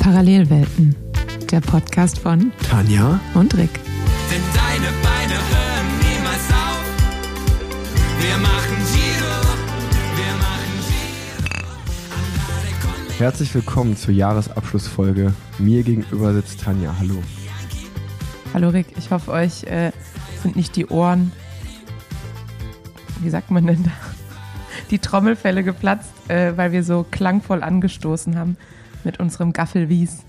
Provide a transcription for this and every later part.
Parallelwelten, der Podcast von Tanja und Rick. Denn deine Beine hören niemals auf. Wir machen Giro, wir machen Giro. Herzlich willkommen zur Jahresabschlussfolge. Mir gegenüber sitzt Tanja. Hallo. Hallo Rick, ich hoffe, euch äh, sind nicht die Ohren, wie sagt man denn da, die Trommelfälle geplatzt, äh, weil wir so klangvoll angestoßen haben mit unserem Gaffelwies.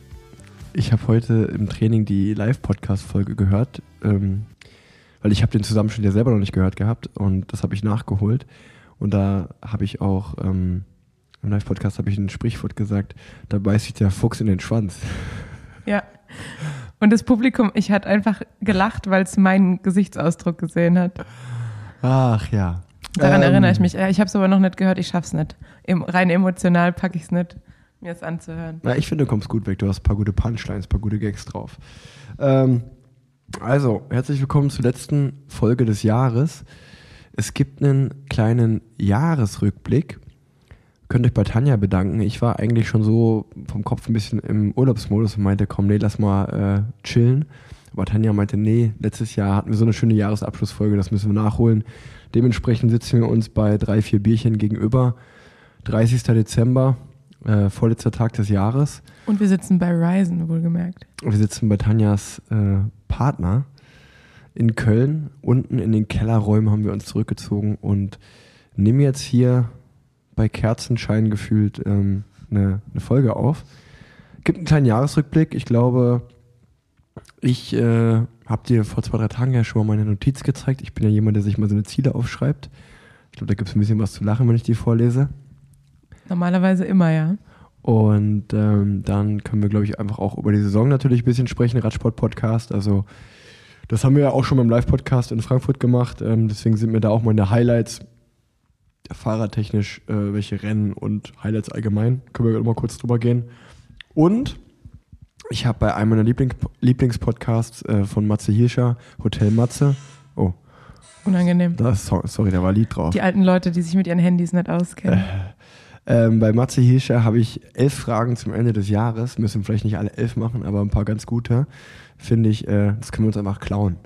Ich habe heute im Training die Live-Podcast-Folge gehört, ähm, weil ich habe den Zusammenschnitt ja selber noch nicht gehört gehabt und das habe ich nachgeholt. Und da habe ich auch ähm, im Live-Podcast habe ich ein Sprichwort gesagt, da beißt sich der Fuchs in den Schwanz. Ja. Und das Publikum, ich hat einfach gelacht, weil es meinen Gesichtsausdruck gesehen hat. Ach ja. Daran Ähm, erinnere ich mich. Ja, Ich habe es aber noch nicht gehört, ich schaff's nicht. Rein emotional packe ich es nicht, mir es anzuhören. Na, ich finde, du kommst gut weg. Du hast ein paar gute Punchlines, ein paar gute Gags drauf. Ähm, also, herzlich willkommen zur letzten Folge des Jahres. Es gibt einen kleinen Jahresrückblick. Könnt euch bei Tanja bedanken. Ich war eigentlich schon so vom Kopf ein bisschen im Urlaubsmodus und meinte, komm, nee, lass mal äh, chillen. Aber Tanja meinte, nee, letztes Jahr hatten wir so eine schöne Jahresabschlussfolge, das müssen wir nachholen. Dementsprechend sitzen wir uns bei drei, vier Bierchen gegenüber. 30. Dezember, äh, vorletzter Tag des Jahres. Und wir sitzen bei Ryzen, wohlgemerkt. Wir sitzen bei Tanjas äh, Partner in Köln. Unten in den Kellerräumen haben wir uns zurückgezogen und nehmen jetzt hier bei Kerzenschein gefühlt ähm, eine, eine Folge auf. Gibt einen kleinen Jahresrückblick. Ich glaube, ich äh, habe dir vor zwei, drei Tagen ja schon mal meine Notiz gezeigt. Ich bin ja jemand, der sich mal so eine Ziele aufschreibt. Ich glaube, da gibt es ein bisschen was zu lachen, wenn ich die vorlese. Normalerweise immer, ja. Und ähm, dann können wir, glaube ich, einfach auch über die Saison natürlich ein bisschen sprechen, Radsport-Podcast. Also das haben wir ja auch schon beim Live-Podcast in Frankfurt gemacht. Ähm, deswegen sind mir da auch meine Highlights fahrertechnisch, äh, welche Rennen und Highlights allgemein. Können wir mal kurz drüber gehen. Und ich habe bei einem meiner Liebling Lieblingspodcasts äh, von Matze Hirscher, Hotel Matze. Oh, Unangenehm. da ist, so- sorry, da war ein Lied drauf. Die alten Leute, die sich mit ihren Handys nicht auskennen. Ähm, bei Matze Hirscher habe ich elf Fragen zum Ende des Jahres. Müssen vielleicht nicht alle elf machen, aber ein paar ganz gute. Finde ich, äh, das können wir uns einfach klauen.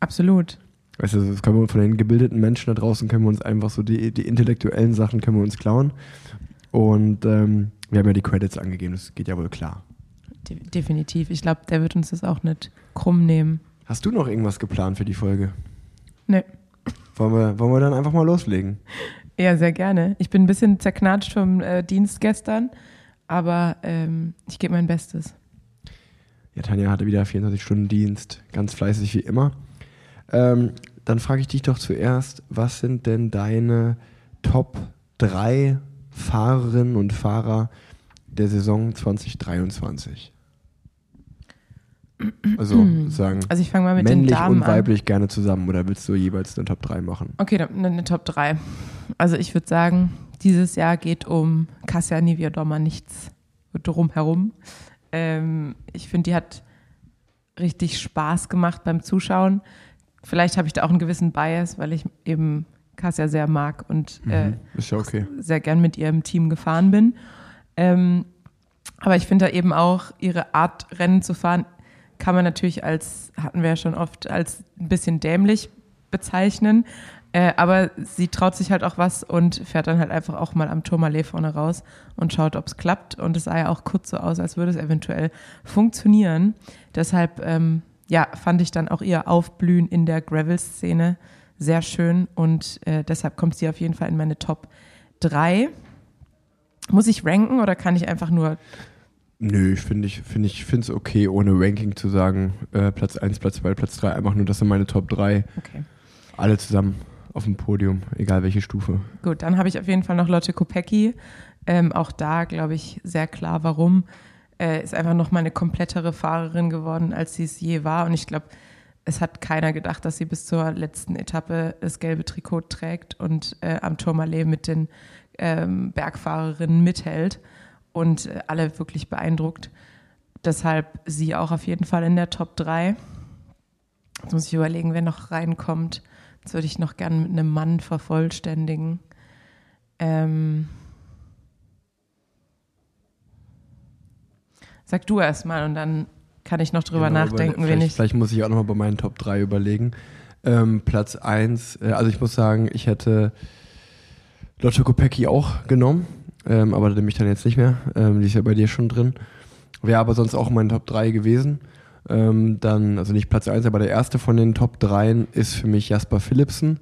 Absolut. Weißt du, das können wir von den gebildeten Menschen da draußen, können wir uns einfach so die, die intellektuellen Sachen können wir uns klauen. Und ähm, wir haben ja die Credits angegeben, das geht ja wohl klar. De definitiv. Ich glaube, der wird uns das auch nicht krumm nehmen. Hast du noch irgendwas geplant für die Folge? Nee. Wollen wir, wollen wir dann einfach mal loslegen? Ja, sehr gerne. Ich bin ein bisschen zerknatscht vom äh, Dienst gestern, aber ähm, ich gebe mein Bestes. Ja, Tanja hatte wieder 24 Stunden Dienst, ganz fleißig wie immer. Ähm, dann frage ich dich doch zuerst, was sind denn deine Top 3 Fahrerinnen und Fahrer der Saison 2023? Also sagen Also ich fange mal mit den männlich Damen und an. weiblich gerne zusammen oder willst du jeweils eine Top 3 machen? Okay, dann eine Top 3. Also ich würde sagen, dieses Jahr geht um Kasia Niewiadoma nichts drumherum. Ähm, ich finde, die hat richtig Spaß gemacht beim Zuschauen. Vielleicht habe ich da auch einen gewissen Bias, weil ich eben Kasia sehr mag und äh, Ist ja okay. sehr gern mit ihrem Team gefahren bin. Ähm, aber ich finde da eben auch ihre Art, Rennen zu fahren, kann man natürlich als, hatten wir ja schon oft, als ein bisschen dämlich bezeichnen. Äh, aber sie traut sich halt auch was und fährt dann halt einfach auch mal am Tourmalet vorne raus und schaut, ob es klappt. Und es sah ja auch kurz so aus, als würde es eventuell funktionieren. Deshalb, ähm, ja, fand ich dann auch ihr Aufblühen in der Gravel-Szene sehr schön und äh, deshalb kommt sie auf jeden Fall in meine Top 3. Muss ich ranken oder kann ich einfach nur Nö, ich finde ich, finde ich, finde es okay, ohne Ranking zu sagen, äh, Platz 1, Platz 2, Platz 3, einfach nur, das sind meine Top 3, Okay. alle zusammen auf dem Podium, egal welche Stufe. Gut, dann habe ich auf jeden Fall noch Lotte Kopecki. Ähm, auch da glaube ich sehr klar, warum. Äh, ist einfach noch mal eine komplettere Fahrerin geworden, als sie es je war. Und ich glaube, es hat keiner gedacht, dass sie bis zur letzten Etappe das gelbe Trikot trägt und äh, am Tourmalet mit den ähm, Bergfahrerinnen mithält und äh, alle wirklich beeindruckt. Deshalb sie auch auf jeden Fall in der Top 3. Jetzt muss ich überlegen, wer noch reinkommt. Das würde ich noch gerne mit einem Mann vervollständigen. Ähm, Sag du erst mal und dann kann ich noch drüber Genau, nachdenken, wen vielleicht, ich. vielleicht muss ich auch nochmal bei meinen Top 3 überlegen. Ähm, Platz 1, äh, also ich muss sagen, ich hätte Lotte Kopecki auch genommen, ähm, aber da nehme ich dann jetzt nicht mehr. Ähm, die ist ja bei dir schon drin. Wäre aber sonst auch mein Top 3 gewesen. Ähm, dann, also nicht Platz 1, aber der erste von den Top 3 ist für mich Jasper Philipsen,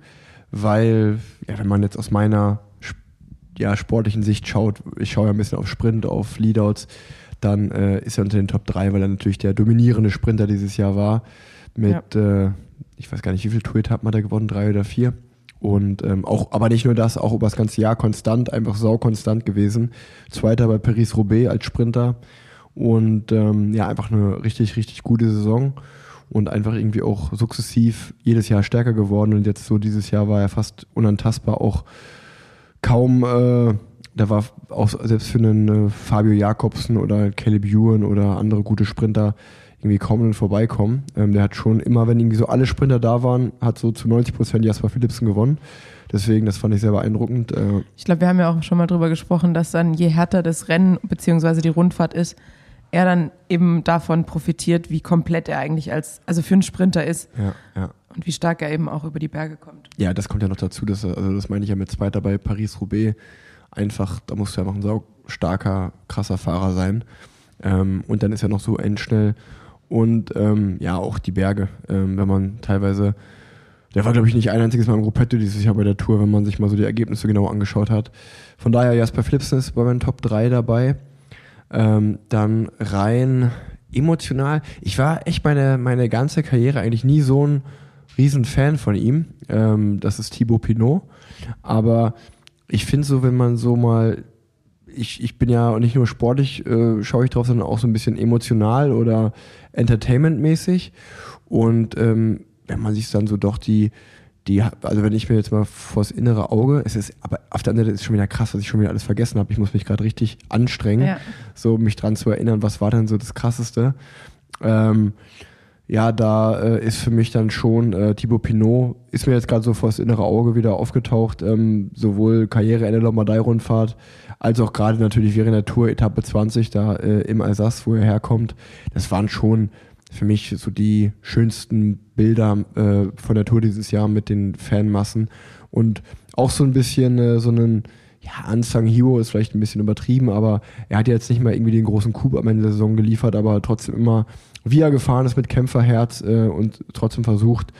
weil, ja, wenn man jetzt aus meiner ja, sportlichen Sicht schaut, ich schaue ja ein bisschen auf Sprint, auf Leadouts, dann äh, ist er unter den Top 3, weil er natürlich der dominierende Sprinter dieses Jahr war. Mit, äh, ich weiß gar nicht, wie viele Tour-Etappen hat er gewonnen, drei oder vier. Und ähm, auch, aber nicht nur das, auch über das ganze Jahr konstant, einfach saukonstant gewesen. Zweiter bei Paris-Roubaix als Sprinter. Und ähm, ja, einfach eine richtig, richtig gute Saison. Und einfach irgendwie auch sukzessiv jedes Jahr stärker geworden. Und jetzt so dieses Jahr war er fast unantastbar, auch kaum, äh, da war auch selbst für einen äh, Fabio Jakobsen oder Caleb Ewan oder andere gute Sprinter irgendwie kaum dran vorbeikommen. Ähm, der hat schon immer, wenn irgendwie so alle Sprinter da waren, hat so zu 90 Prozent Jasper Philipsen gewonnen. Deswegen, das fand ich sehr beeindruckend. Äh, Ich glaube, wir haben ja auch schon mal drüber gesprochen, dass dann je härter das Rennen bzw. die Rundfahrt ist, er dann eben davon profitiert, wie komplett er eigentlich als, also für einen Sprinter ist ja, ja. und wie stark er eben auch über die Berge kommt. Ja, das kommt ja noch dazu, dass er, also das meine ich ja mit Zweiter bei Paris-Roubaix. Einfach, da musst du ja noch ein sau starker, krasser Fahrer sein. Ähm, und dann ist er noch so endschnell. Und ähm, ja, auch die Berge, ähm, wenn man teilweise, der war glaube ich nicht ein einziges Mal im Gruppetto dieses Jahr bei der Tour, wenn man sich mal so die Ergebnisse genau angeschaut hat. Von daher, Jasper Philipsen ist bei meinen Top 3 dabei. Ähm, dann rein emotional. Ich war echt meine, meine ganze Karriere eigentlich nie so ein riesen Fan von ihm. Ähm, das ist Thibaut Pinot. Aber ich finde so, wenn man so mal, ich, ich bin ja nicht nur sportlich, äh, schaue ich drauf, sondern auch so ein bisschen emotional oder entertainmentmäßig. Und ähm, wenn man sich dann so doch die, die, also wenn ich mir jetzt mal vors innere Auge, es ist, aber auf der anderen Seite ist es schon wieder krass, dass ich schon wieder alles vergessen habe. Ich muss mich gerade richtig anstrengen, Ja. so mich dran zu erinnern, was war denn so das Krasseste. Ähm, ja, da äh, ist für mich dann schon äh, Thibaut Pinot, ist mir jetzt gerade so vors innere Auge wieder aufgetaucht, ähm, sowohl Karriere in der Lombardei-Rundfahrt, als auch gerade natürlich während der Tour Etappe 20 da äh, im Alsace, wo er herkommt. Das waren schon für mich so die schönsten Bilder äh, von der Tour dieses Jahr mit den Fanmassen. Und auch so ein bisschen äh, so einen ja, Unsung Hero ist vielleicht ein bisschen übertrieben, aber er hat jetzt nicht mal irgendwie den großen Coup am Ende der Saison geliefert, aber trotzdem immer, wie er gefahren ist mit Kämpferherz äh, und trotzdem versucht,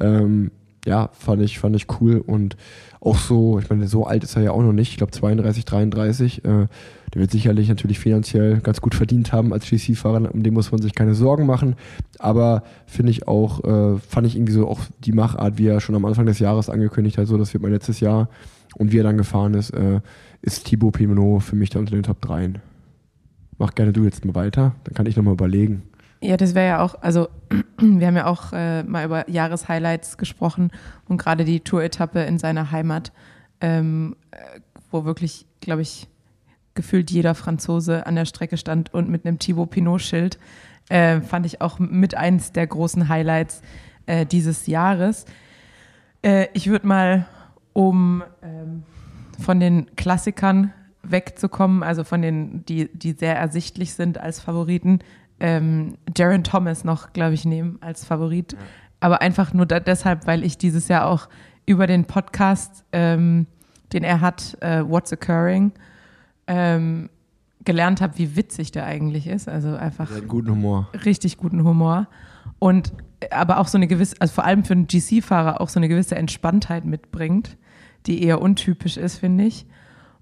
ähm, ja, fand ich, fand ich cool. Und auch so, ich meine, so alt ist er ja auch noch nicht, ich glaube 32, 33, äh, der wird sicherlich natürlich finanziell ganz gut verdient haben als GC-Fahrer, um den muss man sich keine Sorgen machen, aber finde ich auch, äh, fand ich irgendwie so auch die Machart, wie er schon am Anfang des Jahres angekündigt hat, so, das wird mein letztes Jahr und wie er dann gefahren ist, äh, ist Thibaut Pinot für mich da unter den Top 3. Mach gerne du jetzt mal weiter, dann kann ich nochmal überlegen. Ja, das wäre ja auch, also wir haben ja auch äh, mal über Jahreshighlights gesprochen und gerade die Tour-Etappe in seiner Heimat, ähm, äh, wo wirklich, glaube ich, gefühlt jeder Franzose an der Strecke stand und mit einem Thibaut Pinot-Schild, äh, fand ich auch mit eins der großen Highlights äh, dieses Jahres. Äh, ich würde mal, um ähm, von den Klassikern wegzukommen, also von den, die, die sehr ersichtlich sind als Favoriten, ähm, Jaron Thomas noch, glaube ich, nehmen als Favorit. Aber einfach nur da, deshalb, weil ich dieses Jahr auch über den Podcast, ähm, den er hat, äh, What's Occurring, ähm, gelernt habe, wie witzig der eigentlich ist. Also einfach Der hat guten Humor. richtig guten Humor und äh, aber auch so eine gewisse, also vor allem für einen GC-Fahrer auch so eine gewisse Entspanntheit mitbringt, die eher untypisch ist, finde ich.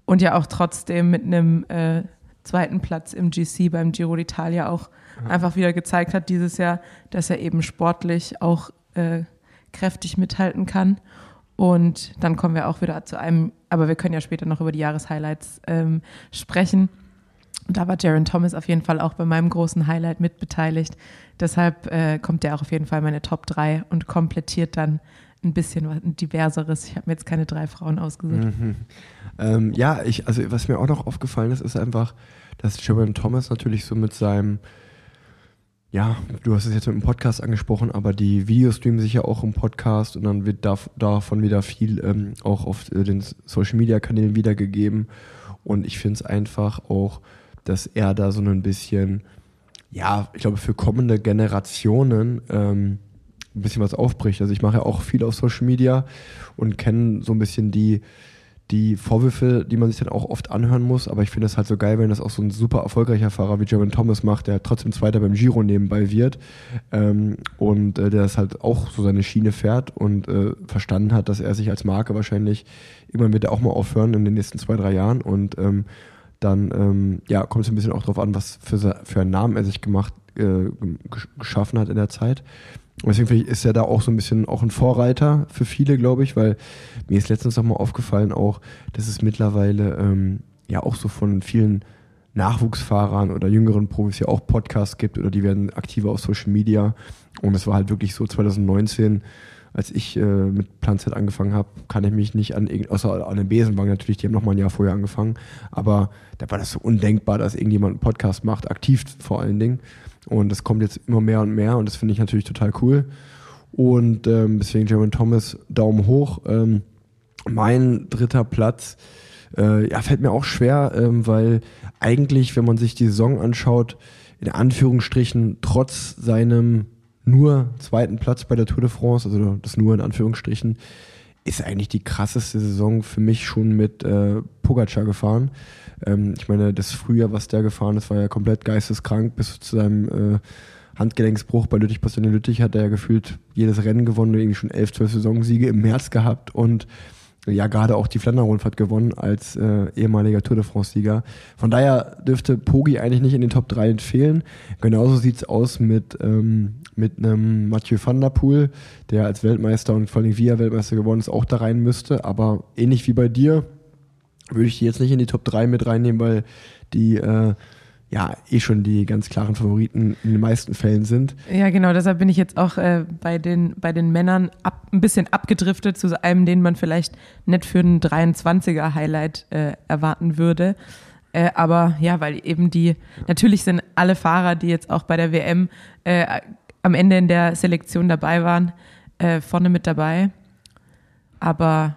Und ja auch trotzdem mit einem äh, zweiten Platz im GC beim Giro d'Italia auch einfach wieder gezeigt hat dieses Jahr, dass er eben sportlich auch äh, kräftig mithalten kann. Und dann kommen wir auch wieder zu einem, aber wir können ja später noch über die Jahreshighlights ähm, sprechen. Und da war Jaron Thomas auf jeden Fall auch bei meinem großen Highlight mitbeteiligt. Deshalb äh, kommt der auch auf jeden Fall in meine Top 3 und komplettiert dann ein bisschen was ein diverseres. Ich habe mir jetzt keine drei Frauen ausgesucht. Mhm. Ähm, ja, ich, also was mir auch noch aufgefallen ist, ist einfach, dass Jerome Thomas natürlich so mit seinem, ja, du hast es jetzt mit dem Podcast angesprochen, aber die Videos streamen sich ja auch im Podcast und dann wird da, davon wieder viel ähm, auch auf äh, den Social Media Kanälen wiedergegeben. Und ich finde es einfach auch, dass er da so ein bisschen ja, ich glaube, für kommende Generationen ähm, ein bisschen was aufbricht. Also ich mache ja auch viel auf Social Media und kenne so ein bisschen die, die Vorwürfe, die man sich dann auch oft anhören muss. Aber ich finde es halt so geil, wenn das auch so ein super erfolgreicher Fahrer wie German Thomas macht, der trotzdem Zweiter beim Giro nebenbei wird ähm, und äh, der das halt auch so seine Schiene fährt und äh, verstanden hat, dass er sich als Marke wahrscheinlich irgendwann wird er auch mal aufhören in den nächsten zwei, drei Jahren und ähm, dann ähm, ja, kommt es ein bisschen auch darauf an, was für, für einen Namen er sich gemacht, äh, gesch- geschaffen hat in der Zeit. Deswegen ist er da auch so ein bisschen auch ein Vorreiter für viele, glaube ich, weil mir ist letztens noch mal aufgefallen auch, dass es mittlerweile ähm, ja auch so von vielen Nachwuchsfahrern oder jüngeren Profis ja auch Podcasts gibt oder die werden aktiver auf Social Media. Und es war halt wirklich so 2019, als ich äh, mit Plan Z angefangen habe, kann ich mich nicht an irgend, außer an den Besenwagen natürlich, die haben noch mal ein Jahr vorher angefangen, aber da war das so undenkbar, dass irgendjemand einen Podcast macht, aktiv vor allen Dingen. Und das kommt jetzt immer mehr und mehr und das finde ich natürlich total cool. Und ähm, deswegen Jeremy Thomas Daumen hoch. Ähm, mein dritter Platz äh, ja, fällt mir auch schwer, ähm, weil eigentlich, wenn man sich die Saison anschaut, in Anführungsstrichen trotz seinem nur zweiten Platz bei der Tour de France, also das nur in Anführungsstrichen, ist eigentlich die krasseste Saison für mich schon mit äh, Pogacar gefahren. Ähm, ich meine, das Frühjahr, was der gefahren ist, war ja komplett geisteskrank. Bis zu seinem äh, Handgelenksbruch bei Lüttich Bastogne Lüttich hat er ja gefühlt jedes Rennen gewonnen, irgendwie schon elf, zwölf Saisonsiege im März gehabt und ja gerade auch die Flandern-Rundfahrt gewonnen als äh, ehemaliger Tour de France-Sieger. Von daher dürfte Pogi eigentlich nicht in den Top 3 fehlen. Genauso sieht's aus mit, ähm, mit einem Mathieu van der Poel, der als Weltmeister und vor allem via Weltmeister geworden ist, auch da rein müsste. Aber ähnlich wie bei dir würde ich die jetzt nicht in die Top 3 mit reinnehmen, weil die äh, ja eh schon die ganz klaren Favoriten in den meisten Fällen sind. Ja, genau, deshalb bin ich jetzt auch äh, bei, den, bei den Männern ab, ein bisschen abgedriftet zu einem, den man vielleicht nicht für einen 23er Highlight äh, erwarten würde. Äh, aber ja, weil eben die, natürlich sind alle Fahrer, die jetzt auch bei der WM äh, am Ende in der Selektion dabei waren, äh, vorne mit dabei. Aber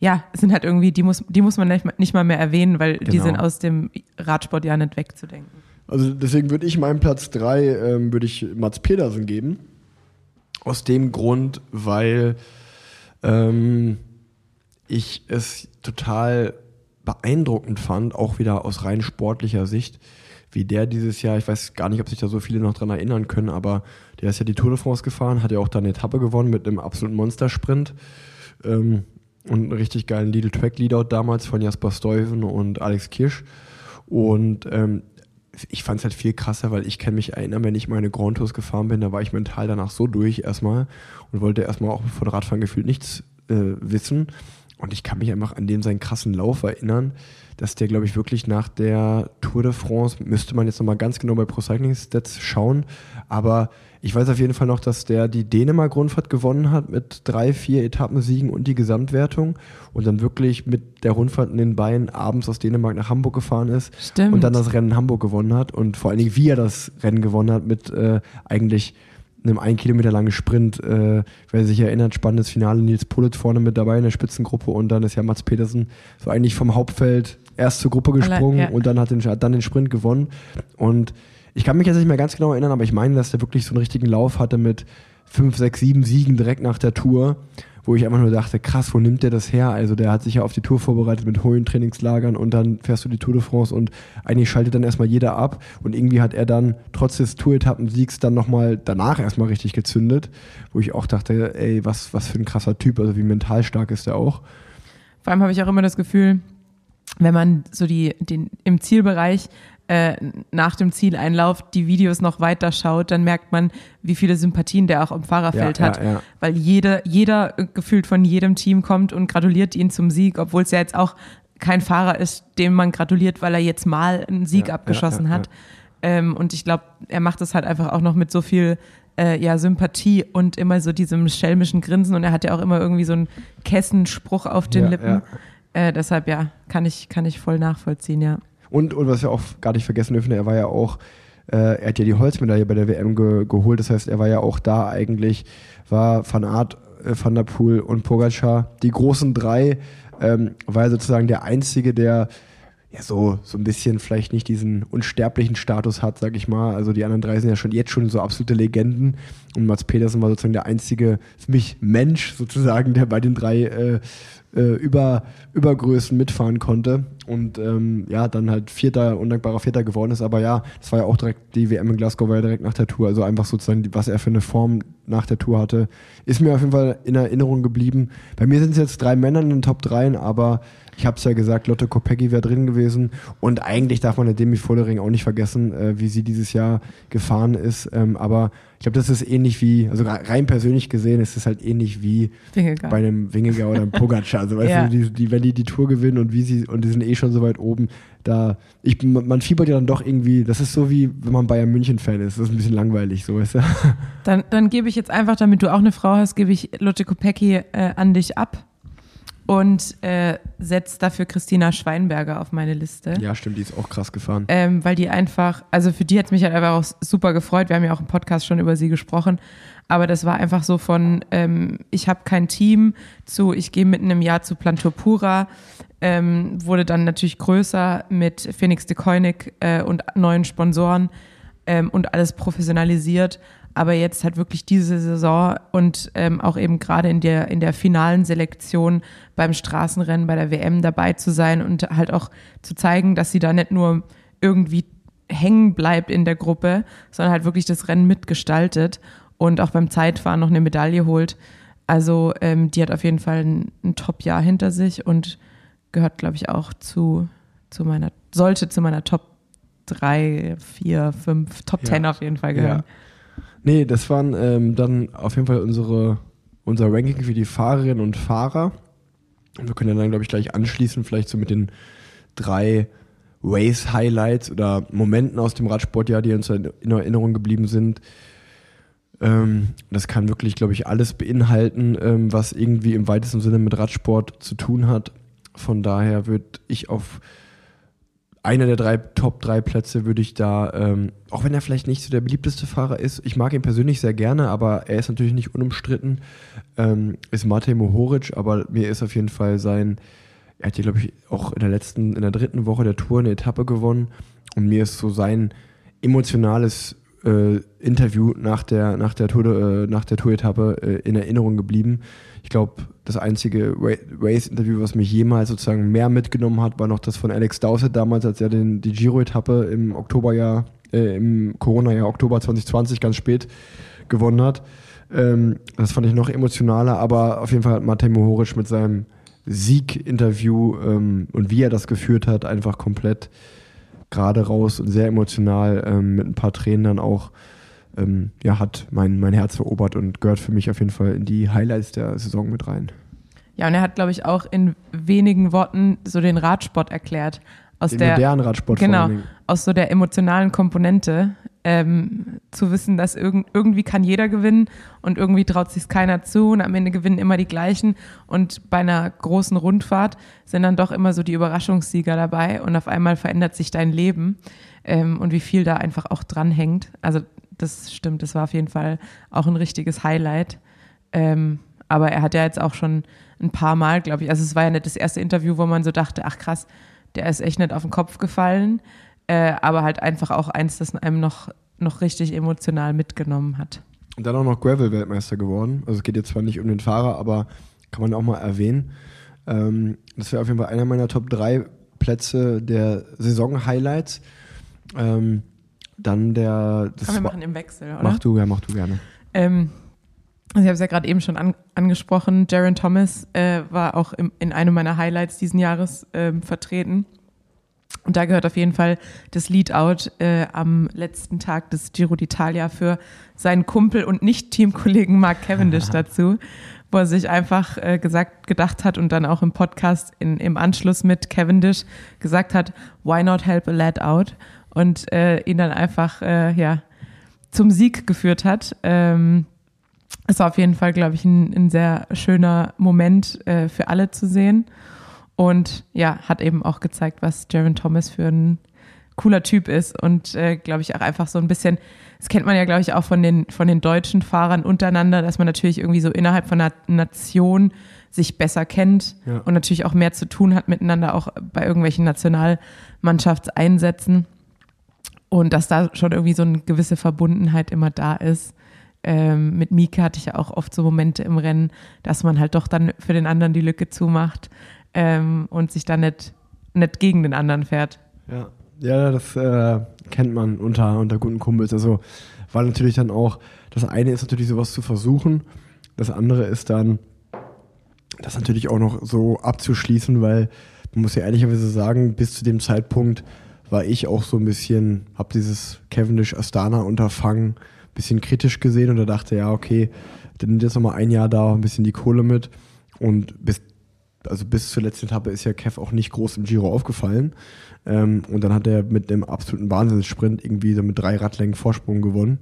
ja, sind halt irgendwie, die muss, die muss man nicht, mal- nicht mal mehr erwähnen, weil die Genau. sind aus dem Radsport ja nicht wegzudenken. Also deswegen würde ich meinen Platz 3 ähm, würde ich Mats Pedersen geben. Aus dem Grund, weil ähm, ich es total beeindruckend fand, auch wieder aus rein sportlicher Sicht, wie der dieses Jahr, ich weiß gar nicht, ob sich da so viele noch dran erinnern können, aber der ist ja die Tour de France gefahren, hat ja auch da eine Etappe gewonnen mit einem absoluten Monstersprint. Ähm, und einen richtig geilen Little Track Leadout damals von Jasper Stuyven und Alex Kirsch. Und ähm, ich fand es halt viel krasser, weil ich kann mich erinnern, wenn ich meine Grand Tours gefahren bin, da war ich mental danach so durch erstmal und wollte erstmal auch von Radfahren gefühlt nichts äh, wissen. Und ich kann mich einfach an den seinen krassen Lauf erinnern, dass der, glaube ich, wirklich nach der Tour de France, müsste man jetzt nochmal ganz genau bei Pro Cycling Stats schauen, aber ich weiß auf jeden Fall noch, dass der die Dänemark-Rundfahrt gewonnen hat mit drei, vier Etappensiegen und die Gesamtwertung und dann wirklich mit der Rundfahrt in den Beinen abends aus Dänemark nach Hamburg gefahren ist Stimmt. und dann das Rennen in Hamburg gewonnen hat und vor allen Dingen, wie er das Rennen gewonnen hat mit äh, eigentlich einem ein Kilometer langen Sprint. Äh, wer sich erinnert, spannendes Finale, Nils Pulitz vorne mit dabei in der Spitzengruppe und dann ist ja Mats Petersen so eigentlich vom Hauptfeld erst zur Gruppe gesprungen ja. und dann hat, den, hat dann den Sprint gewonnen und ich kann mich jetzt nicht mehr ganz genau erinnern, aber ich meine, dass der wirklich so einen richtigen Lauf hatte mit fünf, sechs, sieben Siegen direkt nach der Tour, wo ich einfach nur dachte, krass, wo nimmt der das her? Also der hat sich ja auf die Tour vorbereitet mit hohen Trainingslagern und dann fährst du die Tour de France und eigentlich schaltet dann erstmal jeder ab und irgendwie hat er dann trotz des Tour-Etappen-Siegs dann nochmal danach erstmal richtig gezündet, wo ich auch dachte, ey, was, was für ein krasser Typ, also wie mental stark ist der auch. Vor allem habe ich auch immer das Gefühl, wenn man so die, den, im Zielbereich äh, nach dem Zieleinlauf die Videos noch weiter schaut, dann merkt man, wie viele Sympathien der auch am Fahrerfeld Ja, hat. ja, ja. Weil jeder, jeder äh, gefühlt von jedem Team kommt und gratuliert ihn zum Sieg, obwohl es ja jetzt auch kein Fahrer ist, dem man gratuliert, weil er jetzt mal einen Sieg abgeschossen hat. Ähm, und ich glaube, er macht das halt einfach auch noch mit so viel äh, ja, Sympathie und immer so diesem schelmischen Grinsen. Und er hat ja auch immer irgendwie so einen Kessenspruch auf den Lippen. Äh, deshalb ja, kann ich, kann ich voll nachvollziehen, ja. Und, und was wir auch gar nicht vergessen dürfen, er war ja auch, äh, er hat ja die Holzmedaille bei der WM ge geholt. Das heißt, er war ja auch da eigentlich, war Van Aert, äh, Van der Poel und Pogacar, die großen drei, ähm, war er sozusagen der Einzige, der ja so, so ein bisschen vielleicht nicht diesen unsterblichen Status hat, sag ich mal. Also die anderen drei sind ja schon jetzt schon so absolute Legenden. Und Mats Pedersen war sozusagen der einzige, für mich Mensch sozusagen, der bei den drei äh, äh, über, Übergrößen mitfahren konnte. Und ähm, ja, dann halt Vierter, undankbarer Vierter geworden ist. Aber ja, das war ja auch direkt, die WM in Glasgow war ja direkt nach der Tour. Also einfach sozusagen, was er für eine Form nach der Tour hatte, ist mir auf jeden Fall in Erinnerung geblieben. Bei mir sind es jetzt drei Männer in den Top 3, aber ich habe es ja gesagt, Lotte Kopecki wäre drin gewesen. Und eigentlich darf man der Demi Vollering auch nicht vergessen, äh, wie sie dieses Jahr gefahren ist. Ähm, aber ich glaube, das ist ähnlich wie, also rein persönlich gesehen, ist es halt ähnlich wie Wingegaard. bei einem Wingegaard oder einem Pogacar. Also weißt Ja. du, die, die, wenn die die Tour gewinnen und wie sie, und die sind eh schon so weit oben, da, ich, man fiebert ja dann doch irgendwie, das ist so wie, wenn man Bayern München-Fan ist. Das ist ein bisschen langweilig, so weißt du. Dann, dann gebe ich jetzt einfach, damit du auch eine Frau hast, gebe ich Lotte Kopecki äh, an dich ab und äh, setze dafür Christina Schweinberger auf meine Liste. Ja, stimmt, die ist auch krass gefahren. Ähm, weil die einfach, also für die hat mich halt einfach auch super gefreut. Wir haben ja auch im Podcast schon über sie gesprochen. Aber das war einfach so von, ähm, ich habe kein Team zu, ich gehe mitten im Jahr zu Plantur Pura, ähm, wurde dann natürlich größer mit Phoenix de Koenig äh, und neuen Sponsoren ähm, und alles professionalisiert. Aber jetzt halt wirklich diese Saison und ähm, auch eben gerade in der, in der finalen Selektion beim Straßenrennen, bei der WM dabei zu sein und halt auch zu zeigen, dass sie da nicht nur irgendwie hängen bleibt in der Gruppe, sondern halt wirklich das Rennen mitgestaltet und auch beim Zeitfahren noch eine Medaille holt. Also ähm, die hat auf jeden Fall ein, ein Top-Jahr hinter sich und gehört, glaube ich, auch zu, zu meiner, sollte zu meiner Top 3, 4, 5, Top Ja. 10 auf jeden Fall gehören. Ja. Nee, das waren ähm, dann auf jeden Fall unsere, unser Ranking für die Fahrerinnen und Fahrer. Wir können dann, glaube ich, gleich anschließen, vielleicht so mit den drei Race-Highlights oder Momenten aus dem Radsportjahr, die uns in Erinnerung geblieben sind. Ähm, das kann wirklich, glaube ich, alles beinhalten, ähm, was irgendwie im weitesten Sinne mit Radsport zu tun hat. Von daher würde ich auf einer der drei Top drei Plätze würde ich da, ähm, auch wenn er vielleicht nicht so der beliebteste Fahrer ist, ich mag ihn persönlich sehr gerne, aber er ist natürlich nicht unumstritten, ähm, ist Matej Mohoric, aber mir ist auf jeden Fall sein, er hat hier glaube ich auch in der letzten, in der dritten Woche der Tour eine Etappe gewonnen. Und mir ist so sein emotionales äh, Interview nach der, nach der Tour, äh, nach der Tour-Etappe äh, in Erinnerung geblieben. Ich glaube, das einzige Ra- Race-Interview, was mich jemals sozusagen mehr mitgenommen hat, war noch das von Alex Dowsett damals, als er den, die Giro-Etappe im Oktoberjahr, äh, im Corona-Jahr Oktober 2020 ganz spät gewonnen hat. Ähm, das fand ich noch emotionaler, aber auf jeden Fall hat Matej Mohoric mit seinem Sieg-Interview ähm, und wie er das geführt hat, einfach komplett gerade raus und sehr emotional ähm, mit ein paar Tränen dann auch, ähm, ja, hat mein, mein Herz erobert und gehört für mich auf jeden Fall in die Highlights der Saison mit rein. Ja, und er hat, glaube ich, auch in wenigen Worten so den Radsport erklärt. Aus Den der, modernen Radsport genau, aus so der emotionalen Komponente, ähm, zu wissen, dass irgend, irgendwie kann jeder gewinnen und irgendwie traut sich keiner zu und am Ende gewinnen immer die gleichen und bei einer großen Rundfahrt sind dann doch immer so die Überraschungssieger dabei und auf einmal verändert sich dein Leben ähm, und wie viel da einfach auch dranhängt. Also das stimmt, das war auf jeden Fall auch ein richtiges Highlight. Ähm, aber er hat ja jetzt auch schon ein paar Mal, glaube ich, also es war ja nicht das erste Interview, wo man so dachte, ach krass, der ist echt nicht auf den Kopf gefallen, äh, aber halt einfach auch eins, das einem noch, noch richtig emotional mitgenommen hat. Und dann auch noch Gravel-Weltmeister geworden. Also es geht jetzt zwar nicht um den Fahrer, aber kann man auch mal erwähnen. Ähm, das wäre auf jeden Fall einer meiner Top 3 Plätze der Saison-Highlights. Ähm, dann der. Das Kann wir machen im Wechsel, oder? Mach du, ja, mach du gerne. Ähm, also ich habe es ja gerade eben schon an, angesprochen, Jaron Thomas äh, war auch im, in einem meiner Highlights diesen Jahres ähm, vertreten. Und da gehört auf jeden Fall das Lead-Out äh, am letzten Tag des Giro d'Italia für seinen Kumpel und Nicht-Teamkollegen Mark Cavendish dazu, wo er sich einfach äh, gesagt, gedacht hat und dann auch im Podcast in, im Anschluss mit Cavendish gesagt hat, why not help a lad out? Und äh, ihn dann einfach, äh, ja, zum Sieg geführt hat. Ähm, es war auf jeden Fall, glaube ich, ein, ein sehr schöner Moment äh, für alle zu sehen. Und ja, hat eben auch gezeigt, was Jaron Thomas für ein cooler Typ ist und äh, glaube ich auch einfach so ein bisschen, das kennt man ja glaube ich auch von den von den deutschen Fahrern untereinander, dass man natürlich irgendwie so innerhalb von einer Nation sich besser kennt Ja. und natürlich auch mehr zu tun hat miteinander, auch bei irgendwelchen Nationalmannschaftseinsätzen. Und dass da schon irgendwie so eine gewisse Verbundenheit immer da ist. Ähm, mit Mika hatte ich ja auch oft so Momente im Rennen, dass man halt doch dann für den anderen die Lücke zumacht ähm, und sich dann nicht, nicht gegen den anderen fährt. Ja, ja das äh, kennt man unter, unter guten Kumpels. Also, weil natürlich dann auch, das eine ist natürlich sowas zu versuchen, das andere ist dann, das natürlich auch noch so abzuschließen, weil man muss ja ehrlicherweise sagen, bis zu dem Zeitpunkt war ich auch so ein bisschen, habe dieses Cavendish Astana Unterfangen ein bisschen kritisch gesehen und da dachte, ja, okay, dann nimmt jetzt noch mal ein Jahr da ein bisschen die Kohle mit und bis also bis zur letzten Etappe ist ja Kev auch nicht groß im Giro aufgefallen. Ähm, und dann hat er mit einem absoluten Wahnsinnssprint irgendwie so mit drei Radlängen Vorsprung gewonnen.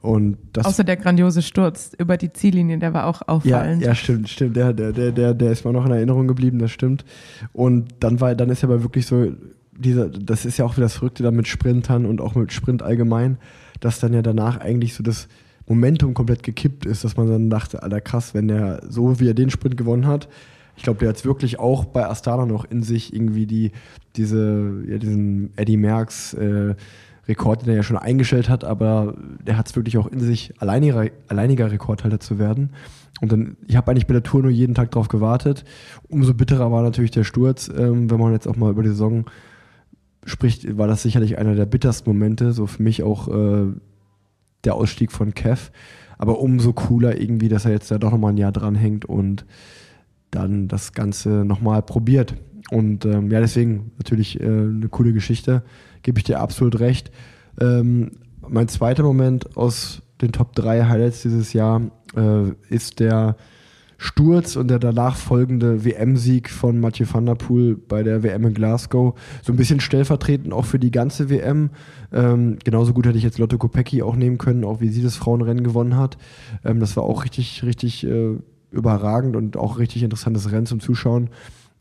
Und das Außer der grandiose Sturz über die Ziellinie, der war auch ja, auffallend. ja, stimmt, stimmt. Der, der, der, der, der ist mir noch in Erinnerung geblieben, das stimmt. Und dann war, dann ist ja aber wirklich so, dieser, das ist ja auch wieder das Verrückte dann mit Sprintern und auch mit Sprint allgemein, dass dann ja danach eigentlich so das Momentum komplett gekippt ist, dass man dann dachte, Alter krass, wenn der so wie er den Sprint gewonnen hat, ich glaube, der hat es wirklich auch bei Astana noch in sich irgendwie die, diese, ja, diesen Eddie Merckx äh, Rekord, den er ja schon eingestellt hat, aber der hat es wirklich auch in sich, alleiniger, alleiniger Rekordhalter zu werden. Und dann, ich habe eigentlich bei der Tour nur jeden Tag drauf gewartet. Umso bitterer war natürlich der Sturz, ähm, wenn man jetzt auch mal über die Saison spricht, war das sicherlich einer der bittersten Momente, so für mich auch äh, der Ausstieg von Kev. Aber umso cooler irgendwie, dass er jetzt da doch nochmal ein Jahr dranhängt und dann das Ganze nochmal probiert. Und ähm, ja, deswegen natürlich äh, eine coole Geschichte, gebe ich dir absolut recht. Ähm, mein zweiter Moment aus den Top 3 Highlights dieses Jahr äh, ist der Sturz und der danach folgende WM-Sieg von Mathieu van der Poel bei der WM in Glasgow. So ein bisschen stellvertretend auch für die ganze WM. Ähm, genauso gut hätte ich jetzt Lotto Kopecki auch nehmen können, auch wie sie das Frauenrennen gewonnen hat. Ähm, das war auch richtig, richtig äh, überragend und auch richtig interessantes Rennen zum Zuschauen.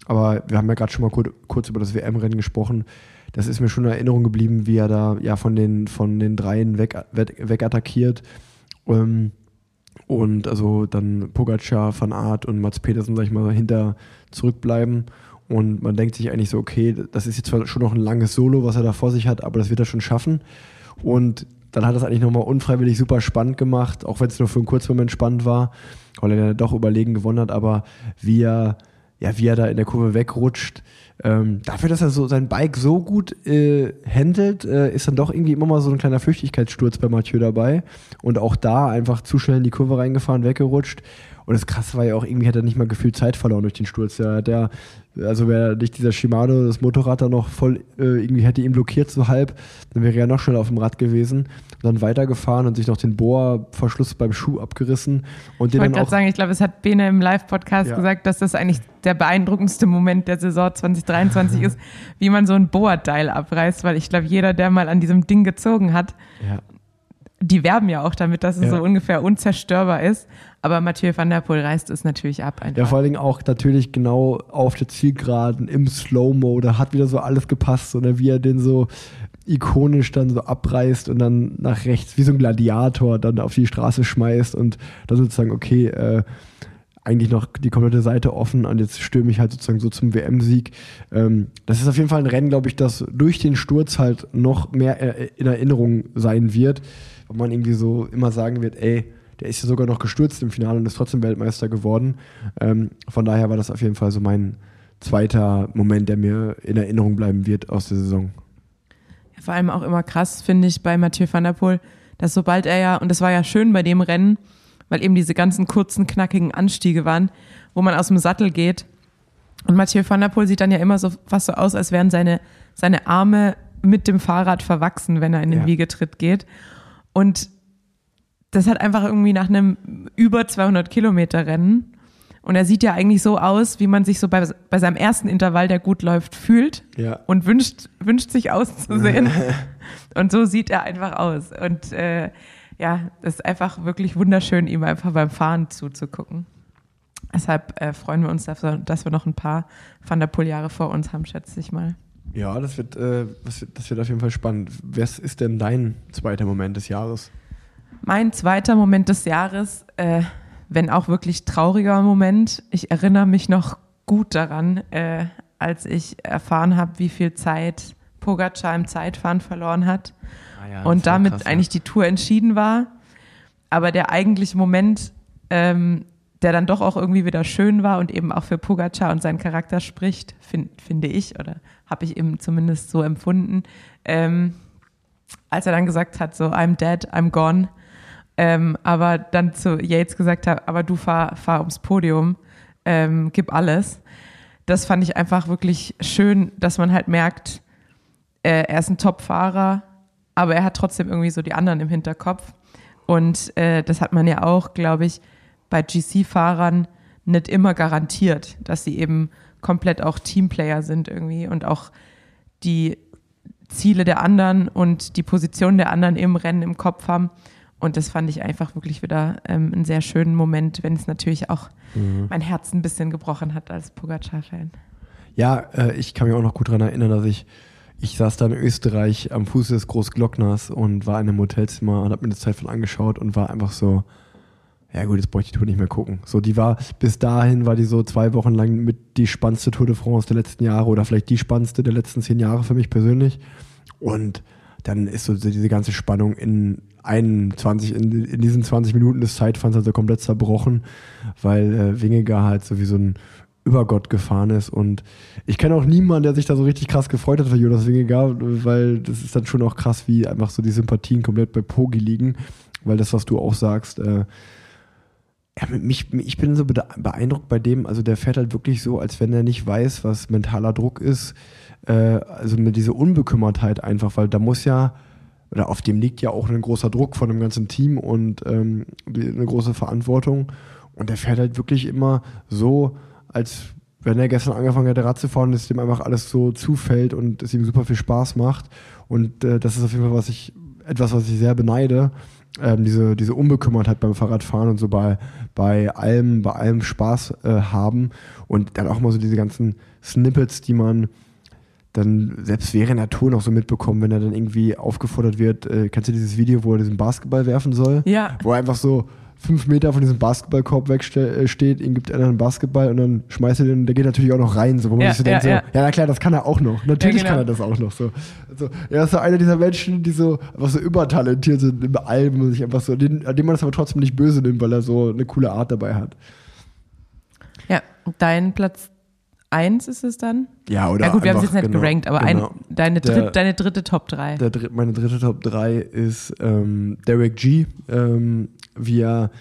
Aber wir haben ja gerade schon mal kur kurz über das WM-Rennen gesprochen. Das ist mir schon in Erinnerung geblieben, wie er da ja von den, von den Dreien weg, weg, weg attackiert. Ähm, und also dann Pogacar, Van Aert und Mats Petersen, sag ich mal, hinter zurückbleiben. Und man denkt sich eigentlich so, okay, das ist jetzt zwar schon noch ein langes Solo, was er da vor sich hat, aber das wird er schon schaffen. Und dann hat es eigentlich nochmal unfreiwillig super spannend gemacht, auch wenn es nur für einen kurzen Moment spannend war, er dann doch überlegen gewonnen hat, aber wie er, ja, wie er da in der Kurve wegrutscht, ähm, dafür, dass er so sein Bike so gut äh, handelt, äh, ist dann doch irgendwie immer mal so ein kleiner Flüchtigkeitssturz bei Mathieu dabei. Und auch da einfach zu schnell in die Kurve reingefahren, weggerutscht. Und das Krasse war ja auch, irgendwie hat er nicht mal gefühlt Zeit verloren durch den Sturz. Der hat also wäre nicht dieser Shimano, das Motorrad da noch voll, äh, irgendwie hätte ihn blockiert so halb, dann wäre er noch schneller auf dem Rad gewesen. Und dann weitergefahren und sich noch den Bohrverschluss beim Schuh abgerissen. Und Ich wollte gerade sagen, ich glaube, es hat Bene im Live-Podcast Ja. gesagt, dass das eigentlich der beeindruckendste Moment der Saison 2023 ist, wie man so ein Boa-Teil abreißt, weil ich glaube, jeder, der mal an diesem Ding gezogen hat, ja. die werben ja auch damit, dass es Ja. so ungefähr unzerstörbar ist. Aber Mathieu van der Poel reißt es natürlich ab. Einfach. Ja, vor allen Dingen auch natürlich genau auf der Zielgeraden im Slow-Mo. Da hat wieder so alles gepasst, oder wie er den so ikonisch dann so abreißt und dann nach rechts, wie so ein Gladiator, dann auf die Straße schmeißt und dann sozusagen, okay, äh, eigentlich noch die komplette Seite offen und jetzt stürme ich halt sozusagen so zum WM-Sieg. Ähm, das ist auf jeden Fall ein Rennen, glaube ich, das durch den Sturz halt noch mehr in Erinnerung sein wird, wo man irgendwie so immer sagen wird, ey, der ist ja sogar noch gestürzt im Finale und ist trotzdem Weltmeister geworden. Ähm, von daher war das auf jeden Fall so mein zweiter Moment, der mir in Erinnerung bleiben wird aus der Saison. Vor allem auch immer krass, finde ich, bei Mathieu van der Poel, dass sobald er ja, und das war ja schön bei dem Rennen, weil eben diese ganzen kurzen, knackigen Anstiege waren, wo man aus dem Sattel geht. Und Mathieu van der Poel sieht dann ja immer so fast so aus, als wären seine, seine Arme mit dem Fahrrad verwachsen, wenn er in den Ja. Wiegetritt geht. Und das hat einfach irgendwie nach einem über 200 Kilometer Rennen. Und er sieht ja eigentlich so aus, wie man sich so bei, bei seinem ersten Intervall, der gut läuft, fühlt Ja. und wünscht, wünscht sich auszusehen. und so sieht er einfach aus. Und äh, ja, das ist einfach wirklich wunderschön, ihm einfach beim Fahren zuzugucken. Deshalb äh, freuen wir uns, dass wir, dass wir noch ein paar Van der Poel-Jahre vor uns haben, schätze ich mal. Ja, das wird, äh, das wird, das wird auf jeden Fall spannend. Was ist denn dein zweiter Moment des Jahres? Mein zweiter Moment des Jahres, äh, wenn auch wirklich trauriger Moment. Ich erinnere mich noch gut daran, äh, als ich erfahren habe, wie viel Zeit Pogacar im Zeitfahren verloren hat und damit eigentlich die Tour entschieden war. Aber der eigentliche Moment, ähm, der dann doch auch irgendwie wieder schön war und eben auch für Pogacar und seinen Charakter spricht, find, finde ich, oder habe ich eben zumindest so empfunden, ähm, als er dann gesagt hat, so I'm dead, I'm gone, ähm, aber dann zu Yates gesagt hat, aber du fahr, fahr ums Podium, ähm, gib alles. Das fand ich einfach wirklich schön, dass man halt merkt, äh, er ist ein Top-Fahrer, aber er hat trotzdem irgendwie so die anderen im Hinterkopf. Und äh, das hat man ja auch, glaube ich, bei GC-Fahrern nicht immer garantiert, dass sie eben komplett auch Teamplayer sind irgendwie und auch die Ziele der anderen und die Position der anderen im Rennen im Kopf haben. Und das fand ich einfach wirklich wieder ähm, einen sehr schönen Moment, wenn es natürlich auch Mhm. mein Herz ein bisschen gebrochen hat als Pogacar-Fan. Ja, äh, ich kann mich auch noch gut daran erinnern, dass ich, ich saß da in Österreich am Fuße des Großglockners und war in einem Hotelzimmer und habe mir das Zeit von angeschaut und war einfach so, ja gut, jetzt bräuchte ich die Tour nicht mehr gucken. So, die war, bis dahin war die so zwei Wochen lang mit die spannendste Tour de France der letzten Jahre oder vielleicht die spannendste der letzten zehn Jahre für mich persönlich. Und dann ist so diese ganze Spannung in 21, in, in diesen 20 Minuten des Zeitfahrens also komplett zerbrochen, weil äh, Wingegar halt so wie so ein Übergott gefahren ist. Und ich kenne auch niemanden, der sich da so richtig krass gefreut hat für Jonas Wingegar, weil das ist dann schon auch krass, wie einfach so die Sympathien komplett bei Pogi liegen, weil das, was du auch sagst, äh, ja, mich, ich bin so beeindruckt bei dem, also der fährt halt wirklich so, als wenn er nicht weiß, was mentaler Druck ist. Äh, also mit dieser Unbekümmertheit einfach, weil da muss ja, oder auf dem liegt ja auch ein großer Druck von dem ganzen Team und ähm, eine große Verantwortung. Und der fährt halt wirklich immer so, als wenn er gestern angefangen hätte Rad zu fahren, dass dem einfach alles so zufällt und es ihm super viel Spaß macht. Und äh, das ist auf jeden Fall was ich, etwas, was ich sehr beneide. Ähm, diese, diese Unbekümmertheit beim Fahrradfahren und so bei, bei allem, bei allem Spaß äh, haben. Und dann auch mal so diese ganzen Snippets, die man dann selbst während der Tour noch so mitbekommen, wenn er dann irgendwie aufgefordert wird, äh, kennst du dieses Video, wo er diesen Basketball werfen soll? Ja. Wo er einfach so fünf Meter von diesem Basketballkorb wegsteht, ihm gibt einer einen Basketball und dann schmeißt er den, der geht natürlich auch noch rein, so, wo man Ja, sich so denkt, ja, so, ja. na klar, das kann er auch noch. Natürlich genau. kann er das auch noch so. Also, er ist so einer dieser Menschen, die so einfach so übertalentiert sind in allem und sich einfach so, den, an dem man es aber trotzdem nicht böse nimmt, weil er so eine coole Art dabei hat. Ja, dein Platz 1 ist es dann? Ja, oder ja gut, wir haben es jetzt nicht genau, gerankt, aber genau. ein, deine, Der- dritt, deine dritte Top 3. Der dritt, meine dritte Top 3 ist ähm, Derek G., ähm, wie er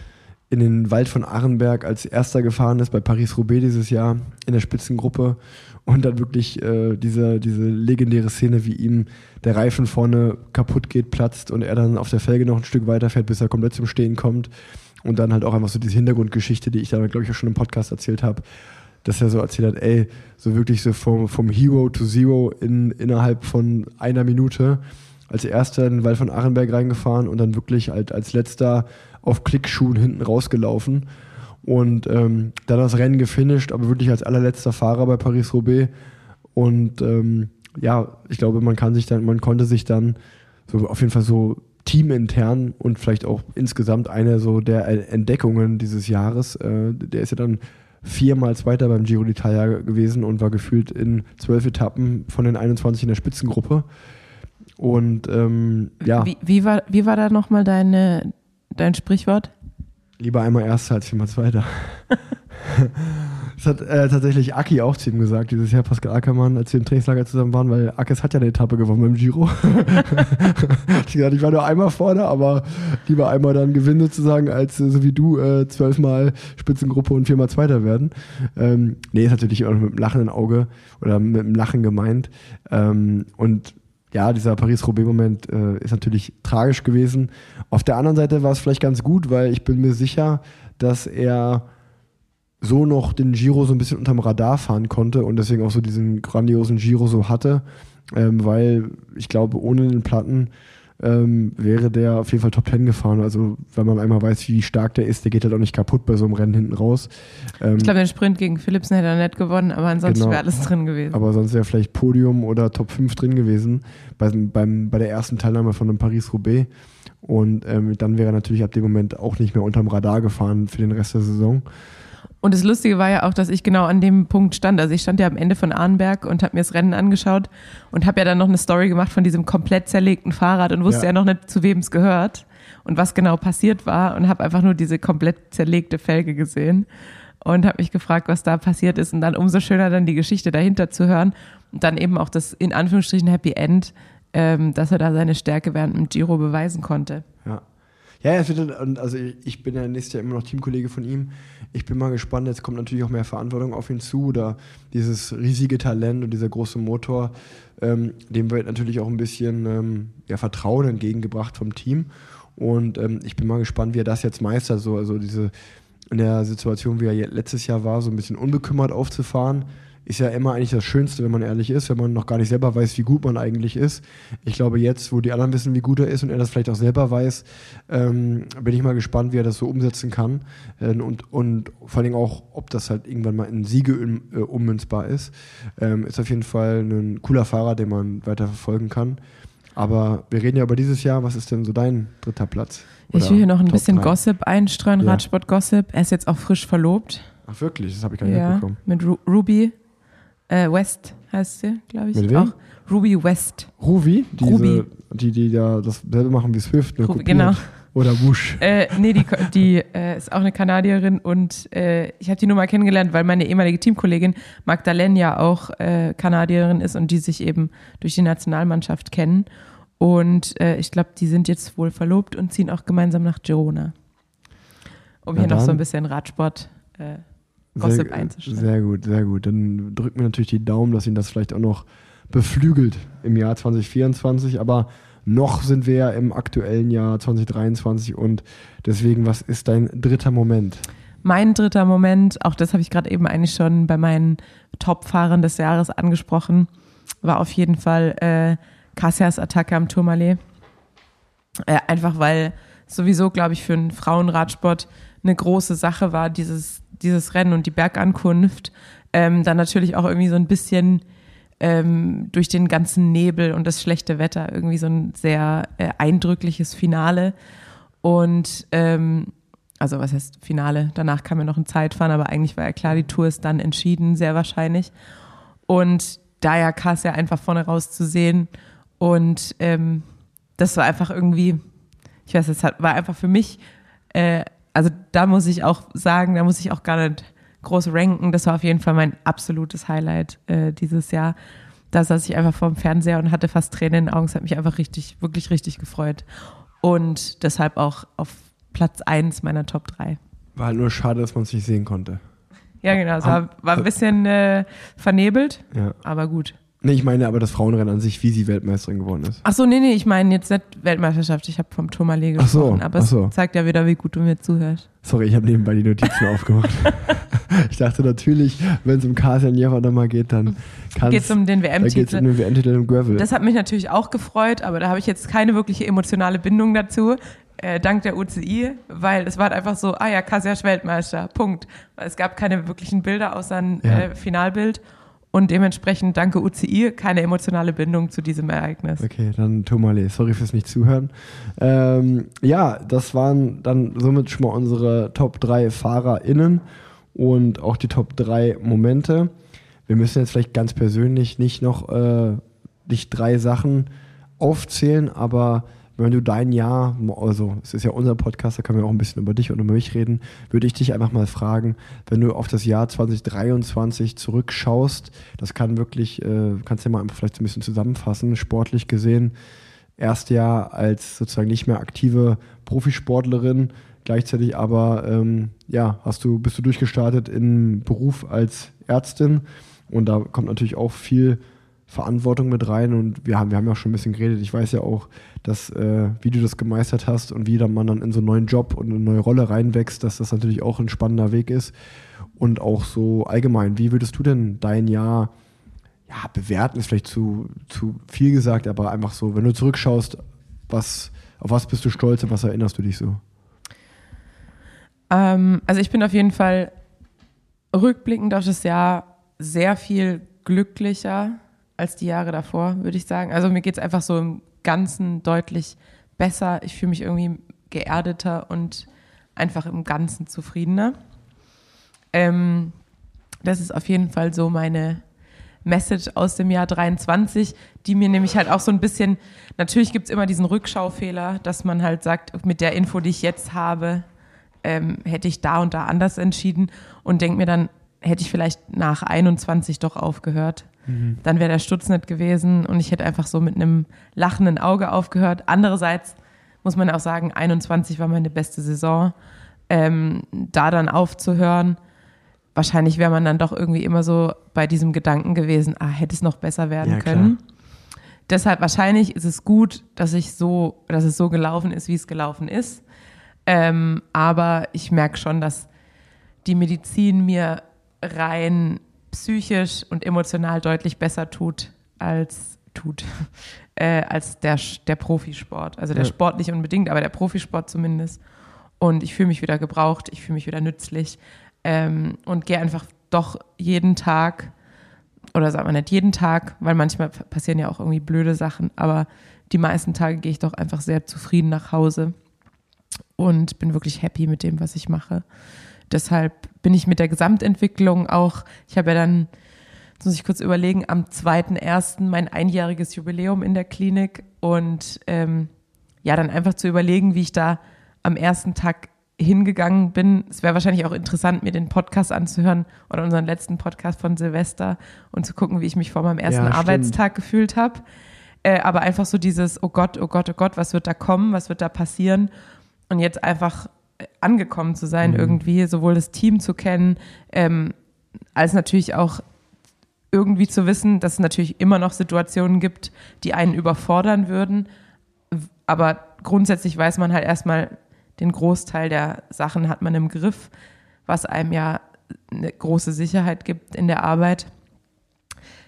in den Wald von Arenberg als erster gefahren ist bei Paris-Roubaix dieses Jahr in der Spitzengruppe und dann wirklich äh, diese, diese legendäre Szene, wie ihm der Reifen vorne kaputt geht, platzt und er dann auf der Felge noch ein Stück weiterfährt, bis er komplett zum Stehen kommt und dann halt auch einfach so diese Hintergrundgeschichte, die ich da glaube ich auch schon im Podcast erzählt habe, dass er so erzählt hat, ey, so wirklich so vom, vom Hero to Zero in, innerhalb von einer Minute als erster in den Wald von Arenberg reingefahren und dann wirklich halt als letzter auf Klickschuhen hinten rausgelaufen und ähm, dann das Rennen gefinisht, aber wirklich als allerletzter Fahrer bei Paris-Roubaix und ähm, ja, ich glaube, man kann sich dann, man konnte sich dann so auf jeden Fall so teamintern und vielleicht auch insgesamt eine so der Entdeckungen dieses Jahres. Äh, der ist ja dann viermal Zweiter beim Giro d'Italia gewesen und war gefühlt in zwölf Etappen von den 21 in der Spitzengruppe. Und ähm, ja, Wie, wie, war, wie war da nochmal deine, dein Sprichwort? lieber einmal Erster als viermal Zweiter. Das hat äh, tatsächlich Aki auch zu ihm gesagt, dieses Jahr Pascal Ackermann, als wir im Trainingslager zusammen waren, weil Akes hat ja eine Etappe gewonnen beim Giro. ich gesagt, ich war nur einmal vorne, aber lieber einmal dann gewinnen sozusagen, als äh, so wie du äh, zwölfmal Spitzengruppe und viermal Zweiter werden. Ähm, nee, ist natürlich auch mit einem lachenden Auge oder mit einem Lachen gemeint. Ähm, und ja, dieser Paris-Roubaix-Moment äh, ist natürlich tragisch gewesen. Auf der anderen Seite war es vielleicht ganz gut, weil ich bin mir sicher, dass er so noch den Giro so ein bisschen unterm Radar fahren konnte und deswegen auch so diesen grandiosen Giro so hatte, ähm, weil ich glaube, ohne den Platten ähm, wäre der auf jeden Fall Top 10 gefahren. Also, wenn man einmal weiß, wie stark der ist, der geht halt auch nicht kaputt bei so einem Rennen hinten raus. Ähm, Ich glaube, den Sprint gegen Philipsen hätte er nicht gewonnen, aber ansonsten Genau. wäre alles drin gewesen. aber sonst wäre vielleicht Podium oder Top 5 drin gewesen bei, beim, bei der ersten Teilnahme von einem Paris-Roubaix. Und ähm, dann wäre er natürlich ab dem Moment auch nicht mehr unterm Radar gefahren für den Rest der Saison. Und das Lustige war ja auch, dass ich genau an dem Punkt stand. Also ich stand ja am Ende von Arnberg und habe mir das Rennen angeschaut und habe ja dann noch eine Story gemacht von diesem komplett zerlegten Fahrrad und wusste Ja. ja, noch nicht, zu wem es gehört und was genau passiert war und habe einfach nur diese komplett zerlegte Felge gesehen und habe mich gefragt, was da passiert ist und dann umso schöner dann die Geschichte dahinter zu hören und dann eben auch das in Anführungsstrichen Happy End, ähm, dass er da seine Stärke während dem Giro beweisen konnte. Ja. Ja, es wird, und also ich bin ja nächstes Jahr immer noch Teamkollege von ihm. Ich bin mal gespannt, jetzt kommt natürlich auch mehr Verantwortung auf ihn zu oder dieses riesige Talent und dieser große Motor, ähm, dem wird natürlich auch ein bisschen ähm, ja, Vertrauen entgegengebracht vom Team. Und ähm, ich bin mal gespannt, wie er das jetzt meistert. So, also diese in der Situation, wie er letztes Jahr war, so ein bisschen unbekümmert aufzufahren, ist ja immer eigentlich das Schönste, wenn man ehrlich ist, wenn man noch gar nicht selber weiß, wie gut man eigentlich ist. Ich glaube, jetzt, wo die anderen wissen, wie gut er ist und er das vielleicht auch selber weiß, ähm, bin ich mal gespannt, wie er das so umsetzen kann. Äh, und, und vor allem auch, ob das halt irgendwann mal in Siege um, äh, ummünzbar ist. Ähm, ist auf jeden Fall ein cooler Fahrer, den man weiter verfolgen kann. Aber wir reden ja über dieses Jahr. Was ist denn so dein dritter Platz? Ich Oder will hier noch ein Top bisschen drei? Gossip einstreuen, Ja. Radsport-Gossip. Er ist jetzt auch frisch verlobt. Ach wirklich? Das habe ich gar nicht Ja, mitbekommen. mit Ru Ruby äh, West heißt sie, glaube ich. Mit wem? Auch Ruby West. Ruby? Diese, Ruby. Die, die da dasselbe machen wie Swift. Ne, Ruby, genau. Oder Wusch. Äh, nee, die, die äh, ist auch eine Kanadierin und äh, ich habe die nur mal kennengelernt, weil meine ehemalige Teamkollegin Magdalene ja auch äh, Kanadierin ist und die sich eben durch die Nationalmannschaft kennen. Und äh, ich glaube, die sind jetzt wohl verlobt und ziehen auch gemeinsam nach Girona. Um Na hier noch so dann. ein bisschen Radsport. Gossip sehr, einzustellen. Sehr gut, sehr gut. Dann drücken wir natürlich die Daumen, dass ihn das vielleicht auch noch beflügelt im Jahr 2024. Aber noch sind wir ja im aktuellen Jahr 2023 und deswegen, was ist dein dritter Moment? Mein dritter Moment, auch das habe ich gerade eben eigentlich schon bei meinen Top-Fahrern des Jahres angesprochen, war auf jeden Fall äh, Cassias Attacke am Tourmalet. Äh, einfach weil sowieso, glaube ich, für einen Frauenradsport eine große Sache war, dieses, dieses Rennen und die Bergankunft. Ähm, dann natürlich auch irgendwie so ein bisschen ähm, durch den ganzen Nebel und das schlechte Wetter irgendwie so ein sehr äh, eindrückliches Finale. Und ähm, also was heißt Finale? Danach kam ja noch ein Zeitfahren, aber eigentlich war ja klar, die Tour ist dann entschieden, sehr wahrscheinlich. Und da ja Kass ja einfach vorne raus zu sehen und ähm, das war einfach irgendwie, ich weiß, es war einfach für mich, äh, also da muss ich auch sagen, da muss ich auch gar nicht groß ranken. Das war auf jeden Fall mein absolutes Highlight äh, dieses Jahr. Da saß ich einfach vorm Fernseher und hatte fast Tränen in den Augen. Es hat mich einfach richtig, wirklich richtig gefreut. Und deshalb auch auf Platz 1 meiner Top 3. War halt nur schade, dass man es nicht sehen konnte. Ja, genau. Es war, war ein bisschen äh, vernebelt, Ja. aber gut. Nee, ich meine aber das Frauenrennen an sich, wie sie Weltmeisterin geworden ist. Ach so, nee, nee, ich meine jetzt nicht Weltmeisterschaft. Ich habe vom Tourmalet Ach so, gesprochen. aber ach so. es zeigt ja wieder, wie gut du mir zuhörst. Sorry, ich habe nebenbei die Notizen aufgemacht. ich dachte natürlich, wenn es um Kasia Nieva nochmal geht, dann kann Geht es um den Da geht um WM-Titel. den WM-Titel im Gravel. Das hat mich natürlich auch gefreut, aber da habe ich jetzt keine wirkliche emotionale Bindung dazu. Äh, dank der UCI, weil es war halt einfach so, ah ja, Kasia ist Weltmeister, Punkt. Weil es gab keine wirklichen Bilder außer ein Ja. äh, Finalbild und dementsprechend danke UCI keine emotionale Bindung zu diesem Ereignis. Okay, dann Tomale, sorry fürs nicht zuhören. Ähm, ja, das waren dann somit schon mal unsere Top 3 FahrerInnen und auch die Top 3 Momente. Wir müssen jetzt vielleicht ganz persönlich nicht noch äh, nicht drei Sachen aufzählen, aber wenn du dein Jahr, also es ist ja unser Podcast, da können wir auch ein bisschen über dich und über mich reden, würde ich dich einfach mal fragen, wenn du auf das Jahr 2023 zurückschaust, das kann wirklich, äh, kannst du ja mal vielleicht ein bisschen zusammenfassen, sportlich gesehen, erst Jahr als sozusagen nicht mehr aktive Profisportlerin, gleichzeitig aber ähm, ja, hast du, bist du durchgestartet im Beruf als Ärztin und da kommt natürlich auch viel Verantwortung mit rein und wir haben, wir haben ja auch schon ein bisschen geredet. Ich weiß ja auch, dass äh, wie du das gemeistert hast und wie dann man dann in so einen neuen Job und eine neue Rolle reinwächst, dass das natürlich auch ein spannender Weg ist und auch so allgemein. Wie würdest du denn dein Jahr ja, bewerten ist vielleicht zu, zu viel gesagt, aber einfach so, wenn du zurückschaust, was, auf was bist du stolz und was erinnerst du dich so? Ähm, also ich bin auf jeden Fall rückblickend auf das Jahr sehr viel glücklicher als die Jahre davor, würde ich sagen. Also mir geht es einfach so im Ganzen deutlich besser. Ich fühle mich irgendwie geerdeter und einfach im Ganzen zufriedener. Ähm, das ist auf jeden Fall so meine Message aus dem Jahr 23, die mir nämlich halt auch so ein bisschen, natürlich gibt es immer diesen Rückschaufehler, dass man halt sagt, mit der Info, die ich jetzt habe, ähm, hätte ich da und da anders entschieden und denke mir dann, hätte ich vielleicht nach 21 doch aufgehört. Mhm. Dann wäre der Stutz nicht gewesen und ich hätte einfach so mit einem lachenden Auge aufgehört. Andererseits muss man auch sagen, 21 war meine beste Saison. Ähm, da dann aufzuhören, wahrscheinlich wäre man dann doch irgendwie immer so bei diesem Gedanken gewesen, ah, hätte es noch besser werden Ja, klar. können. Deshalb wahrscheinlich ist es gut, dass ich so, dass es so gelaufen ist, wie es gelaufen ist. Ähm, aber ich merke schon, dass die Medizin mir rein psychisch und emotional deutlich besser tut als tut äh, als der, der Profisport. Also der Ja. Sport nicht unbedingt, aber der Profisport zumindest. Und ich fühle mich wieder gebraucht, ich fühle mich wieder nützlich ähm, und gehe einfach doch jeden Tag oder sagen wir nicht jeden Tag, weil manchmal passieren ja auch irgendwie blöde Sachen, aber die meisten Tage gehe ich doch einfach sehr zufrieden nach Hause und bin wirklich happy mit dem, was ich mache. Deshalb bin ich mit der Gesamtentwicklung auch, ich habe ja dann, jetzt muss ich kurz überlegen, am 2.1. mein einjähriges Jubiläum in der Klinik und ähm, ja, dann einfach zu überlegen, wie ich da am ersten Tag hingegangen bin. Es wäre wahrscheinlich auch interessant, mir den Podcast anzuhören oder unseren letzten Podcast von Silvester und zu gucken, wie ich mich vor meinem ersten Ja. Arbeitstag gefühlt habe. Äh, aber einfach so dieses, oh Gott, oh Gott, oh Gott, was wird da kommen, was wird da passieren? Und jetzt einfach angekommen zu sein, irgendwie, sowohl das Team zu kennen, ähm, als natürlich auch irgendwie zu wissen, dass es natürlich immer noch Situationen gibt, die einen überfordern würden. Aber grundsätzlich weiß man halt erstmal, den Großteil der Sachen hat man im Griff, was einem ja eine große Sicherheit gibt in der Arbeit.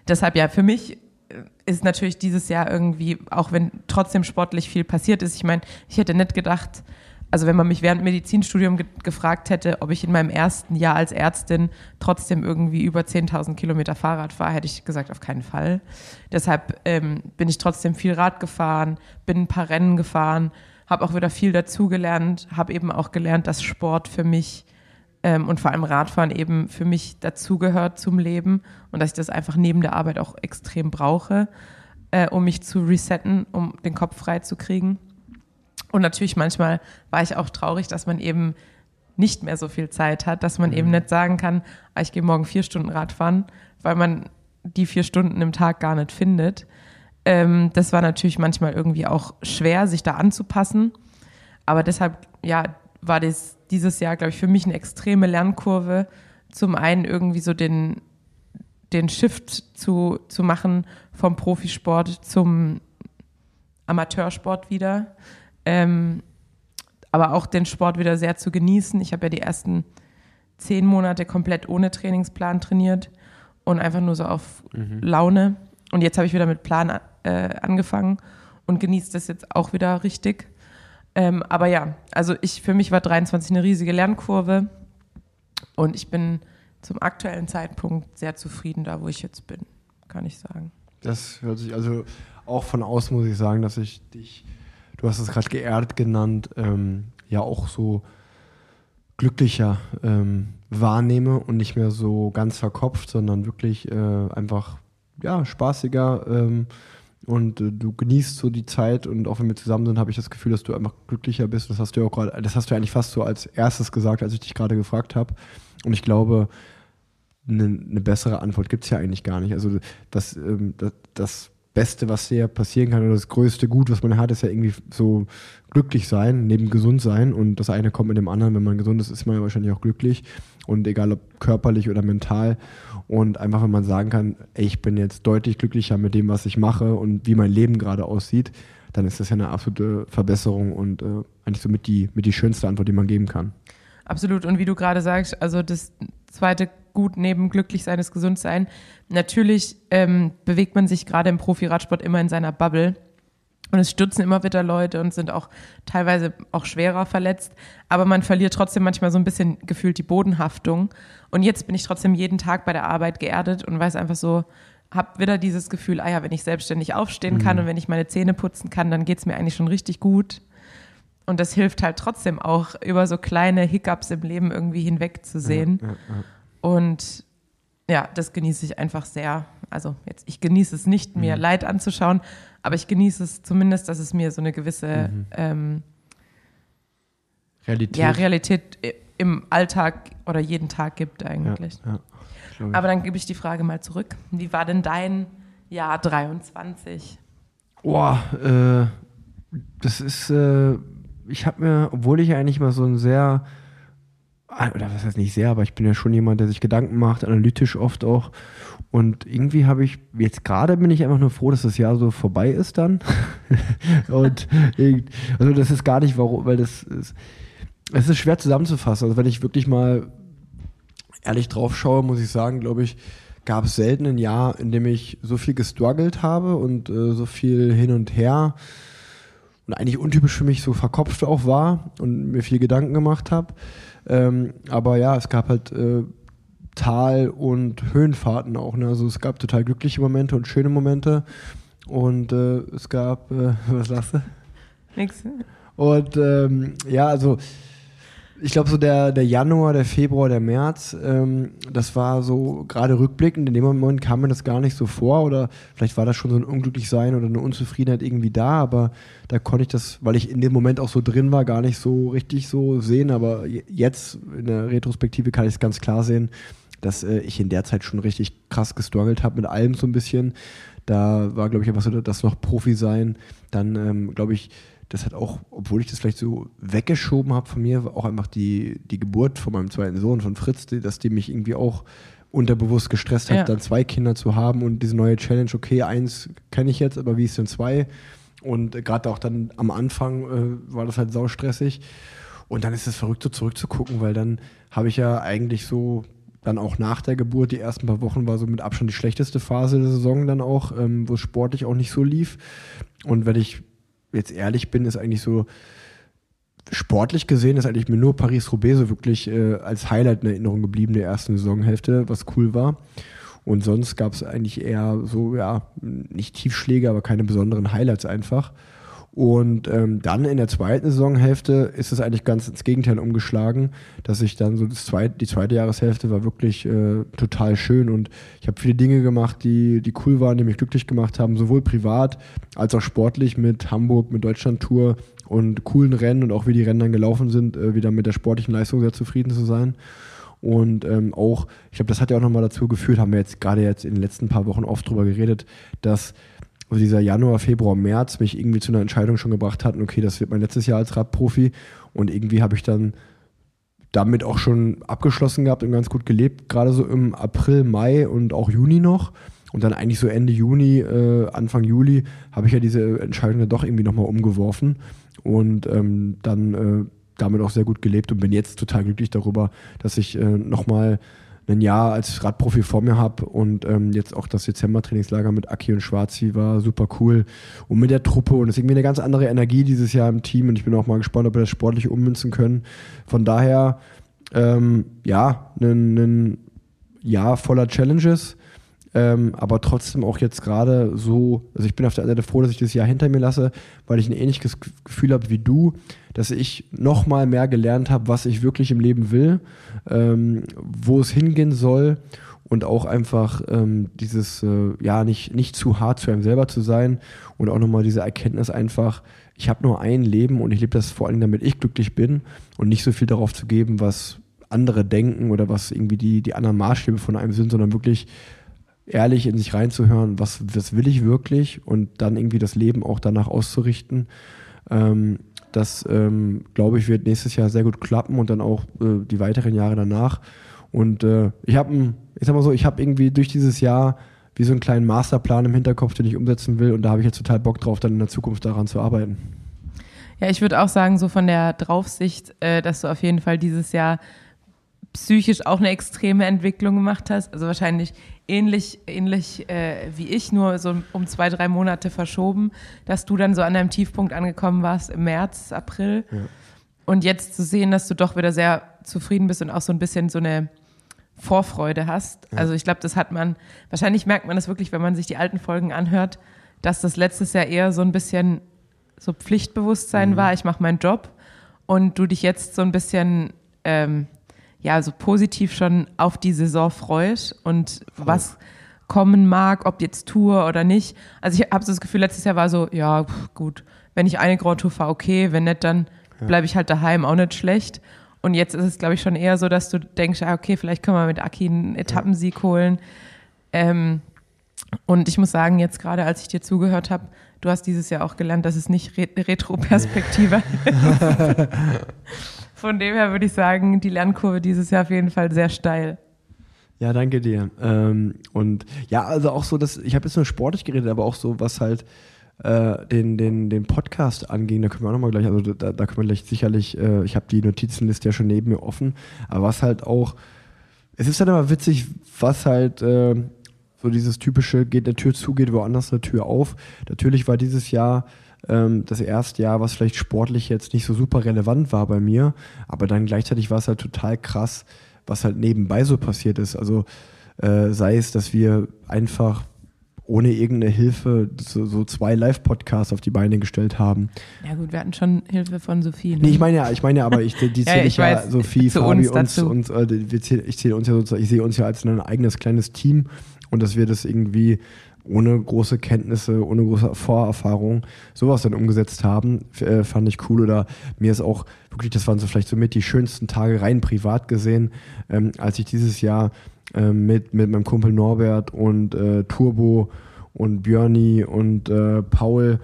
Deshalb ja, für mich äh, ist natürlich dieses Jahr irgendwie, auch wenn trotzdem sportlich viel passiert ist, ich meine, ich hätte nicht gedacht, also wenn man mich während Medizinstudium ge gefragt hätte, ob ich in meinem ersten Jahr als Ärztin trotzdem irgendwie über 10.000 Kilometer Fahrrad fahre, hätte ich gesagt, auf keinen Fall. Deshalb ähm, bin ich trotzdem viel Rad gefahren, bin ein paar Rennen gefahren, habe auch wieder viel dazugelernt, habe eben auch gelernt, dass Sport für mich ähm, und vor allem Radfahren eben für mich dazugehört zum Leben und dass ich das einfach neben der Arbeit auch extrem brauche, äh, um mich zu resetten, um den Kopf frei zu kriegen. Und natürlich manchmal war ich auch traurig, dass man eben nicht mehr so viel Zeit hat, dass man eben nicht sagen kann, ah, ich gehe morgen vier Stunden Radfahren, weil man die vier Stunden im Tag gar nicht findet. Ähm, das war natürlich manchmal irgendwie auch schwer, sich da anzupassen. Aber deshalb, ja, war das dieses Jahr, glaube ich, für mich eine extreme Lernkurve. Zum einen irgendwie so den, den Shift zu, zu machen vom Profisport zum Amateursport wieder. Ähm, aber auch den Sport wieder sehr zu genießen. Ich habe ja die ersten zehn Monate komplett ohne Trainingsplan trainiert und einfach nur so auf Laune. Und jetzt habe ich wieder mit Plan äh, angefangen und genieße das jetzt auch wieder richtig. Ähm, aber ja, also ich, für mich war 23 eine riesige Lernkurve und ich bin zum aktuellen Zeitpunkt sehr zufrieden da, wo ich jetzt bin, kann ich sagen. Das hört sich also auch von außen muss ich sagen, dass ich dich, du hast es gerade geerdet genannt, ähm, ja auch so glücklicher ähm, wahrnehme und nicht mehr so ganz verkopft, sondern wirklich äh, einfach ja spaßiger ähm, und äh, du genießt so die Zeit und auch wenn wir zusammen sind, habe ich das Gefühl, dass du einfach glücklicher bist. Das hast du ja auch gerade, das hast du eigentlich fast so als erstes gesagt, als ich dich gerade gefragt habe. Und ich glaube, eine, eine bessere Antwort gibt es ja eigentlich gar nicht. Also das, ähm, das, das Beste, was dir passieren kann oder das größte Gut, was man hat, ist ja irgendwie so glücklich sein, neben gesund sein. Und das eine kommt mit dem anderen. Wenn man gesund ist, ist man ja wahrscheinlich auch glücklich. Und egal ob körperlich oder mental. Und einfach, wenn man sagen kann, ey, ich bin jetzt deutlich glücklicher mit dem, was ich mache und wie mein Leben gerade aussieht, dann ist das ja eine absolute Verbesserung und äh, eigentlich so mit die, mit die schönste Antwort, die man geben kann. Absolut. Und wie du gerade sagst, also das zweite Gut neben Glücklichsein ist Gesundsein. Natürlich ähm, bewegt man sich gerade im Profiradsport immer in seiner Bubble. Und es stürzen immer wieder Leute und sind auch teilweise auch schwerer verletzt. Aber man verliert trotzdem manchmal so ein bisschen gefühlt die Bodenhaftung. Und jetzt bin ich trotzdem jeden Tag bei der Arbeit geerdet und weiß einfach so, hab wieder dieses Gefühl, ah ja, wenn ich selbstständig aufstehen kann und wenn ich meine Zähne putzen kann, dann geht's mir eigentlich schon richtig gut. Und das hilft halt trotzdem auch, über so kleine Hiccups im Leben irgendwie hinwegzusehen. Ja, ja. Und ja, das genieße ich einfach sehr. Also jetzt, ich genieße es nicht, mir Leid anzuschauen, aber ich genieße es zumindest, dass es mir so eine gewisse ähm, Realität. ja, Realität im Alltag oder jeden Tag gibt ja, eigentlich. ja. Aber dann gebe ich die Frage mal zurück. Wie war denn dein Jahr 23? Boah, äh, das ist, äh, ich habe mir, obwohl ich ja eigentlich mal so ein sehr, ah, oder was heißt nicht sehr, aber ich bin ja schon jemand, der sich Gedanken macht, analytisch oft auch. Und irgendwie habe ich, jetzt gerade bin ich einfach nur froh, dass das Jahr so vorbei ist dann. Und also das ist gar nicht, warum, weil das ist, es ist schwer zusammenzufassen. Also wenn ich wirklich mal ehrlich drauf schaue, muss ich sagen, glaube ich, gab es selten ein Jahr, in dem ich so viel gestruggelt habe und äh, so viel hin und her und eigentlich untypisch für mich so verkopft auch war und mir viel Gedanken gemacht habe. Ähm, aber ja, es gab halt äh, Tal- und Höhenfahrten auch. Ne? Also es gab total glückliche Momente und schöne Momente. Und äh, es gab, äh, was sagst du? Nix. Und ähm, ja, also ich glaube so der, der Januar, der Februar, der März, ähm, das war so gerade rückblickend, in dem Moment kam mir das gar nicht so vor oder vielleicht war das schon so ein Unglücklichsein oder eine Unzufriedenheit irgendwie da, aber da konnte ich das, weil ich in dem Moment auch so drin war, gar nicht so richtig so sehen, aber je- jetzt in der Retrospektive kann ich es ganz klar sehen, dass äh, ich in der Zeit schon richtig krass gestruggelt habe mit allem so ein bisschen. Da war, glaube ich, einfach so das noch Profi sein. Dann, ähm, glaube ich, das hat auch, obwohl ich das vielleicht so weggeschoben habe von mir, auch einfach die, die Geburt von meinem zweiten Sohn, von Fritz, die, dass die mich irgendwie auch unterbewusst gestresst hat, Ja. dann zwei Kinder zu haben und diese neue Challenge, okay, eins kenne ich jetzt, aber wie ist denn zwei? Und äh, gerade auch dann am Anfang äh, war das halt saustressig. Und dann ist es verrückt, so zurückzugucken, weil dann habe ich ja eigentlich so, dann auch nach der Geburt, die ersten paar Wochen war so mit Abstand die schlechteste Phase der Saison dann auch, ähm, wo es sportlich auch nicht so lief. Und wenn ich jetzt ehrlich bin, ist eigentlich so, sportlich gesehen ist eigentlich mir nur Paris-Roubaix so wirklich äh, als Highlight in Erinnerung geblieben der ersten Saisonhälfte, was cool war. Und sonst gab es eigentlich eher so, ja, nicht Tiefschläge, aber keine besonderen Highlights einfach. Und ähm, dann in der zweiten Saisonhälfte ist es eigentlich ganz ins Gegenteil umgeschlagen, dass ich dann so das zweite, die zweite Jahreshälfte war wirklich äh, total schön und ich habe viele Dinge gemacht, die, die cool waren, die mich glücklich gemacht haben, sowohl privat als auch sportlich mit Hamburg, mit Deutschland-Tour und coolen Rennen und auch wie die Rennen dann gelaufen sind, äh, wieder mit der sportlichen Leistung sehr zufrieden zu sein. Und ähm, auch, ich glaube, das hat ja auch nochmal dazu geführt, haben wir jetzt gerade jetzt in den letzten paar Wochen oft drüber geredet, dass also dieser Januar, Februar, März mich irgendwie zu einer Entscheidung schon gebracht hatten, okay, das wird mein letztes Jahr als Radprofi. Und irgendwie habe ich dann damit auch schon abgeschlossen gehabt und ganz gut gelebt, gerade so im April, Mai und auch Juni noch. Und dann eigentlich so Ende Juni, äh, Anfang Juli habe ich ja diese Entscheidung dann doch irgendwie nochmal umgeworfen und ähm, dann äh, damit auch sehr gut gelebt und bin jetzt total glücklich darüber, dass ich äh, nochmal ein Jahr als Radprofi vor mir habe und ähm, jetzt auch das Dezember-Trainingslager mit Aki und Schwarzi war super cool und mit der Truppe und es ist irgendwie eine ganz andere Energie dieses Jahr im Team und ich bin auch mal gespannt, ob wir das sportlich ummünzen können. Von daher, ähm, ja, ein, ein Jahr voller Challenges, ähm, aber trotzdem auch jetzt gerade so, also ich bin auf der einen Seite froh, dass ich das Jahr hinter mir lasse, weil ich ein ähnliches Gefühl habe wie du, dass ich noch mal mehr gelernt habe, was ich wirklich im Leben will, ähm, wo es hingehen soll und auch einfach ähm, dieses, äh, ja, nicht, nicht zu hart zu einem selber zu sein und auch nochmal diese Erkenntnis einfach, ich habe nur ein Leben und ich lebe das vor allem, damit ich glücklich bin und nicht so viel darauf zu geben, was andere denken oder was irgendwie die, die anderen Maßstäbe von einem sind, sondern wirklich ehrlich in sich reinzuhören, was, was will ich wirklich und dann irgendwie das Leben auch danach auszurichten. Ähm, das, ähm, glaube ich, wird nächstes Jahr sehr gut klappen und dann auch äh, die weiteren Jahre danach. Und äh, ich habe, ich sag mal so, ich habe irgendwie durch dieses Jahr wie so einen kleinen Masterplan im Hinterkopf, den ich umsetzen will und da habe ich jetzt total Bock drauf, dann in der Zukunft daran zu arbeiten. Ja, ich würde auch sagen, so von der Draufsicht, äh, dass du auf jeden Fall dieses Jahr psychisch auch eine extreme Entwicklung gemacht hast. Also wahrscheinlich ähnlich, ähnlich äh, wie ich, nur so um zwei, drei Monate verschoben, dass du dann so an deinem Tiefpunkt angekommen warst im März, April. Ja. Und jetzt zu sehen, dass du doch wieder sehr zufrieden bist und auch so ein bisschen so eine Vorfreude hast. Also ich glaube, das hat man, wahrscheinlich merkt man das wirklich, wenn man sich die alten Folgen anhört, dass das letztes Jahr eher so ein bisschen so Pflichtbewusstsein war, ich mache meinen Job und du dich jetzt so ein bisschen ähm, ja so positiv schon auf die Saison freust und was kommen mag, ob jetzt Tour oder nicht. Also ich habe so das Gefühl, letztes Jahr war so, ja pff, gut, wenn ich eine Grand Tour fahre, okay, wenn nicht, dann bleibe ich halt daheim, auch nicht schlecht. Und jetzt ist es, glaube ich, schon eher so, dass du denkst, ah, okay, vielleicht können wir mit Aki einen Etappensieg holen. Ähm, und ich muss sagen, jetzt gerade als ich dir zugehört habe, du hast dieses Jahr auch gelernt, dass es nicht Re Retro-Perspektive ist. Von dem her würde ich sagen, die Lernkurve dieses Jahr auf jeden Fall sehr steil. Ja, danke dir. Ähm, und ja, also auch so, dass ich habe jetzt nur sportlich geredet, aber auch so, was halt äh, den, den, den Podcast anging, da können wir auch nochmal gleich, also da, da können wir gleich sicherlich, äh, ich habe die Notizenliste ja schon neben mir offen, aber was halt auch, es ist dann immer witzig, was halt äh, so dieses typische, geht eine Tür zu, geht woanders eine Tür auf. Natürlich war dieses Jahr ähm, das erste Jahr, was vielleicht sportlich jetzt nicht so super relevant war bei mir, aber dann gleichzeitig war es halt total krass, was halt nebenbei so passiert ist. Also äh, sei es, dass wir einfach ohne irgendeine Hilfe so, so zwei Live-Podcasts auf die Beine gestellt haben. Ja gut, wir hatten schon Hilfe von Sophie. Ne? Nee, ich meine ja, ich meine ja, aber ich, die die Ja, zähle ich ja, weiß, Sophie, zu Fabi, uns uns, uns, äh, wir zähl, ich zähle uns ja sozusagen, ich sehe uns ja als ein eigenes kleines Team und dass wir das irgendwie ohne große Kenntnisse, ohne große Vorerfahrung sowas dann umgesetzt haben, äh, fand ich cool. Oder mir ist auch wirklich, das waren so vielleicht so mit die schönsten Tage rein privat gesehen, ähm, als ich dieses Jahr ähm, mit, mit meinem Kumpel Norbert und äh, Turbo und Björni und äh, Paul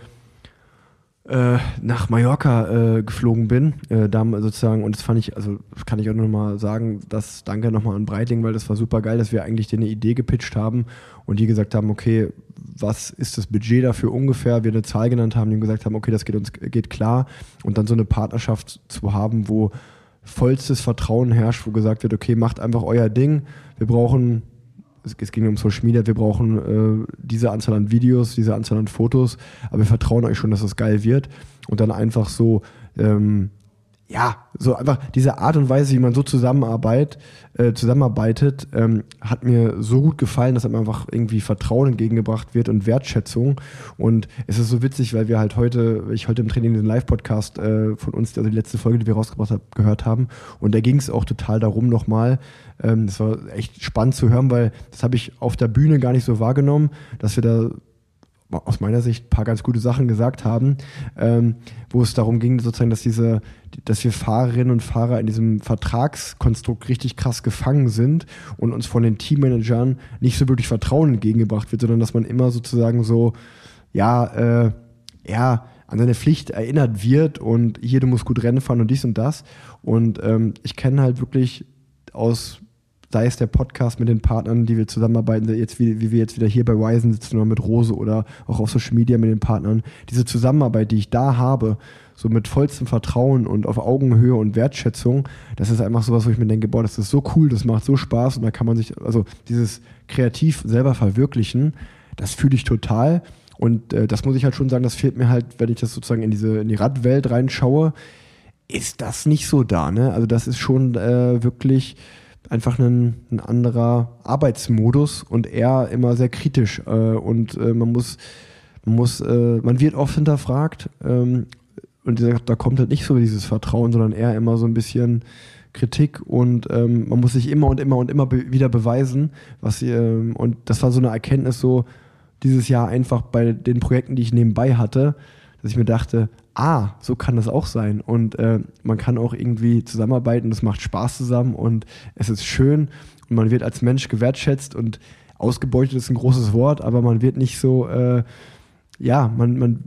äh, nach Mallorca äh, geflogen bin, äh, da sozusagen, und das fand ich, also kann ich auch nochmal sagen, das danke nochmal an Breitling, weil das war super geil, dass wir eigentlich denen eine Idee gepitcht haben und die gesagt haben, okay, was ist das Budget dafür ungefähr, wir eine Zahl genannt haben, die gesagt haben, okay, das geht uns geht klar. Und dann so eine Partnerschaft zu haben, wo vollstes Vertrauen herrscht, wo gesagt wird, okay, macht einfach euer Ding, wir brauchen es, ging um Social Media, wir brauchen äh, diese Anzahl an Videos, diese Anzahl an Fotos, aber wir vertrauen euch schon, dass das geil wird. Und dann einfach so, ähm, ja, so einfach diese Art und Weise, wie man so zusammenarbeitet, äh, zusammenarbeitet, ähm, hat mir so gut gefallen, dass einem einfach irgendwie Vertrauen entgegengebracht wird und Wertschätzung. Und es ist so witzig, weil wir halt heute, ich heute im Training den Live-Podcast äh, von uns, also die letzte Folge, die wir rausgebracht haben, gehört haben. Und da ging es auch total darum nochmal, ähm, das war echt spannend zu hören, weil das habe ich auf der Bühne gar nicht so wahrgenommen, dass wir da aus meiner Sicht ein paar ganz gute Sachen gesagt haben, ähm, wo es darum ging, sozusagen, dass diese, dass wir Fahrerinnen und Fahrer in diesem Vertragskonstrukt richtig krass gefangen sind und uns von den Teammanagern nicht so wirklich Vertrauen entgegengebracht wird, sondern dass man immer sozusagen so, ja, äh, ja, an seine Pflicht erinnert wird und hier, du musst gut Rennen fahren und dies und das. Und ähm, ich kenne halt wirklich aus sei es der Podcast mit den Partnern, die wir zusammenarbeiten, jetzt wie, wie wir jetzt wieder hier bei Ryzen sitzen oder mit Rose oder auch auf Social Media mit den Partnern, diese Zusammenarbeit, die ich da habe, so mit vollstem Vertrauen und auf Augenhöhe und Wertschätzung, das ist einfach sowas, wo ich mir denke, boah, das ist so cool, das macht so Spaß und da kann man sich, also dieses kreativ selber verwirklichen, das fühle ich total und äh, das muss ich halt schon sagen, das fehlt mir halt, wenn ich das sozusagen in diese, in die Radwelt reinschaue, ist das nicht so da, ne? Also das ist schon äh, wirklich einfach ein, ein anderer Arbeitsmodus und eher immer sehr kritisch äh, und äh, man muss man muss äh, man wird oft hinterfragt ähm, und da, kommt halt nicht so dieses Vertrauen, sondern eher immer so ein bisschen Kritik und ähm, man muss sich immer und immer und immer be wieder beweisen, was ähm, und das war so eine Erkenntnis so dieses Jahr einfach bei den Projekten, die ich nebenbei hatte, dass ich mir dachte, ah, so kann das auch sein. Und äh, man kann auch irgendwie zusammenarbeiten, das macht Spaß zusammen und es ist schön und man wird als Mensch gewertschätzt und ausgebeutet ist ein großes Wort, aber man wird nicht so, äh, ja, man, man,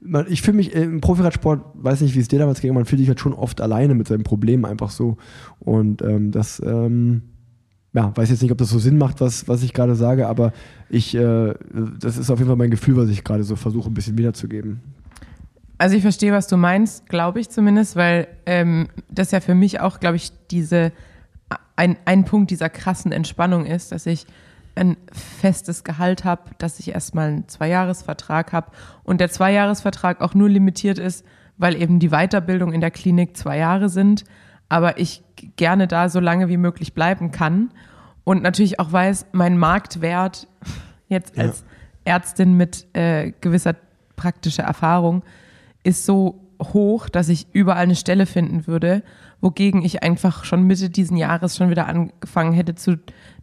man ich fühle mich äh, im Profiradsport, weiß nicht, wie es dir damals ging, man fühlt sich halt schon oft alleine mit seinen Problemen einfach so. Und ähm, das, ähm, ja, weiß jetzt nicht, ob das so Sinn macht, was, was ich gerade sage, aber ich, äh, das ist auf jeden Fall mein Gefühl, was ich gerade so versuche, ein bisschen wiederzugeben. Also ich verstehe, was du meinst, glaube ich zumindest, weil ähm, das ja für mich auch, glaube ich, diese ein, ein Punkt dieser krassen Entspannung ist, dass ich ein festes Gehalt habe, dass ich erstmal einen Zweijahresvertrag habe. Und der Zweijahresvertrag auch nur limitiert ist, weil eben die Weiterbildung in der Klinik zwei Jahre sind, aber ich gerne da so lange wie möglich bleiben kann. Und natürlich auch weiß, mein Marktwert jetzt Ja. als Ärztin mit äh, gewisser praktischer Erfahrung ist so hoch, dass ich überall eine Stelle finden würde, wogegen ich einfach schon Mitte diesen Jahres schon wieder angefangen hätte, zu,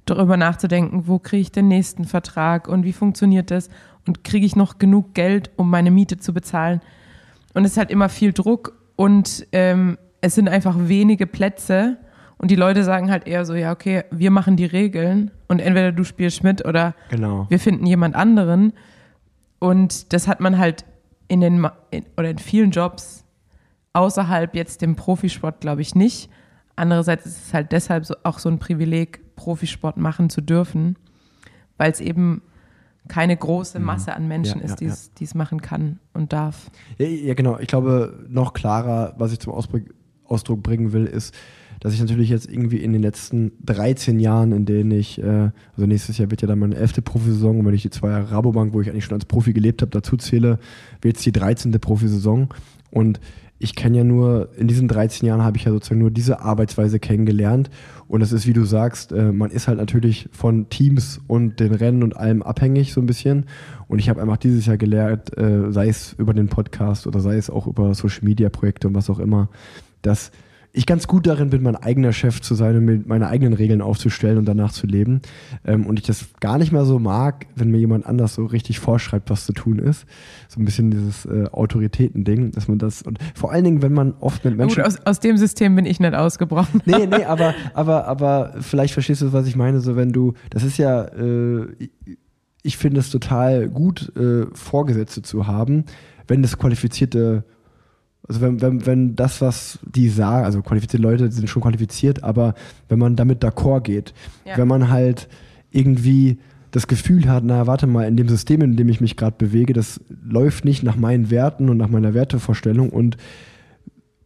darüber nachzudenken, wo kriege ich den nächsten Vertrag und wie funktioniert das und kriege ich noch genug Geld, um meine Miete zu bezahlen. Und es ist halt immer viel Druck und ähm, es sind einfach wenige Plätze und die Leute sagen halt eher so, ja, okay, wir machen die Regeln und entweder du spielst mit oder Genau. wir finden jemand anderen. Und das hat man halt in den in, oder in vielen Jobs außerhalb jetzt dem Profisport, glaube ich, nicht. Andererseits ist es halt deshalb so, auch so ein Privileg, Profisport machen zu dürfen, weil es eben keine große Masse an Menschen Mhm. Ja, ist, ja, die es machen kann und darf. Ja, ja, genau. Ich glaube, noch klarer, was ich zum Ausdruck, Ausdruck bringen will, ist, dass ich natürlich jetzt irgendwie in den letzten 13 Jahren, in denen ich, äh, also nächstes Jahr wird ja dann meine elfte Profisaison, und wenn ich die zwei Jahre Rabobank, wo ich eigentlich schon als Profi gelebt habe, dazu zähle, wird es die 13. Profisaison. Und ich kenne ja nur, in diesen 13 Jahren habe ich ja sozusagen nur diese Arbeitsweise kennengelernt. Und es ist, wie du sagst, äh, man ist halt natürlich von Teams und den Rennen und allem abhängig so ein bisschen. Und ich habe einfach dieses Jahr gelernt, äh, sei es über den Podcast oder sei es auch über Social Media Projekte und was auch immer, dass ich ganz gut darin bin, mein eigener Chef zu sein und meine eigenen Regeln aufzustellen und danach zu leben. Ähm, und ich das gar nicht mehr so mag, wenn mir jemand anders so richtig vorschreibt, was zu tun ist. So ein bisschen dieses äh, Autoritätending, dass man das, und vor allen Dingen, wenn man oft mit Menschen. Gut, aus, aus dem System bin ich nicht ausgebrochen. Nee, nee, aber, aber, aber vielleicht verstehst du, was ich meine. So, wenn du, das ist ja, äh, ich finde es total gut, äh, Vorgesetzte zu haben, wenn das qualifizierte, also wenn, wenn, wenn das, was die sagen, also qualifizierte Leute sind schon qualifiziert, aber wenn man damit d'accord geht, Ja. wenn man halt irgendwie das Gefühl hat, na warte mal, in dem System, in dem ich mich gerade bewege, das läuft nicht nach meinen Werten und nach meiner Wertevorstellung und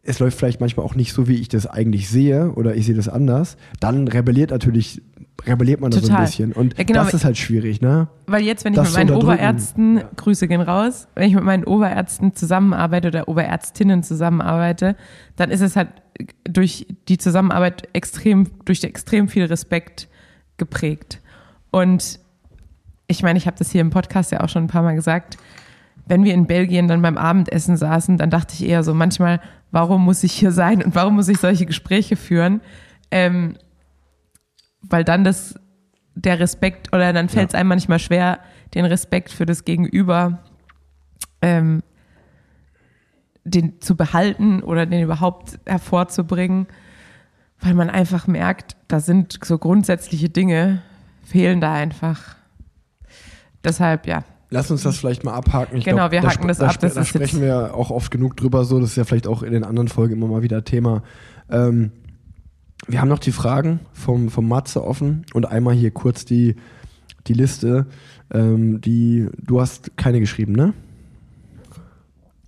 es läuft vielleicht manchmal auch nicht so, wie ich das eigentlich sehe oder ich sehe das anders, dann rebelliert natürlich, rebelliert man da so ein bisschen. Und Ja, genau. das ist halt schwierig, ne? Weil jetzt, wenn ich Das mit meinen. Oberärzten, Ja. Grüße gehen raus, wenn ich mit meinen Oberärzten zusammenarbeite oder Oberärztinnen zusammenarbeite, dann ist es halt durch die Zusammenarbeit extrem, durch extrem viel Respekt geprägt. Und ich meine, ich habe das hier im Podcast ja auch schon ein paar Mal gesagt, wenn wir in Belgien dann beim Abendessen saßen, dann dachte ich eher so manchmal, warum muss ich hier sein und warum muss ich solche Gespräche führen? Ähm, weil dann das, der Respekt, oder dann fällt es einem manchmal schwer, den Respekt für das Gegenüber ähm, den zu behalten oder den überhaupt hervorzubringen, weil man einfach merkt, da sind so grundsätzliche Dinge, fehlen da einfach. Deshalb, ja. Lass uns das vielleicht mal abhaken. Ich Genau, wir da haken das da ab, das da sprechen wir auch oft genug drüber, so. Das ist ja vielleicht auch in den anderen Folgen immer mal wieder Thema. Ähm, wir haben noch die Fragen vom, vom Matze offen und einmal hier kurz die, die Liste. Ähm, die, du hast keine geschrieben, ne?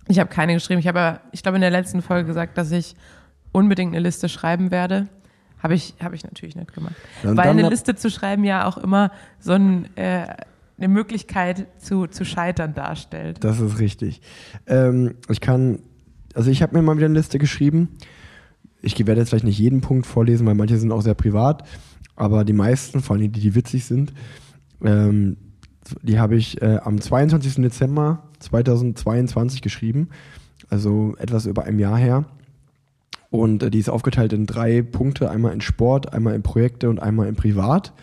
Ich habe keine geschrieben. Ich habe, ja, ich glaube, in der letzten Folge gesagt, dass ich unbedingt eine Liste schreiben werde. Habe ich, habe ich natürlich nicht gemacht. Dann- Weil dann eine hab- Liste zu schreiben ja auch immer so ein, äh, eine Möglichkeit zu, zu scheitern darstellt. Das ist richtig. Ähm, ich kann, also ich habe mir mal wieder eine Liste geschrieben. Ich werde jetzt vielleicht nicht jeden Punkt vorlesen, weil manche sind auch sehr privat, aber die meisten, vor allem die, die witzig sind, ähm, die habe ich äh, am 22. Dezember 2022 geschrieben, also etwas über einem Jahr her. Und äh, die ist aufgeteilt in drei Punkte, einmal in Sport, einmal in Projekte und einmal in Privat.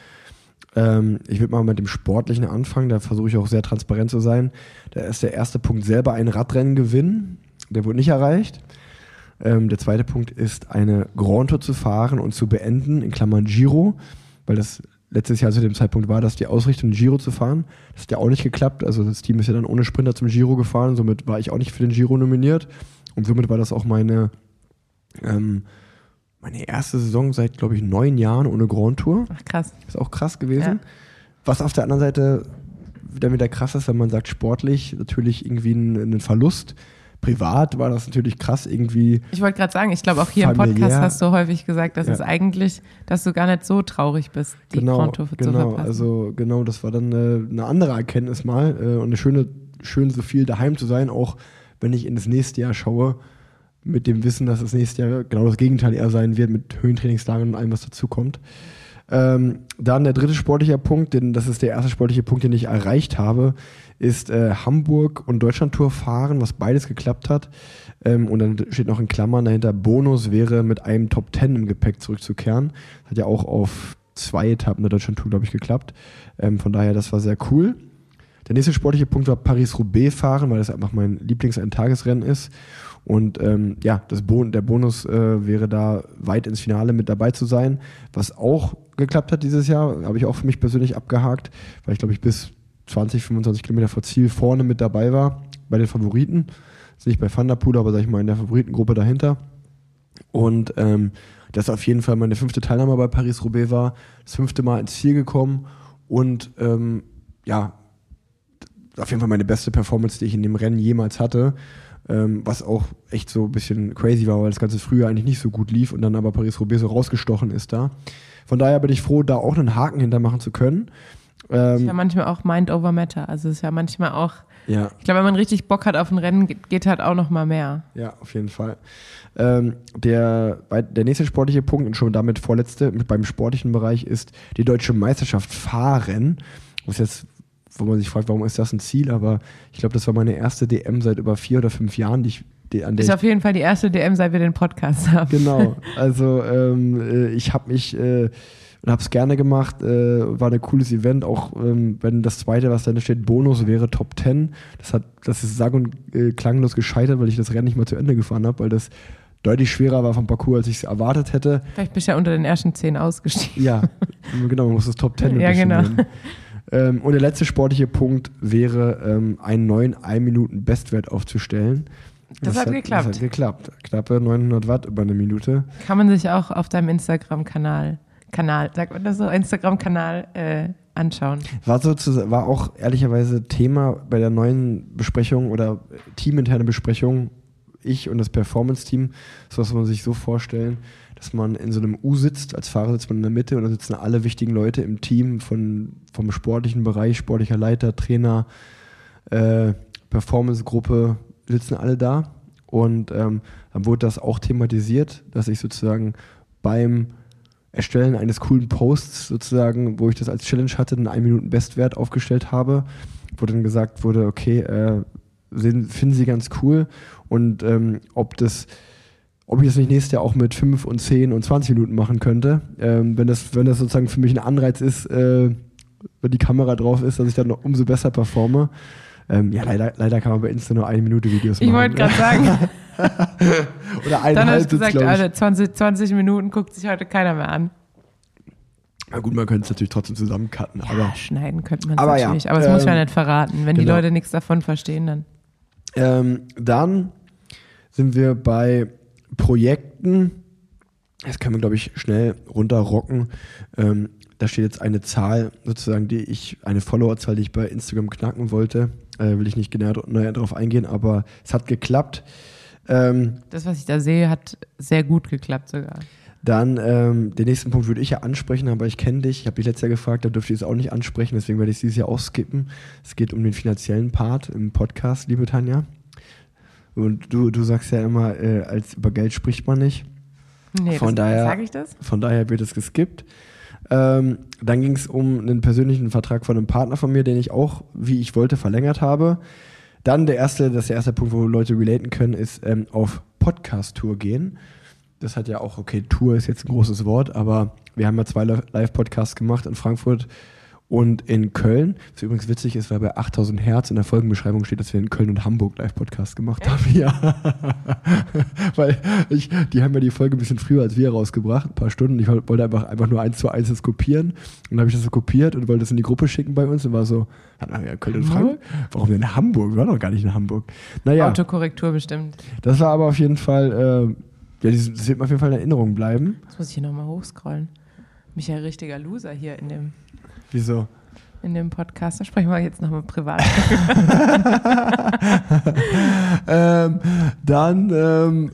Ähm, ich würde mal mit dem Sportlichen anfangen, da versuche ich auch sehr transparent zu sein. Da ist der erste Punkt selber ein Radrennen gewinnen, der wurde nicht erreicht. Ähm, der zweite Punkt ist eine Grand Tour zu fahren und zu beenden, in Klammern Giro, weil das letztes Jahr zu dem Zeitpunkt war, dass die Ausrichtung Giro zu fahren. Das hat ja auch nicht geklappt. Also das Team ist ja dann ohne Sprinter zum Giro gefahren, somit war ich auch nicht für den Giro nominiert. Und somit war das auch meine, ähm, meine erste Saison seit, glaube ich, neun Jahren ohne Grand Tour. Ach krass. Ist auch krass gewesen. Ja. Was auf der anderen Seite wieder wieder krass ist, wenn man sagt, sportlich natürlich irgendwie ein, ein Verlust. privat war das natürlich krass irgendwie. Ich wollte gerade sagen, ich glaube auch hier im Familiär. Podcast hast du häufig gesagt, dass Ja. es eigentlich, dass du gar nicht so traurig bist, die genau, Grand Tour zu genau, verpassen. also genau, das war dann eine, eine andere Erkenntnis mal äh, und eine schöne, schön so viel daheim zu sein, auch wenn ich in das nächste Jahr schaue, mit dem Wissen, dass das nächste Jahr genau das Gegenteil eher sein wird, mit Höhentrainingslagern und allem, was dazukommt. Ähm, dann der dritte sportliche Punkt, denn das ist der erste sportliche Punkt, den ich erreicht habe, ist äh, Hamburg und Deutschlandtour fahren, was beides geklappt hat. Ähm, und dann steht noch in Klammern dahinter, Bonus wäre mit einem Top Ten im Gepäck zurückzukehren. Hat ja auch auf zwei Etappen der Deutschlandtour, glaube ich, geklappt. Ähm, von daher, das war sehr cool. Der nächste sportliche Punkt war Paris-Roubaix fahren, weil das einfach mein Lieblings-Eintagesrennen ist. Und ähm, ja, das Bon der Bonus äh, wäre da weit ins Finale mit dabei zu sein. Was auch geklappt hat dieses Jahr, habe ich auch für mich persönlich abgehakt, weil ich glaube ich bis 20, 25 Kilometer vor Ziel vorne mit dabei war, bei den Favoriten. Ist nicht bei Thunderpool, aber sag ich mal in der Favoritengruppe dahinter. Und ähm, das auf jeden Fall meine fünfte Teilnahme bei Paris-Roubaix war, das fünfte Mal ins Ziel gekommen und ähm, ja, auf jeden Fall meine beste Performance, die ich in dem Rennen jemals hatte. Ähm, was auch echt so ein bisschen crazy war, weil das ganze Frühjahr eigentlich nicht so gut lief und dann aber Paris-Roubaix so rausgestochen ist da. Von daher bin ich froh, da auch einen Haken hintermachen zu können. ist Ähm, ja manchmal auch Mind over Matter. Also es ist ja manchmal auch, ja, ich glaube, wenn man richtig Bock hat auf ein Rennen, geht, halt auch noch mal mehr. ja, auf jeden Fall. Ähm, der, der nächste sportliche Punkt und schon damit vorletzte beim sportlichen Bereich ist die deutsche Meisterschaft fahren. Was jetzt, wo man sich fragt, warum ist das ein Ziel? Aber ich glaube, das war meine erste DM seit über vier oder fünf Jahren, die ich, Ist auf jeden Fall die erste DM, seit wir den Podcast haben. Genau, also ähm, äh, ich habe mich äh, und habe es gerne gemacht, äh, war ein cooles Event, auch ähm, wenn das zweite, was da steht, Bonus wäre Top 10. Das hat, das ist sag- und äh, klanglos gescheitert, weil ich das Rennen nicht mal zu Ende gefahren habe, weil das deutlich schwerer war vom Parcours, als ich es erwartet hätte. Vielleicht bist du ja unter den ersten zehn ausgestiegen. Ja, genau, man muss das Top 10 Ja, genau. nennen. Ähm, und der letzte sportliche Punkt wäre, ähm, einen neuen 1-Minuten-Bestwert aufzustellen. Das hat geklappt. Das hat geklappt. Knappe 900 Watt über eine Minute. Kann man sich auch auf deinem Instagram-Kanal, Kanal, sagt man das so, Instagram-Kanal äh, anschauen. War, sozusagen, war auch ehrlicherweise Thema bei der neuen Besprechung oder teaminterne Besprechung, ich und das Performance-Team, das muss man sich so vorstellen, dass man in so einem U sitzt, als Fahrer sitzt man in der Mitte und da sitzen alle wichtigen Leute im Team von, vom sportlichen Bereich, sportlicher Leiter, Trainer, äh, Performance-Gruppe, sitzen alle da. Und ähm, dann wurde das auch thematisiert, dass ich sozusagen beim Erstellen eines coolen Posts sozusagen, wo ich das als Challenge hatte, einen 1 Minuten Bestwert aufgestellt habe, wo dann gesagt wurde, okay, äh, finden Sie ganz cool und ähm, ob das ob ich das nicht nächstes Jahr auch mit 5 und 10 und 20 Minuten machen könnte, ähm, wenn, das, wenn das sozusagen für mich ein Anreiz ist, äh, wenn die Kamera drauf ist, dass ich dann noch umso besser performe. Ähm, ja, leider, leider kann man bei Insta nur eine Minute Videos Ich machen. wollte gerade sagen, Oder eine dann hast du gesagt, ich. Alter, 20, 20 Minuten guckt sich heute keiner mehr an. Na gut, man könnte es natürlich trotzdem zusammencutten, Ja, aber schneiden könnte man es Aber ja, natürlich, aber das muss ich ja ähm, nicht verraten. Wenn die genau. Leute nichts davon verstehen, dann. Ähm, dann sind wir bei Projekten. Das können wir, glaube ich, schnell runterrocken. Ähm, da steht jetzt eine Zahl, sozusagen, die ich, eine Followerzahl, die ich bei Instagram knacken wollte. Äh, will ich nicht näher, näher drauf eingehen, aber es hat geklappt. Ähm, Das, was ich da sehe, hat sehr gut geklappt sogar. dann ähm, den nächsten Punkt würde ich ja ansprechen, aber ich kenne dich. Ich habe dich letztes Jahr gefragt, da dürfte ich es auch nicht ansprechen, deswegen werde ich es dieses Jahr auch skippen. Es geht um den finanziellen Part im Podcast, liebe Tanja. Und du, du sagst ja immer, äh, als über Geld spricht man nicht. Nee, Von das, daher- Sage ich das? Von daher wird es geskippt. Ähm, dann ging es um einen persönlichen Vertrag von einem Partner von mir, den ich auch, wie ich wollte, verlängert habe. Dann der erste, das ist der erste Punkt, wo Leute relaten können, ist ähm, auf Podcast-Tour gehen. Das hat ja auch, okay, Tour ist jetzt ein großes Wort, aber wir haben ja zwei Live-Podcasts gemacht in Frankfurt und in Köln. Was übrigens witzig ist, weil bei 8000 Hertz in der Folgenbeschreibung steht, dass wir in Köln und Hamburg Live-Podcast gemacht haben. Ja. weil ich, die haben ja die Folge ein bisschen früher als wir rausgebracht, ein paar Stunden. Ich wollte einfach, einfach nur eins zu eins das kopieren. Und dann habe ich das so kopiert und wollte das in die Gruppe schicken bei uns und war so, ja Köln und Hamburg? Warum denn Hamburg? Wir waren doch gar nicht in Hamburg. Naja. Autokorrektur bestimmt. Das war aber auf jeden Fall, äh, ja, das das wird mir auf jeden Fall in Erinnerung bleiben. Das muss ich hier nochmal hochscrollen. Mich ja richtiger Loser hier in dem. Wieso? in dem Podcast. Da sprechen wir jetzt nochmal privat. ähm, dann ähm,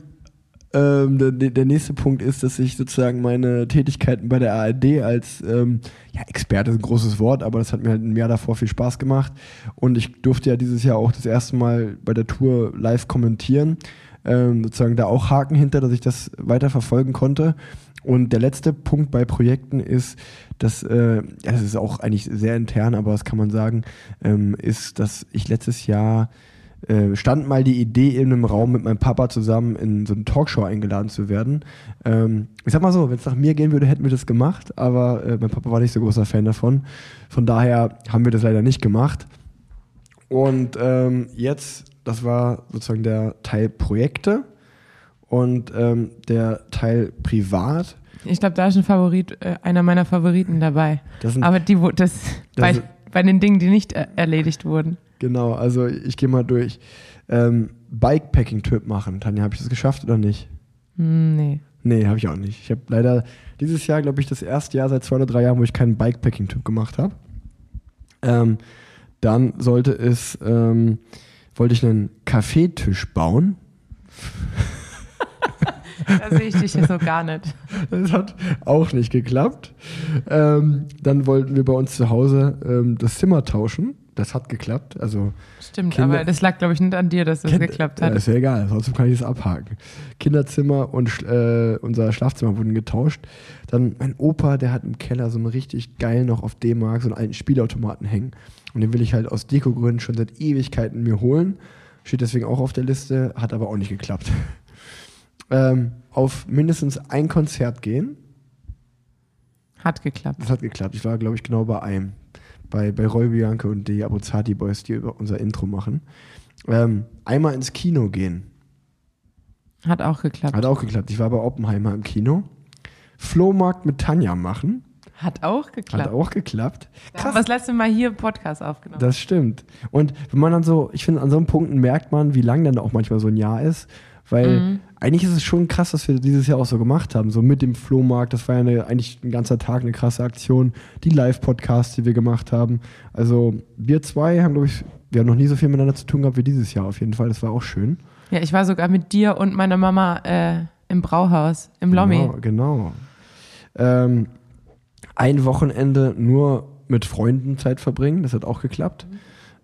ähm, der, der nächste Punkt ist, dass ich sozusagen meine Tätigkeiten bei der ARD als ähm, ja, Experte ist ein großes Wort, aber das hat mir halt im Jahr davor viel Spaß gemacht. Und ich durfte ja dieses Jahr auch das erste Mal bei der Tour live kommentieren. Ähm, sozusagen da auch Haken hinter, dass ich das weiter verfolgen konnte. Und der letzte Punkt bei Projekten ist, dass, äh, das ist auch eigentlich sehr intern, aber das kann man sagen, ähm, ist, dass ich letztes Jahr äh, stand mal die Idee in einem Raum mit meinem Papa zusammen in so eine Talkshow eingeladen zu werden. Ähm, ich sag mal so, wenn es nach mir gehen würde, hätten wir das gemacht, aber äh, mein Papa war nicht so großer Fan davon. Von daher haben wir das leider nicht gemacht. Und ähm, jetzt, das war sozusagen der Teil Projekte und ähm, der Teil Privat. Ich glaube, da ist ein Favorit, äh, einer meiner Favoriten dabei. Aber die, das, Das bei, bei den Dingen, die nicht äh, erledigt wurden. Genau, also ich gehe mal durch. Ähm, Bikepacking-Trip machen. Tanja, habe ich das geschafft oder nicht? Hm, nee. Nee, habe ich auch nicht. Ich habe leider dieses Jahr, glaube ich, das erste Jahr seit zwei oder drei Jahren, wo ich keinen Bikepacking-Trip gemacht habe. Ähm, dann sollte es, ähm, wollte ich einen Kaffeetisch bauen. Da sehe ich dich so gar nicht. Das hat auch nicht geklappt. Ähm, dann wollten wir bei uns zu Hause ähm, das Zimmer tauschen. Das hat geklappt. Also Stimmt, Kinder- aber das lag, glaube ich, nicht an dir, dass das Kind- geklappt Ja, hat. ist ja egal, trotzdem kann ich das abhaken. Kinderzimmer und äh, unser Schlafzimmer wurden getauscht. Dann mein Opa, der hat im Keller so einen richtig geil noch auf D-Mark so einen alten Spielautomaten hängen. Und den will ich halt aus Dekogründen schon seit Ewigkeiten mir holen. Steht deswegen auch auf der Liste, hat aber auch nicht geklappt. Ähm, auf mindestens ein Konzert gehen. Hat geklappt. Das hat geklappt. Ich war, glaube ich, genau bei einem. Bei, bei Roy Bianca und die Abruzzati Boys, die über unser Intro machen. Ähm, einmal ins Kino gehen. Hat auch geklappt. Hat auch geklappt. Ich war bei Oppenheimer im Kino. Flohmarkt mit Tanja machen. Hat auch geklappt. Hat auch geklappt. Da haben wir das letzte Mal hier im Podcast aufgenommen. Das stimmt. Und wenn man dann so, ich finde, an so einem Punkten merkt man, wie lang dann auch manchmal so ein Jahr ist. Weil Mhm. eigentlich ist es schon krass, was wir dieses Jahr auch so gemacht haben. So mit dem Flohmarkt, das war ja eine, eigentlich ein ganzer Tag eine krasse Aktion. Die Live-Podcasts, die wir gemacht haben. Also wir zwei haben, glaube ich, wir haben noch nie so viel miteinander zu tun gehabt wie dieses Jahr auf jeden Fall. Das war auch schön. ja, ich war sogar mit dir und meiner Mama äh, im Brauhaus, im Lommi. Genau, genau. Ähm, ein Wochenende nur mit Freunden Zeit verbringen, das hat auch geklappt.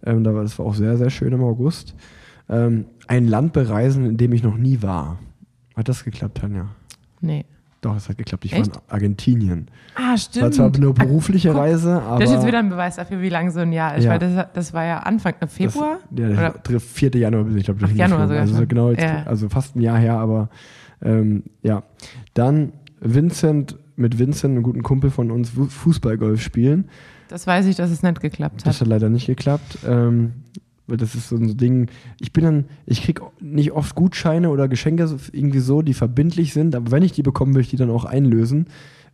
Ähm, da war, das war auch sehr, sehr schön im August. Ähm, ein Land bereisen, in dem ich noch nie war. Hat das geklappt, Tanja? Nee. Doch, das hat geklappt. Ich Echt? war in Argentinien. Ah, Das war stimmt. zwar eine Ah, berufliche guck, Reise, aber. Das ist jetzt wieder ein Beweis dafür, wie lang so ein Jahr ist. Ja. Weil das, das war ja Anfang äh, Februar. Das, ja, der 4. Januar bin ich, glaube Ach, Januar sogar Also schon. genau, jetzt, Ja. also fast ein Jahr her, aber ähm, ja. Dann Vincent, mit Vincent, einem guten Kumpel von uns, Fu- Fußballgolf spielen. Das weiß ich, dass es nicht geklappt Das hat. hat leider nicht geklappt. Ähm, weil das ist so ein Ding, ich bin dann, ich krieg nicht oft Gutscheine oder Geschenke irgendwie so, die verbindlich sind, aber wenn ich die bekomme, will ich die dann auch einlösen.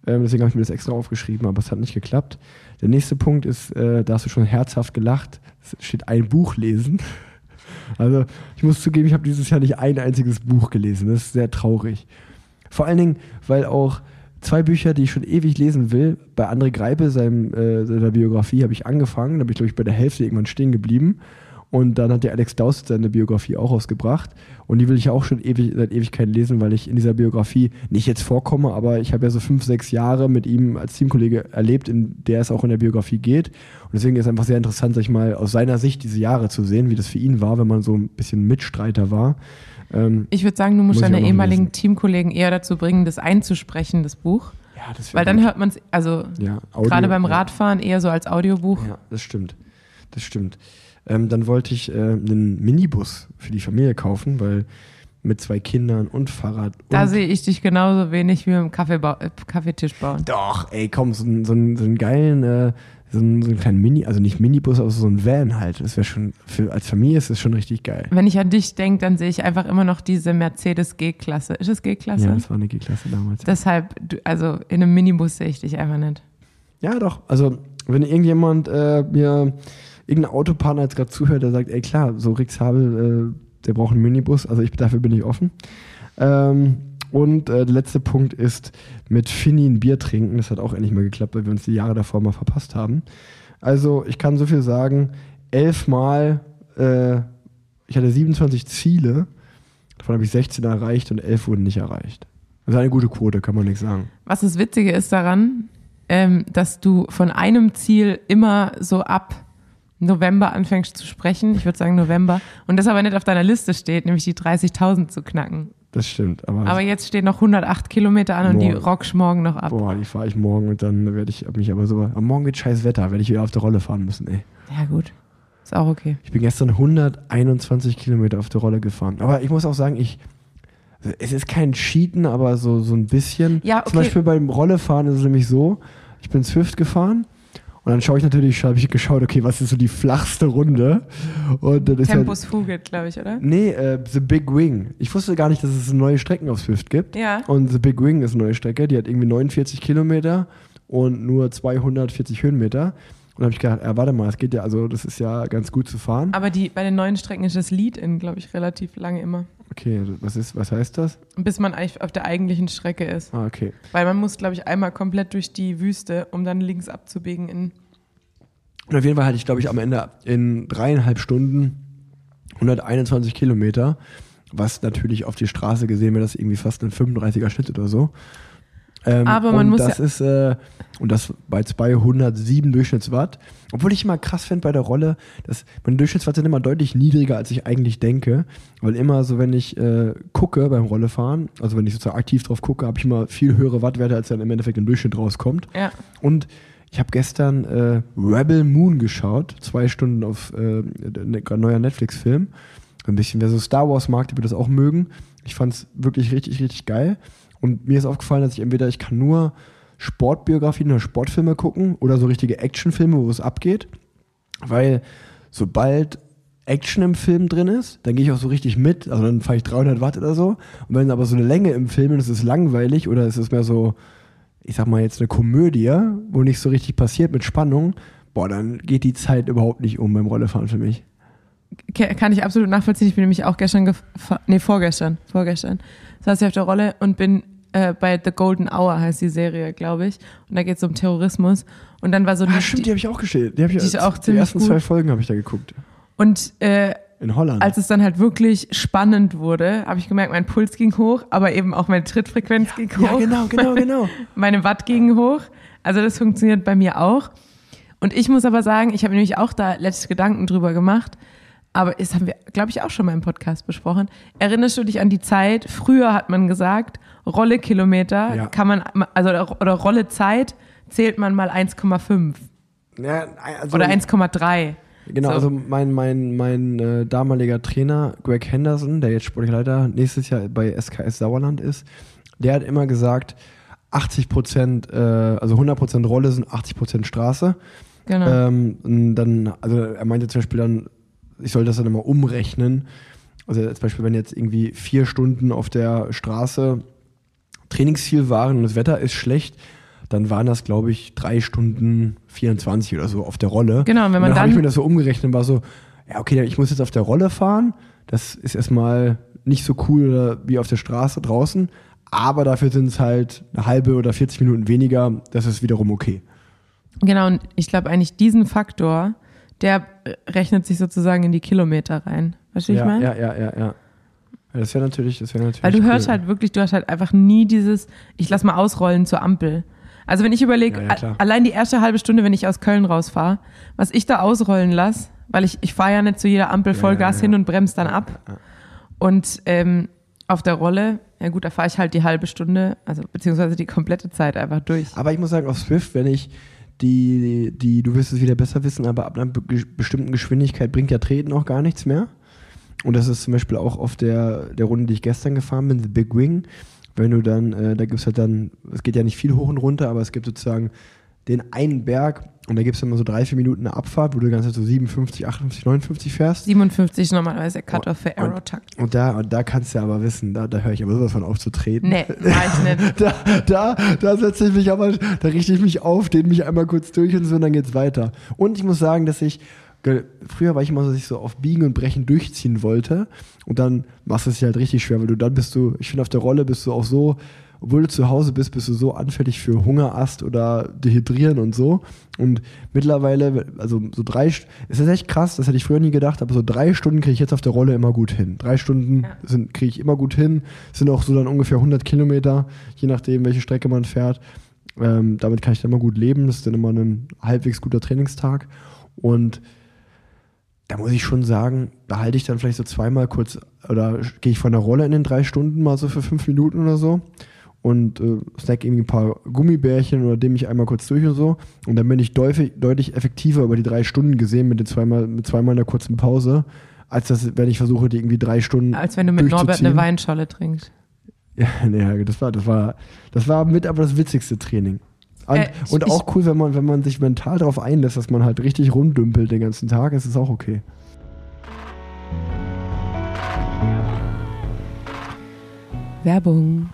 Ähm, deswegen habe ich mir das extra aufgeschrieben, aber es hat nicht geklappt. Der nächste Punkt ist, äh, da hast du schon herzhaft gelacht, es steht ein Buch lesen. Also ich muss zugeben, ich habe dieses Jahr nicht ein einziges Buch gelesen. Das ist sehr traurig. Vor allen Dingen, weil auch zwei Bücher, die ich schon ewig lesen will, bei André Greipe, seinem, äh, seiner Biografie, habe ich angefangen. Da bin ich, glaube ich, bei der Hälfte irgendwann stehen geblieben. Und dann hat der Alex Dawson seine Biografie auch rausgebracht. Und die will ich auch schon ewig, seit Ewigkeiten lesen, weil ich in dieser Biografie nicht jetzt vorkomme, aber ich habe ja so fünf, sechs Jahre mit ihm als Teamkollege erlebt, in der es auch in der Biografie geht. Und deswegen ist es einfach sehr interessant, sich mal aus seiner Sicht diese Jahre zu sehen, wie das für ihn war, wenn man so ein bisschen Mitstreiter war. Ähm, Ich würde sagen, du musst Muss ich deine ehemaligen lesen. Teamkollegen eher dazu bringen, das einzusprechen, das Buch. ja, das Weil dann hört man es, also ja, gerade beim ja. Radfahren eher so als Audiobuch. Ja, das stimmt. Das stimmt. Ähm, dann wollte ich äh, einen Minibus für die Familie kaufen, weil mit zwei Kindern und Fahrrad. Da und sehe ich dich genauso wenig wie im Kaffeebau äh, Kaffeetisch bauen. Doch, ey, komm, so, einen- so, so einen geilen, äh, so, einen, so einen kleinen Mini, also nicht Minibus, aber so ein Van halt. Das wäre schon, für, als Familie ist das schon richtig geil. Wenn ich an dich denke, dann sehe ich einfach immer noch diese Mercedes G-Klasse. Ist es G-Klasse? Ja, das war eine G-Klasse damals. Deshalb, also in einem Minibus sehe ich dich einfach nicht. Ja, doch. Also, wenn irgendjemand äh, mir, irgendein Autopartner jetzt gerade zuhört, der sagt, ey klar, so Rix Habel, äh, der braucht einen Minibus, also ich, dafür bin ich offen. Ähm, und äh, der letzte Punkt ist mit Finny ein Bier trinken. Das hat auch endlich mal geklappt, weil wir uns die Jahre davor mal verpasst haben. Also ich kann so viel sagen, elfmal, äh, ich hatte 27 Ziele, davon habe ich 16 erreicht und 11 wurden nicht erreicht. Das ist eine gute Quote, kann man nichts sagen. Was das Witzige ist daran, ähm, dass du von einem Ziel immer so ab November anfängst zu sprechen. Ich würde sagen November. Und das aber nicht auf deiner Liste steht, nämlich die 30.000 zu knacken. Das stimmt. Aber, Aber jetzt stehen noch 108 Kilometer an und die Morgen. rockst morgen noch ab. boah, die fahre ich morgen und dann werde ich mich aber so. Am Morgen wird scheiß Wetter, werde ich wieder auf der Rolle fahren müssen, ey. Ja, gut. Ist auch okay. Ich bin gestern 121 Kilometer auf der Rolle gefahren. Aber ich muss auch sagen, ich. Es ist kein Cheaten, aber so, so ein bisschen. Ja, Zum okay. Beispiel beim Rollefahren ist es nämlich so, ich bin Swift gefahren und dann schaue ich natürlich, habe ich geschaut, okay, was ist so die flachste Runde? Und dann ist halt, Tempus Fugit, glaube ich, oder? Nee, äh, The Big Wing. Ich wusste gar nicht, dass es neue Strecken auf Swift gibt. Ja. Und The Big Wing ist eine neue Strecke, die hat irgendwie 49 Kilometer und nur 240 Höhenmeter. Und da habe ich gedacht, ja, warte mal, es geht ja, also das ist ja ganz gut zu fahren. Aber die, bei den neuen Strecken ist das Lead-In, glaube ich, relativ lange immer. Okay, was ist, was heißt das? Bis man eigentlich auf der eigentlichen Strecke ist. Ah, okay. Weil man muss, glaube ich, einmal komplett durch die Wüste, um dann links abzubiegen in. Und auf jeden Fall hatte ich, glaube ich, am Ende in dreieinhalb Stunden 121 Kilometer, was natürlich auf die Straße gesehen wäre, das irgendwie fast ein 35er Schnitt oder so. Ähm, Aber man und muss das ja- ist äh, und das bei 207 Durchschnittswatt. Obwohl ich immer krass finde bei der Rolle, dass meine Durchschnittswatt sind immer deutlich niedriger, als ich eigentlich denke. Weil immer so, wenn ich äh, gucke beim Rollefahren, also wenn ich sozusagen aktiv drauf gucke, habe ich immer viel höhere Wattwerte, als dann im Endeffekt im Durchschnitt rauskommt. Ja. Und ich habe gestern äh, Rebel Moon geschaut, zwei Stunden auf äh, neuer Netflix-Film. Ein bisschen, wer so Star Wars mag, der wird das auch mögen. Ich fand es wirklich richtig, richtig geil. Und mir ist aufgefallen, dass ich entweder, ich kann nur Sportbiografien oder Sportfilme gucken oder so richtige Actionfilme, wo es abgeht. Weil sobald Action im Film drin ist, dann gehe ich auch so richtig mit. Also dann fahre ich 300 Watt oder so. Und wenn aber so eine Länge im Film ist, ist es langweilig oder es ist mehr so, ich sag mal jetzt eine Komödie, wo nicht so richtig passiert mit Spannung, boah, dann geht die Zeit überhaupt nicht um beim Rollefahren für mich. Kann ich absolut nachvollziehen. Ich bin nämlich auch gestern, nee, vorgestern, vorgestern, saß ich auf der Rolle und bin äh, bei The Golden Hour, heißt die Serie, glaube ich. Und da geht es um Terrorismus. Und dann war so Ah, eine- stimmt, die habe ich auch gestellt. Die, hab ich, Die auch die ersten gut. zwei Folgen habe ich da geguckt. Und äh, In Holland. als es dann halt wirklich spannend wurde, habe ich gemerkt, mein Puls ging hoch, aber eben auch meine Trittfrequenz ging hoch. ja, genau, genau, genau. Meine Watt gingen hoch. Also das funktioniert bei mir auch. Und ich muss aber sagen, ich habe nämlich auch da letzte Gedanken drüber gemacht. Aber das haben wir, glaube ich, auch schon mal im Podcast besprochen. Erinnerst du dich an die Zeit? Früher hat man gesagt, Rolle Kilometer Ja. kann man, also oder Rolle Zeit zählt man mal 1,5 Ja, also, oder 1,3. Genau, So. also mein, mein, mein äh, damaliger Trainer, Greg Henderson, der jetzt sportlicher Leiter nächstes Jahr bei SKS Sauerland ist, der hat immer gesagt, 80 Prozent, äh, also 100 Prozent Rolle sind 80 Prozent Straße. Genau. Ähm, und dann, also er meinte zum Beispiel dann, ich soll das dann immer umrechnen. Also zum Beispiel, wenn jetzt irgendwie vier Stunden auf der Straße Trainingsziel waren und das Wetter ist schlecht, dann waren das, glaube ich, drei Stunden 24 oder so auf der Rolle. Genau, und wenn man und dann habe ich dann- mir das so umgerechnet und war so, ja, okay, ich muss jetzt auf der Rolle fahren. Das ist erstmal nicht so cool wie auf der Straße draußen. Aber dafür sind es halt eine halbe oder 40 Minuten weniger. Das ist wiederum okay. Genau, und ich glaube eigentlich diesen Faktor, der rechnet sich sozusagen in die Kilometer rein. Weißt du, ja, ich meine? ja, ja, ja, ja. Ja, Das wäre natürlich, das wäre natürlich. Weil du cool. hörst halt wirklich, du hast halt einfach nie dieses, ich lass mal ausrollen zur Ampel. Also wenn ich überlege, Ja, ja, allein die erste halbe Stunde, wenn ich aus Köln rausfahre, was ich da ausrollen lasse, weil ich, ich fahre ja nicht zu jeder Ampel Vollgas ja, hin und bremse dann ab. Und ähm, auf der Rolle, ja gut, da fahre ich halt die halbe Stunde, also beziehungsweise die komplette Zeit einfach durch. Aber ich muss sagen, auf Swift, wenn ich die, die, du wirst es wieder besser wissen, aber ab einer be bestimmten Geschwindigkeit bringt ja Treten auch gar nichts mehr. Und das ist zum Beispiel auch auf der, der Runde, die ich gestern gefahren bin, The Big Wing. Wenn du dann, äh, da gibt es halt dann, es geht ja nicht viel hoch und runter, aber es gibt sozusagen den einen Berg und da gibt es immer so drei, vier Minuten eine Abfahrt, wo du die ganze Zeit so 57, 58, 59 fährst. 57 ist normalerweise der Cut-off für Und- Aerotakt. Und da, und da kannst du ja aber wissen, da, da höre ich aber sowas von auf zu treten. Nee, mach ich nicht. Da, da, da setze ich mich aber, da richte ich mich auf, dehne mich einmal kurz durch und so, und dann geht's weiter. Und ich muss sagen, dass ich, früher war ich immer so, dass ich so auf Biegen und Brechen durchziehen wollte. Und dann machst du es dir halt richtig schwer, weil du dann bist du, ich finde auf der Rolle bist du auch so, obwohl du zu Hause bist, bist du so anfällig für Hungerast oder Dehydrieren und so. Und mittlerweile, also so drei, es ist echt krass, das hätte ich früher nie gedacht, aber so drei Stunden kriege ich jetzt auf der Rolle immer gut hin. Drei Stunden Ja. kriege ich immer gut hin, sind auch so dann ungefähr 100 Kilometer, je nachdem, welche Strecke man fährt. Ähm, damit kann ich dann immer gut leben, das ist dann immer ein halbwegs guter Trainingstag. Und da muss ich schon sagen, da halte ich dann vielleicht so zweimal kurz oder gehe ich von der Rolle in den drei Stunden mal so für fünf Minuten oder so und äh, snack irgendwie ein paar Gummibärchen oder dehne mich einmal kurz durch und so. Und dann bin ich deutlich, deutlich effektiver über die drei Stunden gesehen mit den zweimal, mit zweimal einer kurzen Pause, als das, wenn ich versuche, die irgendwie drei Stunden. Als wenn du mit Norbert eine. Weinscholle trinkst. Ja, nee, das war, das war, das war mit aber das witzigste Training. Und, Äh, ich- und auch cool, wenn man, wenn man sich mental darauf einlässt, dass man halt richtig rumdümpelt den ganzen Tag, ist es auch okay. Werbung.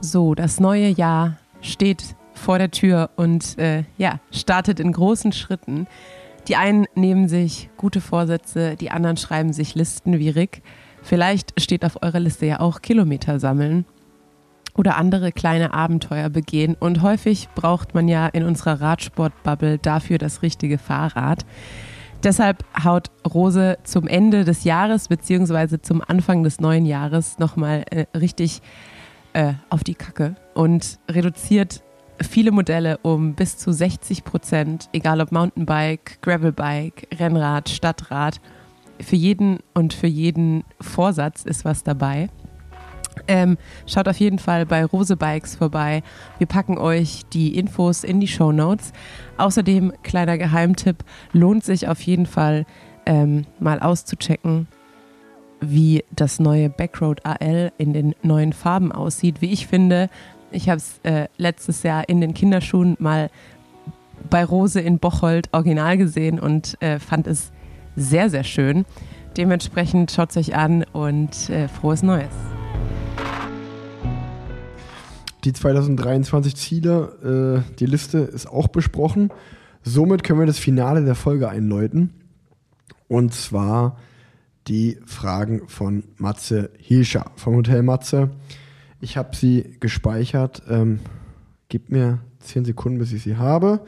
So, das neue Jahr steht vor der Tür und äh, ja, startet in großen Schritten. Die einen nehmen sich gute Vorsätze, die anderen schreiben sich Listen wie Rick. Vielleicht steht auf eurer Liste ja auch Kilometer sammeln oder andere kleine Abenteuer begehen. Und häufig braucht man ja in unserer Radsportbubble dafür das richtige Fahrrad. Deshalb haut Rose zum Ende des Jahres beziehungsweise zum Anfang des neuen Jahres nochmal äh, richtig äh, auf die Kacke und reduziert viele Modelle um bis zu 60 Prozent, egal ob Mountainbike, Gravelbike, Rennrad, Stadtrad. Für jeden und für jeden Vorsatz ist was dabei. Ähm, schaut auf jeden Fall bei Rose Bikes vorbei. Wir packen euch die Infos in die Show Notes. Außerdem, kleiner Geheimtipp, lohnt sich auf jeden Fall ähm, mal auszuchecken, wie das neue Backroad AL in den neuen Farben aussieht. Wie ich finde, ich habe es äh, letztes Jahr in den Kinderschuhen mal bei Rose in Bocholt original gesehen und äh, fand es sehr, sehr schön. Dementsprechend schaut es euch an und äh, frohes Neues. Die 2023 Ziele, äh, die Liste ist auch besprochen. Somit können wir das Finale der Folge einläuten. Und zwar die Fragen von Matze Hilscher vom Hotel Matze. Ich habe sie gespeichert. Ähm, gib mir 10 Sekunden, bis ich sie habe.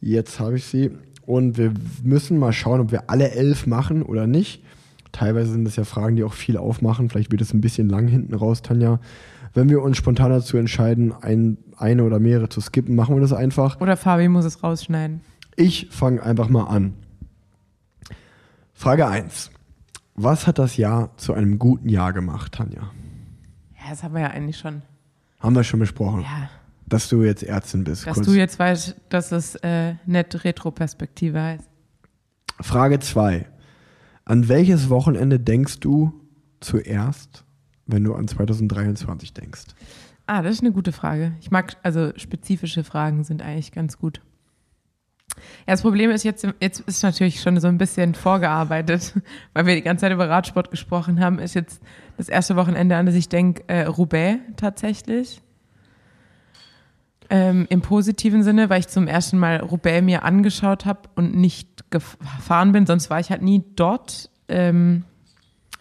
Jetzt habe ich sie. Und wir müssen mal schauen, ob wir alle elf machen oder nicht. Teilweise sind das ja Fragen, die auch viel aufmachen. Vielleicht wird es ein bisschen lang hinten raus, Tanja. Wenn wir uns spontan dazu entscheiden, ein, eine oder mehrere zu skippen, machen wir das einfach. Oder Fabi muss es rausschneiden. Ich fange einfach mal an. Frage 1. Was hat das Jahr zu einem guten Jahr gemacht, Tanja? Ja, das haben wir ja eigentlich schon. Haben wir schon besprochen, Ja, dass du jetzt Ärztin bist. dass kurz. du jetzt weißt, dass es äh, nett Retro-Perspektive heißt. Frage 2. An welches Wochenende denkst du zuerst, wenn du an 2023 denkst? Ah, das ist eine gute Frage. Ich mag, also spezifische Fragen sind eigentlich ganz gut. Ja, das Problem ist jetzt, jetzt ist natürlich schon so ein bisschen vorgearbeitet, weil wir die ganze Zeit über Radsport gesprochen haben, ist jetzt das erste Wochenende, an das ich denke, äh, Roubaix tatsächlich. Ähm, Im positiven Sinne, weil ich zum ersten Mal Roubaix mir angeschaut habe und nicht gefahren bin, sonst war ich halt nie dort. Ähm,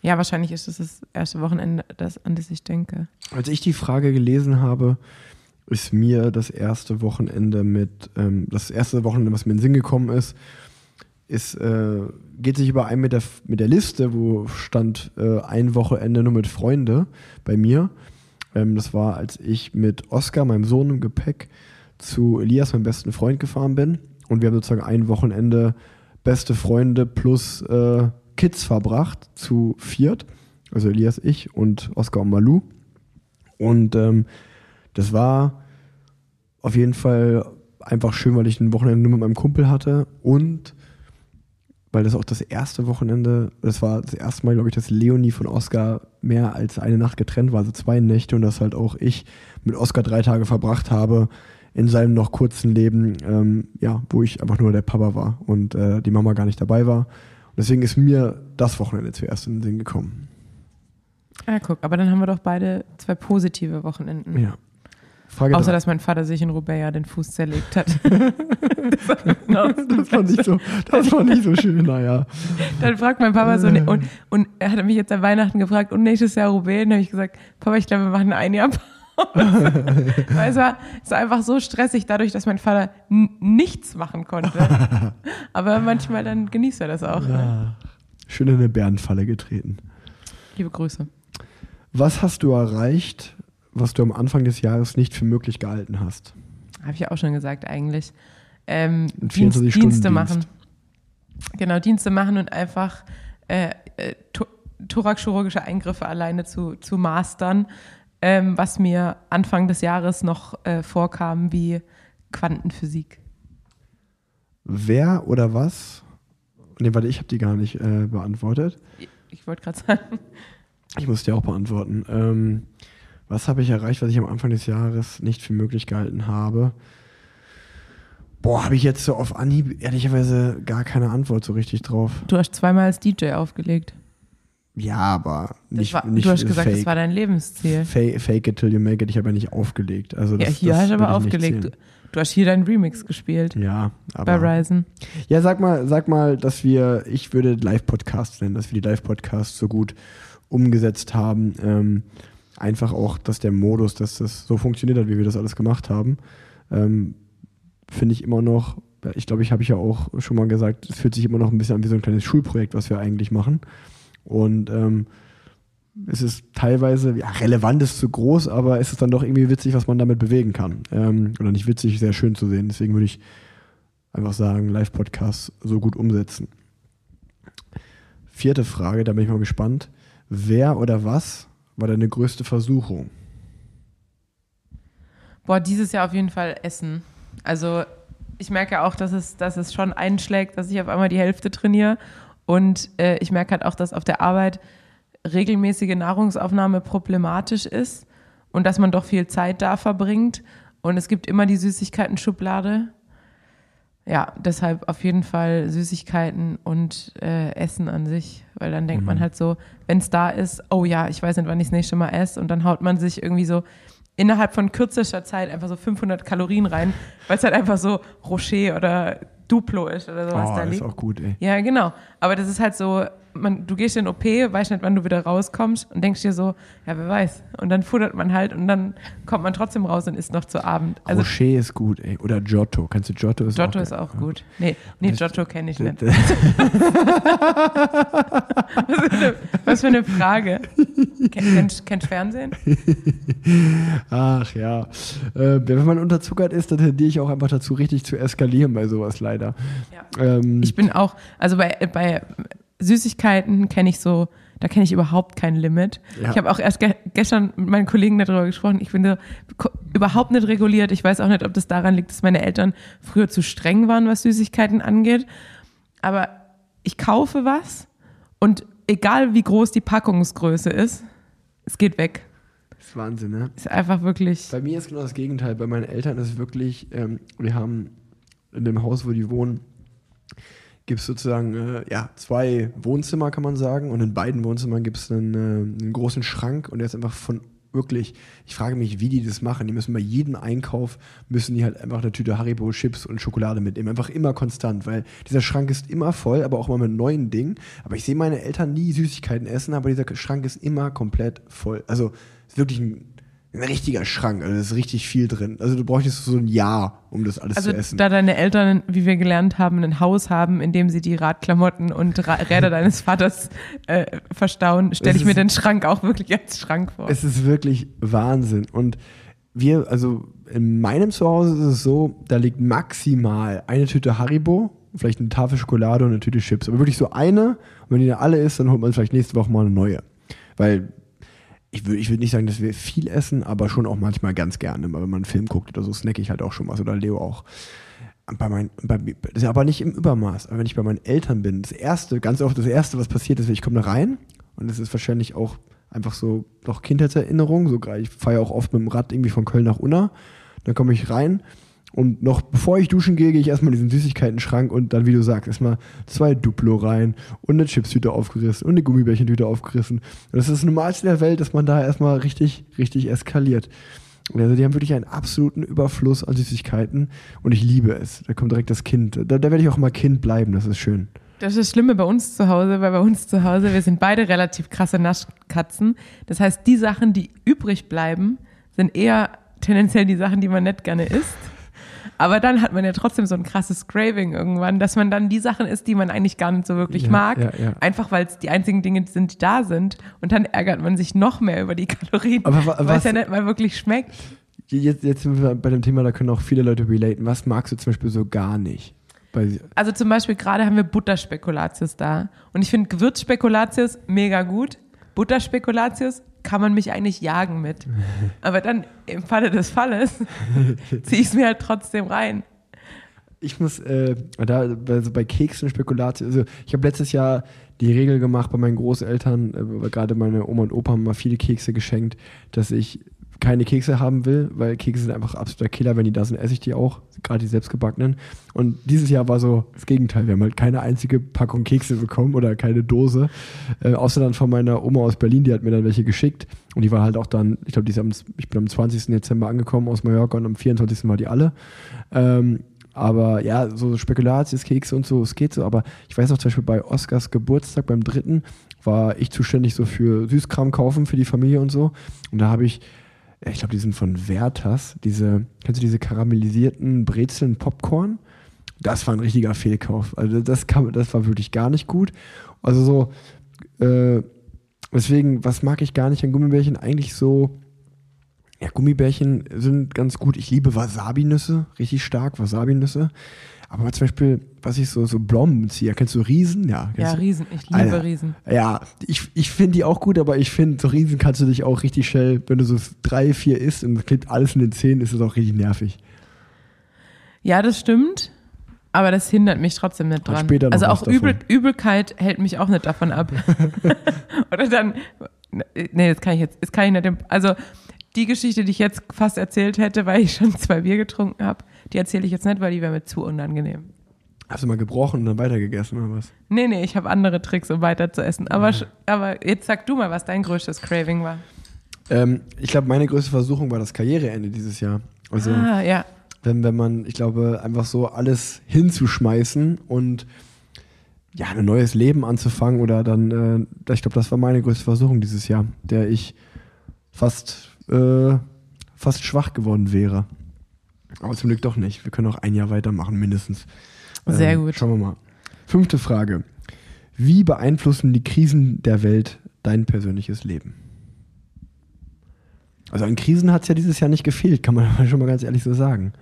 ja, wahrscheinlich ist es das erste Wochenende, das, an das ich denke. Als ich die Frage gelesen habe, ist mir das erste Wochenende mit, ähm, das erste Wochenende, was mir in den Sinn gekommen ist, ist, äh, geht sich überein mit der, mit der Liste, wo stand äh, ein Wochenende nur mit Freunde bei mir. Ähm, das war, als ich mit Oskar, meinem Sohn im Gepäck, zu Elias, meinem besten Freund, gefahren bin. Und wir haben sozusagen ein Wochenende beste Freunde plus äh, Kids verbracht, zu viert. Also Elias, ich und Oskar und Malu. Und ähm, das war auf jeden Fall einfach schön, weil ich ein Wochenende nur mit meinem Kumpel hatte und weil das auch das erste Wochenende, das war das erste Mal, glaube ich, dass Leonie von Oscar mehr als eine Nacht getrennt war, also zwei Nächte und dass halt auch ich mit Oscar drei Tage verbracht habe in seinem noch kurzen Leben, ähm, ja, wo ich einfach nur der Papa war und äh, die Mama gar nicht dabei war. Deswegen ist mir das Wochenende zuerst in den Sinn gekommen. Ja, guck, aber dann haben wir doch beide zwei positive Wochenenden. Ja. Frage Außer, drei. dass mein Vater sich in ja den Fuß zerlegt hat. das war nicht so, das war nicht so schön, naja. Dann fragt mein Papa so, ne, und, und er hat mich jetzt an Weihnachten gefragt, und nächstes Jahr Roubaix? Und dann habe ich gesagt, Papa, ich glaube, wir machen ein Jahr Pause. Weil es war, es war einfach so stressig dadurch, dass mein Vater nichts machen konnte. Aber manchmal dann genießt er das auch. Ne? Schön in eine Bärenfalle getreten. Liebe Grüße. Was hast du erreicht, was du am Anfang des Jahres nicht für möglich gehalten hast? Habe ich ja auch schon gesagt eigentlich. Ähm, Dienst, 24 Dienste machen. Genau, Dienste machen und einfach äh, äh, tho- thoraxchirurgische Eingriffe alleine zu, zu mastern, ähm, was mir Anfang des Jahres noch äh, vorkam wie Quantenphysik. Wer oder was? Nee, warte, ich habe die gar nicht äh, beantwortet. Ich wollte gerade sagen, Ich muss die auch beantworten. Ähm, was habe ich erreicht, was ich am Anfang des Jahres nicht für möglich gehalten habe? Boah, habe ich jetzt so auf Anhieb ehrlicherweise gar keine Antwort so richtig drauf. du hast zweimal als DJ aufgelegt. Ja, aber nicht, war, nicht du hast gesagt, fake. das war dein Lebensziel. fake, fake it till you make it. Ich habe ja nicht aufgelegt. Also Ja, das, hier das hast du aber aufgelegt. Du, hast hier deinen Remix gespielt Ja, bei aber. Ryzen. Ja, sag mal, sag mal, dass wir, ich würde Live-Podcasts nennen, dass wir die Live-Podcasts so gut umgesetzt haben. Ähm, einfach auch, dass der Modus, dass das so funktioniert hat, wie wir das alles gemacht haben, ähm, finde ich immer noch, ich glaube, ich habe ich ja auch schon mal gesagt, es fühlt sich immer noch ein bisschen an wie so ein kleines Schulprojekt, was wir eigentlich machen. Und ähm, es ist teilweise, ja, relevant ist zu groß, aber es ist dann doch irgendwie witzig, was man damit bewegen kann. Ähm, oder nicht witzig, sehr schön zu sehen. Deswegen würde ich einfach sagen, Live-Podcasts so gut umsetzen. Vierte Frage, da bin ich mal gespannt. Wer oder was war deine größte Versuchung? Boah, dieses Jahr auf jeden Fall Essen. Also ich merke auch, dass es, dass es schon einschlägt, dass ich auf einmal die Hälfte trainiere. Und äh, ich merke halt auch, dass auf der Arbeit regelmäßige Nahrungsaufnahme problematisch ist und dass man doch viel Zeit da verbringt. Und es gibt immer die Süßigkeiten-Schublade. Ja, deshalb auf jeden Fall Süßigkeiten und äh, Essen an sich, weil dann denkt man halt so, wenn es da ist, oh ja, ich weiß nicht, wann ich das nächste Mal esse und dann haut man sich irgendwie so innerhalb von kürzester Zeit einfach so 500 Kalorien rein, weil es halt einfach so Rocher oder Duplo ist oder sowas oh, da ist liegt. auch gut, ey. Ja, genau. Aber das ist halt so, man, du gehst in OP, weißt nicht, wann du wieder rauskommst und denkst dir so, ja, wer weiß. Und dann futtert man halt und dann kommt man trotzdem raus und isst noch zu Abend. Also Rocher ist gut, ey. Oder Giotto. Kennst du Giotto? Ist Giotto auch ist auch gut. Nee, nee Giotto kenne ich nicht. Das- Was für eine, was für eine Frage. Ken, kennst, kennst Fernsehen? Ach ja. Äh, wenn man unterzuckert ist, dann tendiere ich auch einfach dazu, richtig zu eskalieren bei sowas leider. Ja. Ähm, Ich bin auch, also bei, bei Süßigkeiten kenne ich so, da kenne ich überhaupt kein Limit. Ja. Ich habe auch erst ge gestern mit meinen Kollegen darüber gesprochen. Ich bin so überhaupt nicht reguliert. Ich weiß auch nicht, ob das daran liegt, dass meine Eltern früher zu streng waren, was Süßigkeiten angeht. Aber ich kaufe was und egal wie groß die Packungsgröße ist, es geht weg. das ist Wahnsinn, ne? Ist einfach wirklich. Bei mir ist genau das Gegenteil. Bei meinen Eltern ist es wirklich, ähm, wir haben in dem Haus, wo die wohnen, gibt es sozusagen äh, ja, zwei Wohnzimmer, kann man sagen. Und in beiden Wohnzimmern gibt es einen, äh, einen großen Schrank und der ist einfach von wirklich, ich frage mich, wie die das machen. Die müssen bei jedem Einkauf, müssen die halt einfach eine Tüte Haribo, Chips und Schokolade mitnehmen. Einfach immer konstant, weil dieser Schrank ist immer voll, aber auch immer mit neuen Dingen. Aber ich sehe meine Eltern nie Süßigkeiten essen, aber dieser Schrank ist immer komplett voll. Also wirklich ein, ein richtiger Schrank, also da ist richtig viel drin. Also du bräuchtest so ein Jahr, um das alles Also zu essen. da deine Eltern, wie wir gelernt haben, ein Haus haben, in dem sie die Radklamotten und Ra Räder deines Vaters äh, verstauen, stelle ich mir den Schrank auch wirklich als Schrank vor. Es ist wirklich Wahnsinn. Und wir, also in meinem Zuhause ist es so, da liegt maximal eine Tüte Haribo, vielleicht eine Tafel Schokolade und eine Tüte Chips. Aber wirklich so eine. Und wenn die dann alle ist, dann holt man vielleicht nächste Woche mal eine neue. Weil ich würde ich würd nicht sagen, dass wir viel essen, aber schon auch manchmal ganz gerne. Wenn man einen Film guckt oder so, snacke ich halt auch schon was. Oder Leo auch. Bei meinen, bei, das ist aber nicht im Übermaß. Aber wenn ich bei meinen Eltern bin, das erste, ganz oft das erste, was passiert ist, ich komme da rein und das ist wahrscheinlich auch einfach so noch Kindheitserinnerung. So, ich fahre ja auch oft mit dem Rad irgendwie von Köln nach Unna. Dann komme ich rein und noch bevor ich duschen gehe, gehe ich erstmal in diesen Süßigkeiten-Schrank und dann, wie du sagst, erstmal zwei Duplo rein und eine Chipstüte aufgerissen und eine Gummibärchentüte aufgerissen. Und das ist das Normalste der Welt, dass man da erstmal richtig, richtig eskaliert. Also die haben wirklich einen absoluten Überfluss an Süßigkeiten und ich liebe es. Da kommt direkt das Kind. Da, da werde ich auch mal Kind bleiben, das ist schön. Das ist das Schlimme bei uns zu Hause, weil bei uns zu Hause, wir sind beide relativ krasse Naschkatzen. Das heißt, die Sachen, die übrig bleiben, sind eher tendenziell die Sachen, die man nicht gerne isst. Aber dann hat man ja trotzdem so ein krasses Craving irgendwann, dass man dann die Sachen isst, die man eigentlich gar nicht so wirklich Ja, mag. ja, ja. Einfach weil es die einzigen Dinge sind, die da sind. Und dann ärgert man sich noch mehr über die Kalorien, weil es ja nicht mal wirklich schmeckt. Jetzt, jetzt sind wir bei dem Thema, da können auch viele Leute relaten. Was magst du zum Beispiel so gar nicht? Also zum Beispiel gerade haben wir Butterspekulatius da. Und ich finde Gewürzspekulatius mega gut. Butterspekulatius kann man mich eigentlich jagen mit. Aber dann im Falle des Falles ziehe ich es mir halt trotzdem rein. Ich muss, äh, da, also bei Keksen, Spekulatius, also ich habe letztes Jahr die Regel gemacht bei meinen Großeltern, äh, weil gerade meine Oma und Opa haben mal viele Kekse geschenkt, dass ich keine Kekse haben will, weil Kekse sind einfach absoluter Killer. Wenn die da sind, esse ich die auch, gerade die selbstgebackenen. Und dieses Jahr war so das Gegenteil. Wir haben halt keine einzige Packung Kekse bekommen oder keine Dose. Äh, außer dann von meiner Oma aus Berlin, die hat mir dann welche geschickt. Und die war halt auch dann, ich glaube, ich bin am 20. Dezember angekommen aus Mallorca und am 24. war die alle. Ähm, aber ja, so Spekulatius, Kekse und so, es geht so. Aber ich weiß auch zum Beispiel bei Oscars Geburtstag, beim dritten, war ich zuständig so für Süßkram kaufen für die Familie und so. Und da habe ich, ich glaube, die sind von Werthers, diese, kennst du diese karamellisierten Brezeln Popcorn? Das war ein richtiger Fehlkauf. Also das kam, das war wirklich gar nicht gut. Also so, äh, deswegen, was mag ich gar nicht an Gummibärchen? Eigentlich so, ja, Gummibärchen sind ganz gut. Ich liebe Wasabi-Nüsse, richtig stark, Wasabi-Nüsse. Aber zum Beispiel, was ich so, so Blomenzieher, kennst du Riesen? Ja, Ja? Riesen. Ich liebe Alter. Riesen. Ja, ich, ich finde die auch gut, aber ich finde, so Riesen kannst du dich auch richtig schnell, wenn du so drei, vier isst und es klebt alles in den Zähnen, ist es auch richtig nervig. Ja, das stimmt. Aber das hindert mich trotzdem nicht dran. später noch also auch Übel. Übelkeit hält mich auch nicht davon ab. Oder dann, nee, das kann ich jetzt, das kann ich nicht. Also die Geschichte, die ich jetzt fast erzählt hätte, weil ich schon zwei Bier getrunken habe, die erzähle ich jetzt nicht, weil die wäre mir zu unangenehm. Hast du mal gebrochen und dann weitergegessen oder was? Nee, nee, ich habe andere Tricks, um weiter zu essen. Aber, sch- aber jetzt sag du mal, was dein größtes Craving war. Ähm, ich glaube, meine größte Versuchung war das Karriereende dieses Jahr. Also, Ah, ja. wenn, wenn man, ich glaube, einfach so alles hinzuschmeißen und ja, ein neues Leben anzufangen oder dann, äh, ich glaube, das war meine größte Versuchung dieses Jahr, der ich fast, äh, fast schwach geworden wäre. Aber zum Glück doch nicht. Wir können auch ein Jahr weitermachen, mindestens. Sehr Ähm, gut. Schauen wir mal. Fünfte Frage. Wie beeinflussen die Krisen der Welt dein persönliches Leben? Also an Krisen hat es ja dieses Jahr nicht gefehlt, kann man schon mal ganz ehrlich so sagen.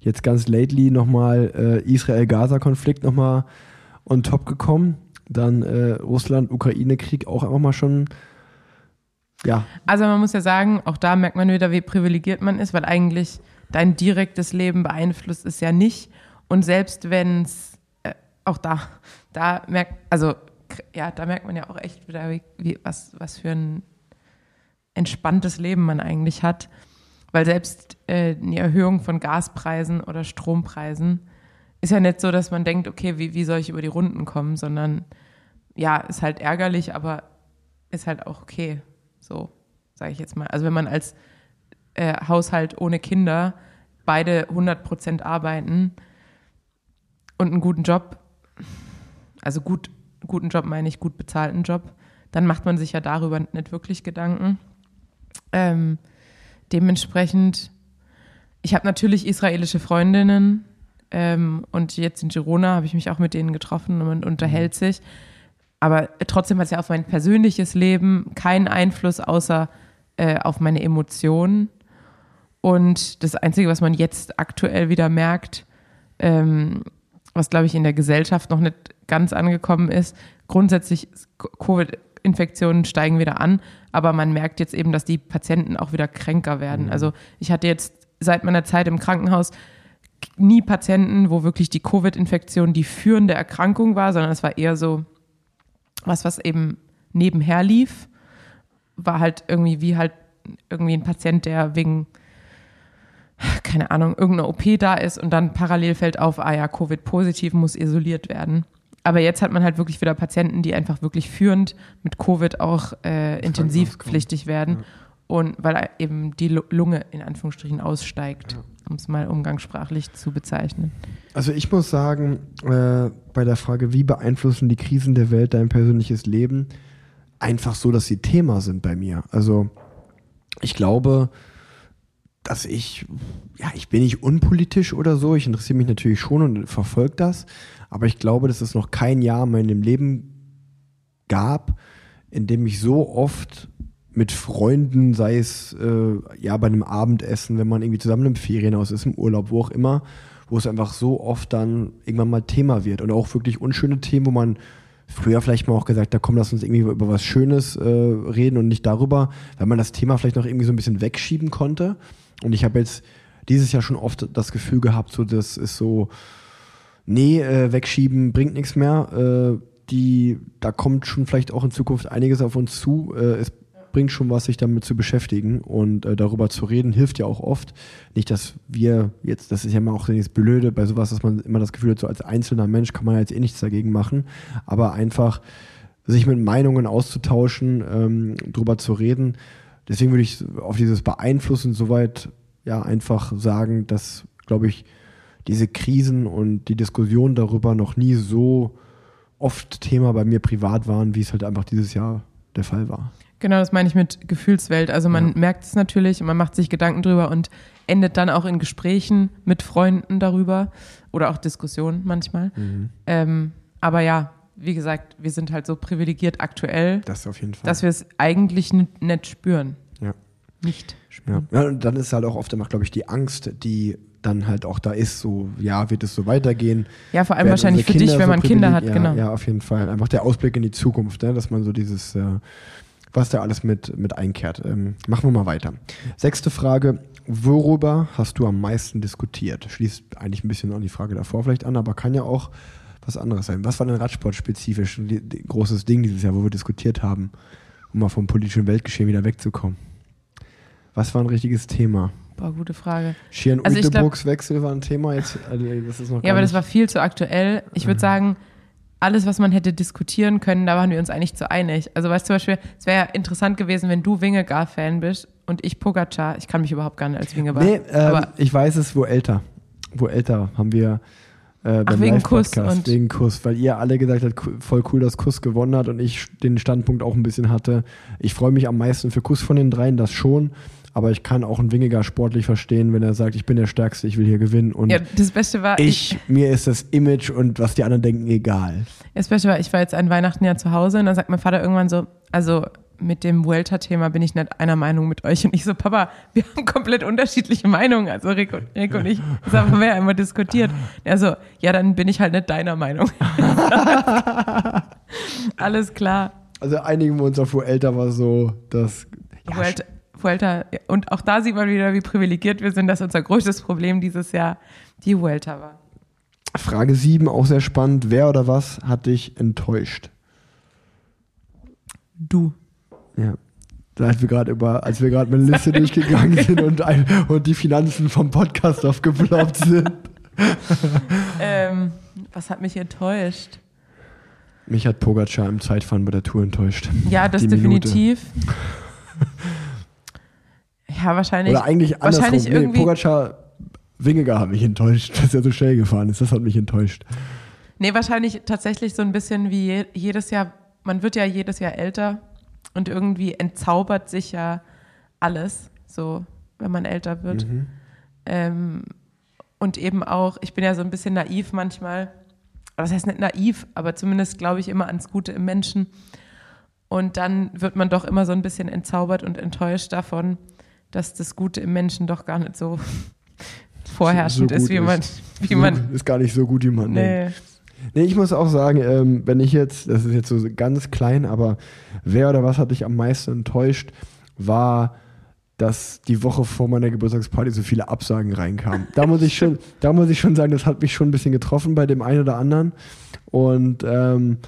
Jetzt ganz lately nochmal äh, Israel-Gaza-Konflikt nochmal on top gekommen. Dann äh, Russland-Ukraine-Krieg auch einfach mal schon, ja, Also man muss ja sagen, auch da merkt man wieder, wie privilegiert man ist, weil eigentlich dein direktes Leben beeinflusst es ja nicht. Und selbst wenn es äh, auch da, da merkt, also ja, da merkt man ja auch echt wieder, wie, wie, was, was für ein entspanntes Leben man eigentlich hat. Weil selbst äh, die Erhöhung von Gaspreisen oder Strompreisen ist ja nicht so, dass man denkt, okay, wie, wie soll ich über die Runden kommen, sondern ja, ist halt ärgerlich, aber ist halt auch okay. So, sage ich jetzt mal. Also wenn man als äh, Haushalt ohne Kinder beide 100% arbeiten und einen guten Job, also gut, guten Job meine ich, gut bezahlten Job, dann macht man sich ja darüber nicht wirklich Gedanken. Ähm, dementsprechend, ich habe natürlich israelische Freundinnen ähm, und jetzt in Girona habe ich mich auch mit denen getroffen und man unterhält sich. Aber trotzdem hat es ja auf mein persönliches Leben keinen Einfluss außer äh, auf meine Emotionen. Und das Einzige, was man jetzt aktuell wieder merkt, ähm, was glaube ich in der Gesellschaft noch nicht ganz angekommen ist, grundsätzlich Covid-Infektionen steigen wieder an, aber man merkt jetzt eben, dass die Patienten auch wieder kränker werden. Also ich hatte jetzt seit meiner Zeit im Krankenhaus nie Patienten, wo wirklich die Covid-Infektion die führende Erkrankung war, sondern es war eher so was, was eben nebenher lief, war halt irgendwie wie halt irgendwie ein Patient, der wegen, keine Ahnung, irgendeiner OP da ist und dann parallel fällt auf, ah ja, Covid-positiv muss isoliert werden. Aber jetzt hat man halt wirklich wieder Patienten, die einfach wirklich führend mit Covid auch äh, intensivpflichtig werden. Und weil eben die Lu- Lunge in Anführungsstrichen aussteigt, um es mal umgangssprachlich zu bezeichnen. Also ich muss sagen, äh, bei der Frage, wie beeinflussen die Krisen der Welt dein persönliches Leben, einfach so, dass sie Thema sind bei mir. Also ich glaube, dass ich, ja, ich bin nicht unpolitisch oder so. Ich interessiere mich natürlich schon und verfolge das. Aber ich glaube, dass es noch kein Jahr in meinem Leben gab, in dem ich so oft mit Freunden, sei es äh, ja bei einem Abendessen, wenn man irgendwie zusammen im Ferienhaus ist, im Urlaub, wo auch immer, wo es einfach so oft dann irgendwann mal Thema wird. Und auch wirklich unschöne Themen, wo man früher vielleicht mal auch gesagt hat, komm, lass uns irgendwie über was Schönes äh, reden und nicht darüber, weil man das Thema vielleicht noch irgendwie so ein bisschen wegschieben konnte. Und ich habe jetzt dieses Jahr schon oft das Gefühl gehabt, so das ist so, nee, äh, wegschieben bringt nichts mehr. Äh, die, da kommt schon vielleicht auch in Zukunft einiges auf uns zu. Äh, es bringt schon was, sich damit zu beschäftigen und äh, darüber zu reden, hilft ja auch oft. Nicht, dass wir jetzt, das ist ja immer auch das Blöde bei sowas, dass man immer das Gefühl hat, so als einzelner Mensch kann man ja jetzt eh nichts dagegen machen, aber einfach sich mit Meinungen auszutauschen, ähm, drüber zu reden. Deswegen würde ich auf dieses Beeinflussen soweit ja einfach sagen, dass, glaube ich, diese Krisen und die Diskussion darüber noch nie so oft Thema bei mir privat waren, wie es halt einfach dieses Jahr der Fall war. Genau, das meine ich mit Gefühlswelt. Also man Ja. merkt es natürlich und man macht sich Gedanken drüber und endet dann auch in Gesprächen mit Freunden darüber oder auch Diskussionen manchmal. Mhm. Ähm, aber ja, wie gesagt, wir sind halt so privilegiert aktuell, Das auf jeden Fall. dass wir es eigentlich nicht spüren. ja. Nicht Ja. spüren. ja, und dann ist halt auch oft immer, glaube ich, die Angst, die dann halt auch da ist, so, ja, wird es so weitergehen? Ja, vor allem Werden wahrscheinlich für unsere dich, Kinder wenn so man Kinder hat, genau. Ja, ja, auf jeden Fall. Einfach der Ausblick in die Zukunft, ne? dass man so dieses, äh, was da alles mit, mit einkehrt. Ähm, machen wir mal weiter. Sechste Frage. Worüber hast du am meisten diskutiert? Schließt eigentlich ein bisschen an die Frage davor vielleicht an, aber kann ja auch was anderes sein. Was war denn radsportspezifisch ein großes Ding dieses Jahr, wo wir diskutiert haben, um mal vom politischen Weltgeschehen wieder wegzukommen? Was war ein richtiges Thema? Boah, gute Frage. Schirn Also Uitebrooks Wechsel war ein Thema jetzt. Also das ist noch Ja, aber das war viel zu aktuell. Ich würde sagen, alles, was man hätte diskutieren können, da waren wir uns eigentlich zu einig. Also weißt du zum Beispiel, es wäre ja interessant gewesen, wenn du Wingegar-Fan bist und ich Pogacar. Ich kann mich überhaupt gar nicht als Wingegar. Nee, ähm, aber ich weiß es, wo älter. Wo älter haben wir äh, beim wegen Kuss und- wegen Kuss, weil ihr alle gesagt habt, voll cool, dass Kuss gewonnen hat und ich den Standpunkt auch ein bisschen hatte. Ich freue mich am meisten für Kuss von den dreien, das schon, aber ich kann auch einen Wingegar sportlich verstehen, wenn er sagt, ich bin der Stärkste, ich will hier gewinnen und ja, das Beste war, ich, ich, mir ist das Image und was die anderen denken egal. das Beste war, ich war jetzt an Weihnachten ja zu Hause und dann sagt mein Vater irgendwann so, also mit dem Vuelta-Thema bin ich nicht einer Meinung mit euch. Und ich so, Papa, wir haben komplett unterschiedliche Meinungen. Also Rick und, Rick und ich, das haben wir ja immer diskutiert. Er so, ja, dann bin ich halt nicht deiner Meinung. Alles klar. Also einigen wir uns auf, älter war so, dass ja, Vuelta, Vuelta, und auch da sieht man wieder, wie privilegiert wir sind, dass unser größtes Problem dieses Jahr die Vuelta war. Frage 7, auch sehr spannend. Wer oder was hat dich enttäuscht? Du. Ja. Als wir gerade über, als wir gerade eine Liste durchgegangen sind und, ein, und die Finanzen vom Podcast aufgeploppt sind. Ähm, was hat mich enttäuscht? Mich hat Pogacar im Zeitfahren bei der Tour enttäuscht. Ja, das Die Minute. ja, wahrscheinlich. Oder eigentlich andersrum. wahrscheinlich Nee, irgendwie- Pogacar, Wingegar hat mich enttäuscht, dass er so schnell gefahren ist. Das hat mich enttäuscht. Nee, wahrscheinlich tatsächlich so ein bisschen wie je- jedes Jahr, man wird ja jedes Jahr älter und irgendwie entzaubert sich ja alles, so wenn man älter wird. Mhm. Ähm, und eben auch, ich bin ja so ein bisschen naiv manchmal, das heißt nicht naiv, aber zumindest glaube ich immer ans Gute im Menschen. Und dann wird man doch immer so ein bisschen entzaubert und enttäuscht davon, dass das Gute im Menschen doch gar nicht so vorherrschend so ist, gut wie man, ist. wie so, man, ist gar nicht so gut, wie man nee. Nee, ich muss auch sagen, ähm, wenn ich jetzt, das ist jetzt so ganz klein, aber wer oder was hat dich am meisten enttäuscht, war, dass die Woche vor meiner Geburtstagsparty so viele Absagen reinkamen. Da muss ich schon, da muss ich schon sagen, das hat mich schon ein bisschen getroffen bei dem einen oder anderen. Und ähm,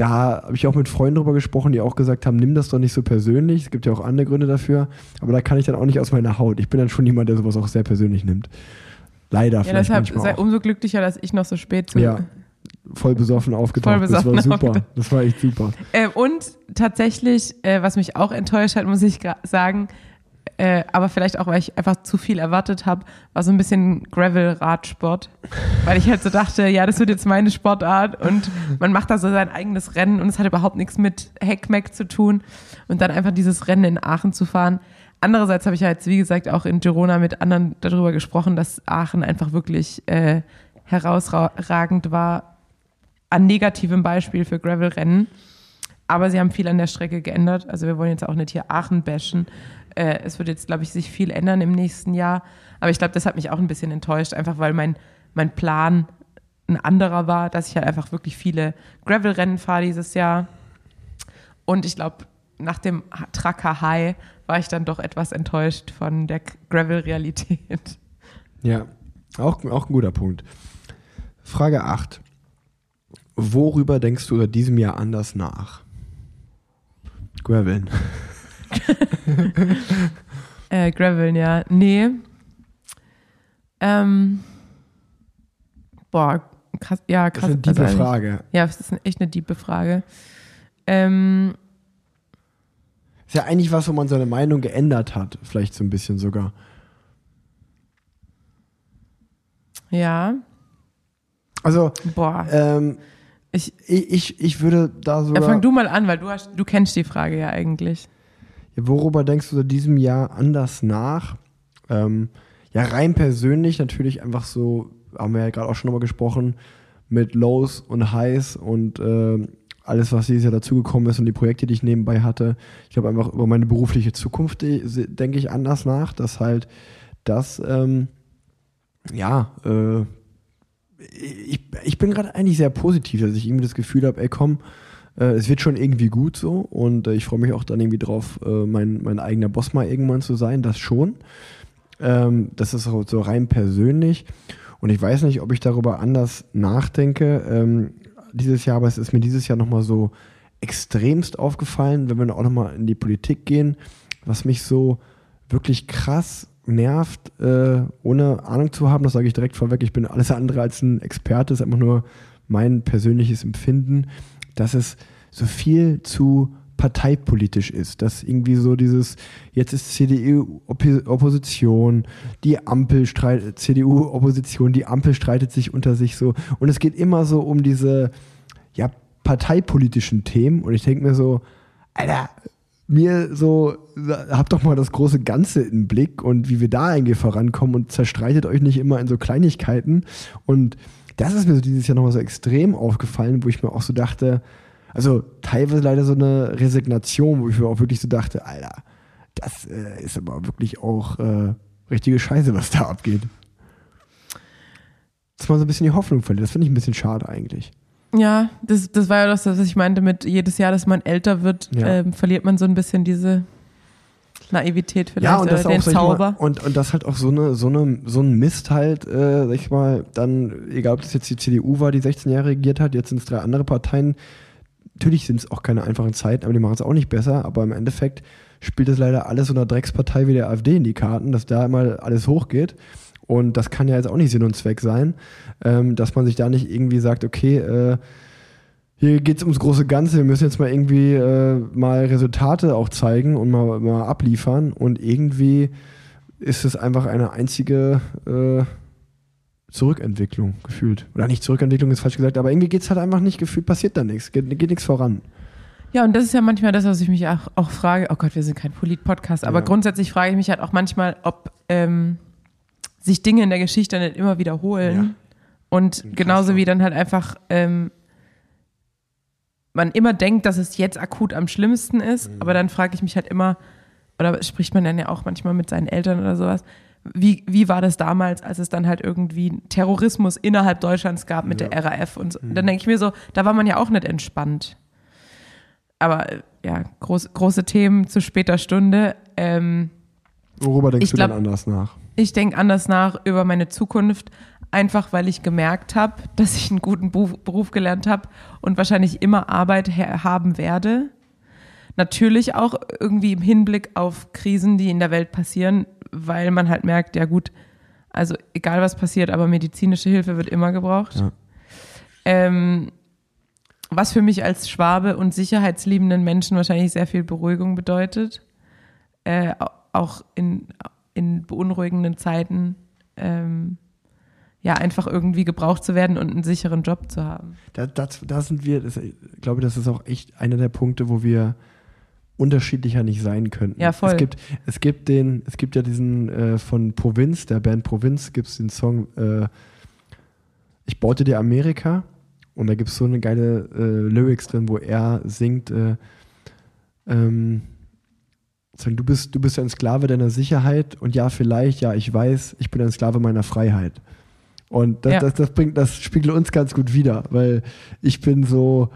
da habe ich auch mit Freunden drüber gesprochen, die auch gesagt haben, nimm das doch nicht so persönlich. Es gibt ja auch andere Gründe dafür, aber da kann ich dann auch nicht aus meiner Haut. Ich bin dann schon jemand, der sowas auch sehr persönlich nimmt. Leider Ja, vielleicht deshalb sei auch. umso glücklicher, dass ich noch so spät zu. Ja. voll besoffen aufgetaucht. Voll besoffen das war super. aufgetaucht. Das war echt super. Äh, und tatsächlich, äh, was mich auch enttäuscht hat, muss ich sagen, äh, aber vielleicht auch, weil ich einfach zu viel erwartet habe, war so ein bisschen Gravel-Radsport. Weil ich halt so dachte, ja, das wird jetzt meine Sportart und man macht da so sein eigenes Rennen und es hat überhaupt nichts mit Heckmeck zu tun und dann einfach dieses Rennen in Aachen zu fahren. Andererseits habe ich jetzt, wie gesagt, auch in Girona mit anderen darüber gesprochen, dass Aachen einfach wirklich äh, herausragend war an negativem Beispiel für Gravel-Rennen. Aber sie haben viel an der Strecke geändert. Also wir wollen jetzt auch nicht hier Aachen bashen. Äh, es wird jetzt, glaube ich, sich viel ändern im nächsten Jahr. Aber ich glaube, das hat mich auch ein bisschen enttäuscht, einfach weil mein, mein Plan ein anderer war, dass ich halt einfach wirklich viele Gravel-Rennen fahre dieses Jahr. Und ich glaube, nach dem Tracker High war ich dann doch etwas enttäuscht von der Gravel-Realität. Ja, auch, auch ein guter Punkt. Frage 8. Worüber denkst du seit diesem Jahr anders nach? Graveln. Äh, Graveln, ja. Nee. Ähm, boah, krass, ja, Das krass. ist eine tiefe also, Frage. Ja, das ist echt eine tiefe Frage. Ähm, Ist ja eigentlich was, wo man seine Meinung geändert hat. Vielleicht so ein bisschen sogar. ja, Also, boah. ähm, Ich, ich, ich, würde da ja, sogar. fang du mal an, weil du hast, du kennst die Frage ja eigentlich. Worüber denkst du seit diesem Jahr anders nach? Ähm, ja, rein persönlich natürlich einfach so, haben wir ja gerade auch schon nochmal gesprochen, mit Lows und Highs und ähm, alles, was dieses Jahr dazugekommen ist und die Projekte, die ich nebenbei hatte. Ich glaube einfach über meine berufliche Zukunft äh, denke ich anders nach, dass halt das, ähm, ja, äh, ich, ich bin gerade eigentlich sehr positiv, dass ich irgendwie das Gefühl habe, ey komm, äh, es wird schon irgendwie gut so und äh, ich freue mich auch dann irgendwie drauf, äh, mein, mein eigener Boss mal irgendwann zu sein, das schon. Ähm, das ist so rein persönlich und ich weiß nicht, ob ich darüber anders nachdenke ähm, dieses Jahr, aber es ist mir dieses Jahr nochmal so extremst aufgefallen, wenn wir auch nochmal in die Politik gehen, was mich so wirklich krass nervt, äh, ohne Ahnung zu haben, das sage ich direkt vorweg, ich bin alles andere als ein Experte, ist einfach nur mein persönliches Empfinden, dass es so viel zu parteipolitisch ist, dass irgendwie so dieses, jetzt ist CDU Oppi- Opposition, die Ampel streitet, CDU Opposition, die Ampel streitet sich unter sich so und es geht immer so um diese, ja, parteipolitischen Themen und ich denke mir so, Alter, mir so, habt doch mal das große Ganze im Blick und wie wir da irgendwie vorankommen und zerstreitet euch nicht immer in so Kleinigkeiten. Und das ist mir so dieses Jahr nochmal so extrem aufgefallen, wo ich mir auch so dachte, also teilweise leider so eine Resignation, wo ich mir auch wirklich so dachte, Alter, das äh, ist aber wirklich auch äh, richtige Scheiße, was da abgeht. Dass man so ein bisschen die Hoffnung verliert, das finde ich ein bisschen schade eigentlich. Ja, das, das war ja das, was ich meinte mit jedes Jahr, dass man älter wird, Ja. ähm, verliert man so ein bisschen diese Naivität vielleicht Ja, und oder das den auch, sag ich mal, Zauber. und, und das halt auch so eine, so eine, so ein Mist halt, äh, sag ich mal, dann, egal ob das jetzt die CDU war, die 16 Jahre regiert hat, jetzt sind es drei andere Parteien. Natürlich sind es auch keine einfachen Zeiten, aber die machen es auch nicht besser, aber im Endeffekt spielt es leider alles so einer Dreckspartei wie der AfD in die Karten, dass da immer alles hochgeht. Und das kann ja jetzt auch nicht Sinn und Zweck sein, ähm, dass man sich da nicht irgendwie sagt, okay, äh, hier geht es ums große Ganze. Wir müssen jetzt mal irgendwie äh, mal Resultate auch zeigen und mal, mal abliefern. Und irgendwie ist es einfach eine einzige äh, Zurückentwicklung gefühlt. Oder nicht Zurückentwicklung ist falsch gesagt, aber irgendwie geht es halt einfach nicht gefühlt, passiert da nichts, geht, geht nichts voran. Ja, und das ist ja manchmal das, was ich mich auch, auch frage. Oh Gott, wir sind kein Polit-Podcast, aber Ja. grundsätzlich frage ich mich halt auch manchmal, ob ähm, sich Dinge in der Geschichte nicht immer wiederholen. Ja. Und genauso wie dann halt einfach ähm, man immer denkt, dass es jetzt akut am schlimmsten ist, Mhm. aber dann frage ich mich halt immer, oder spricht man dann ja auch manchmal mit seinen Eltern oder sowas, wie, wie war das damals, als es dann halt irgendwie Terrorismus innerhalb Deutschlands gab mit Ja. der RAF und so. Mhm. Dann denke ich mir so, da war man ja auch nicht entspannt. Aber äh, ja, groß, große Themen zu später Stunde. Ähm, Worüber denkst du glaub- dann anders nach? ich denke anders nach über meine Zukunft, einfach weil ich gemerkt habe, dass ich einen guten Beruf, gelernt habe und wahrscheinlich immer Arbeit haben werde. Natürlich auch irgendwie im Hinblick auf Krisen, die in der Welt passieren, weil man halt merkt, ja gut, also egal was passiert, aber medizinische Hilfe wird immer gebraucht. Ja. Ähm, was für mich als Schwabe und sicherheitsliebenden Menschen wahrscheinlich sehr viel Beruhigung bedeutet. Äh, au- auch in, in beunruhigenden Zeiten ähm, ja einfach irgendwie gebraucht zu werden und einen sicheren Job zu haben. Da, das, da sind wir, das, ich glaube, das ist auch echt einer der Punkte, wo wir unterschiedlicher nicht sein könnten. Ja, voll. Es gibt, es gibt den, es gibt ja diesen äh, von Provinz, der Band Provinz, gibt es den Song äh, Ich baute dir Amerika und da gibt es so eine geile äh, Lyrics drin, wo er singt, äh, ähm, du bist, du bist ein Sklave deiner Sicherheit und ja, vielleicht, ja, ich weiß, ich bin ein Sklave meiner Freiheit. Und das, Ja. das, das bringt, das spiegelt uns ganz gut wider, weil ich bin so,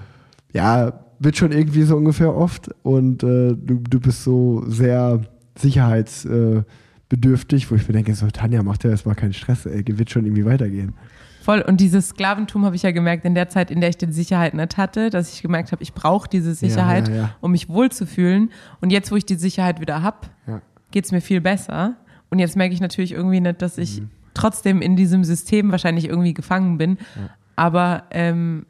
ja, wird schon irgendwie so ungefähr oft und äh, du, du bist so sehr sicherheitsbedürftig, bedürftig, wo ich mir denke, so, Tanja, mach dir erstmal keinen Stress, ey, wird schon irgendwie weitergehen. Voll. Und dieses Sklaventum habe ich ja gemerkt in der Zeit, in der ich die Sicherheit nicht hatte, dass ich gemerkt habe, ich brauche diese Sicherheit, ja, ja. um mich wohlzufühlen. Und jetzt, wo ich die Sicherheit wieder habe, Ja. geht es mir viel besser. Und jetzt merke ich natürlich irgendwie nicht, dass ich Mhm. Trotzdem in diesem System wahrscheinlich irgendwie gefangen bin. Aber ähm,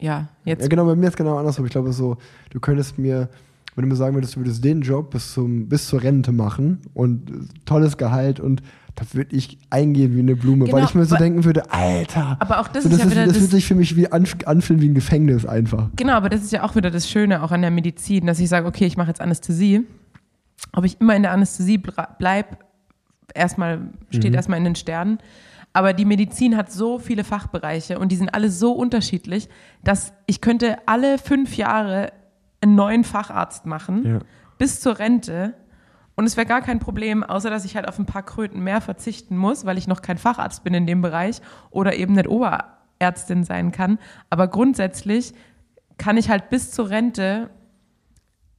ja, jetzt Ja, genau, bei mir ist genau andersrum. Ich glaube so, du könntest mir, wenn du mir sagen würdest, du würdest den Job bis, zum, bis zur Rente machen und tolles Gehalt und da würde ich eingehen wie eine Blume, weil Genau, ich mir so denken würde, Alter. Aber auch das so, ist das, ja ist, wieder das das- fühlt sich für mich wie an, anfühlen wie ein Gefängnis einfach. Genau, aber das ist ja auch wieder das Schöne auch an der Medizin, dass ich sage, okay, ich mache jetzt Anästhesie. Ob ich immer in der Anästhesie bra- bleib, erstmal steht erstmal in den Sternen. Aber die Medizin hat so viele Fachbereiche und die sind alle so unterschiedlich, dass ich könnte alle fünf Jahre einen neuen Facharzt machen, Ja. bis zur Rente. Und es wäre gar kein Problem, außer dass ich halt auf ein paar Kröten mehr verzichten muss, weil ich noch kein Facharzt bin in dem Bereich oder eben nicht Oberärztin sein kann. Aber grundsätzlich kann ich halt bis zur Rente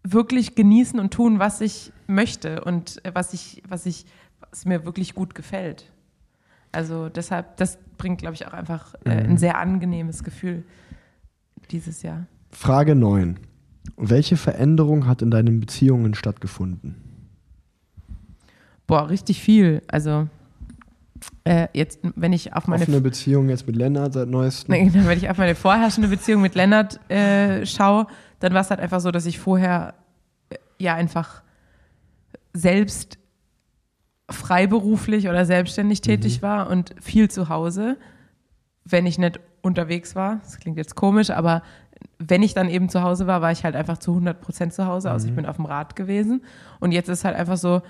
wirklich genießen und tun, was ich möchte und äh, was ich, was ich, was mir wirklich gut gefällt. Also deshalb, das bringt, glaube ich, auch einfach äh, ein sehr angenehmes Gefühl dieses Jahr. Frage 9. Welche Veränderung hat in deinen Beziehungen stattgefunden? Boah, richtig viel. Also äh, jetzt, wenn ich auf meine Offene Beziehung jetzt mit Lennart seit neuestem? Nee, wenn ich auf meine vorherrschende Beziehung mit Lennart äh, schaue, dann war es halt einfach so, dass ich vorher äh, ja einfach selbst freiberuflich oder selbstständig tätig war und viel zu Hause, wenn ich nicht unterwegs war. Das klingt jetzt komisch, aber wenn ich dann eben zu Hause war, war ich halt einfach zu 100 Prozent zu Hause. Also ich bin auf dem Rad gewesen. Und jetzt ist halt einfach so,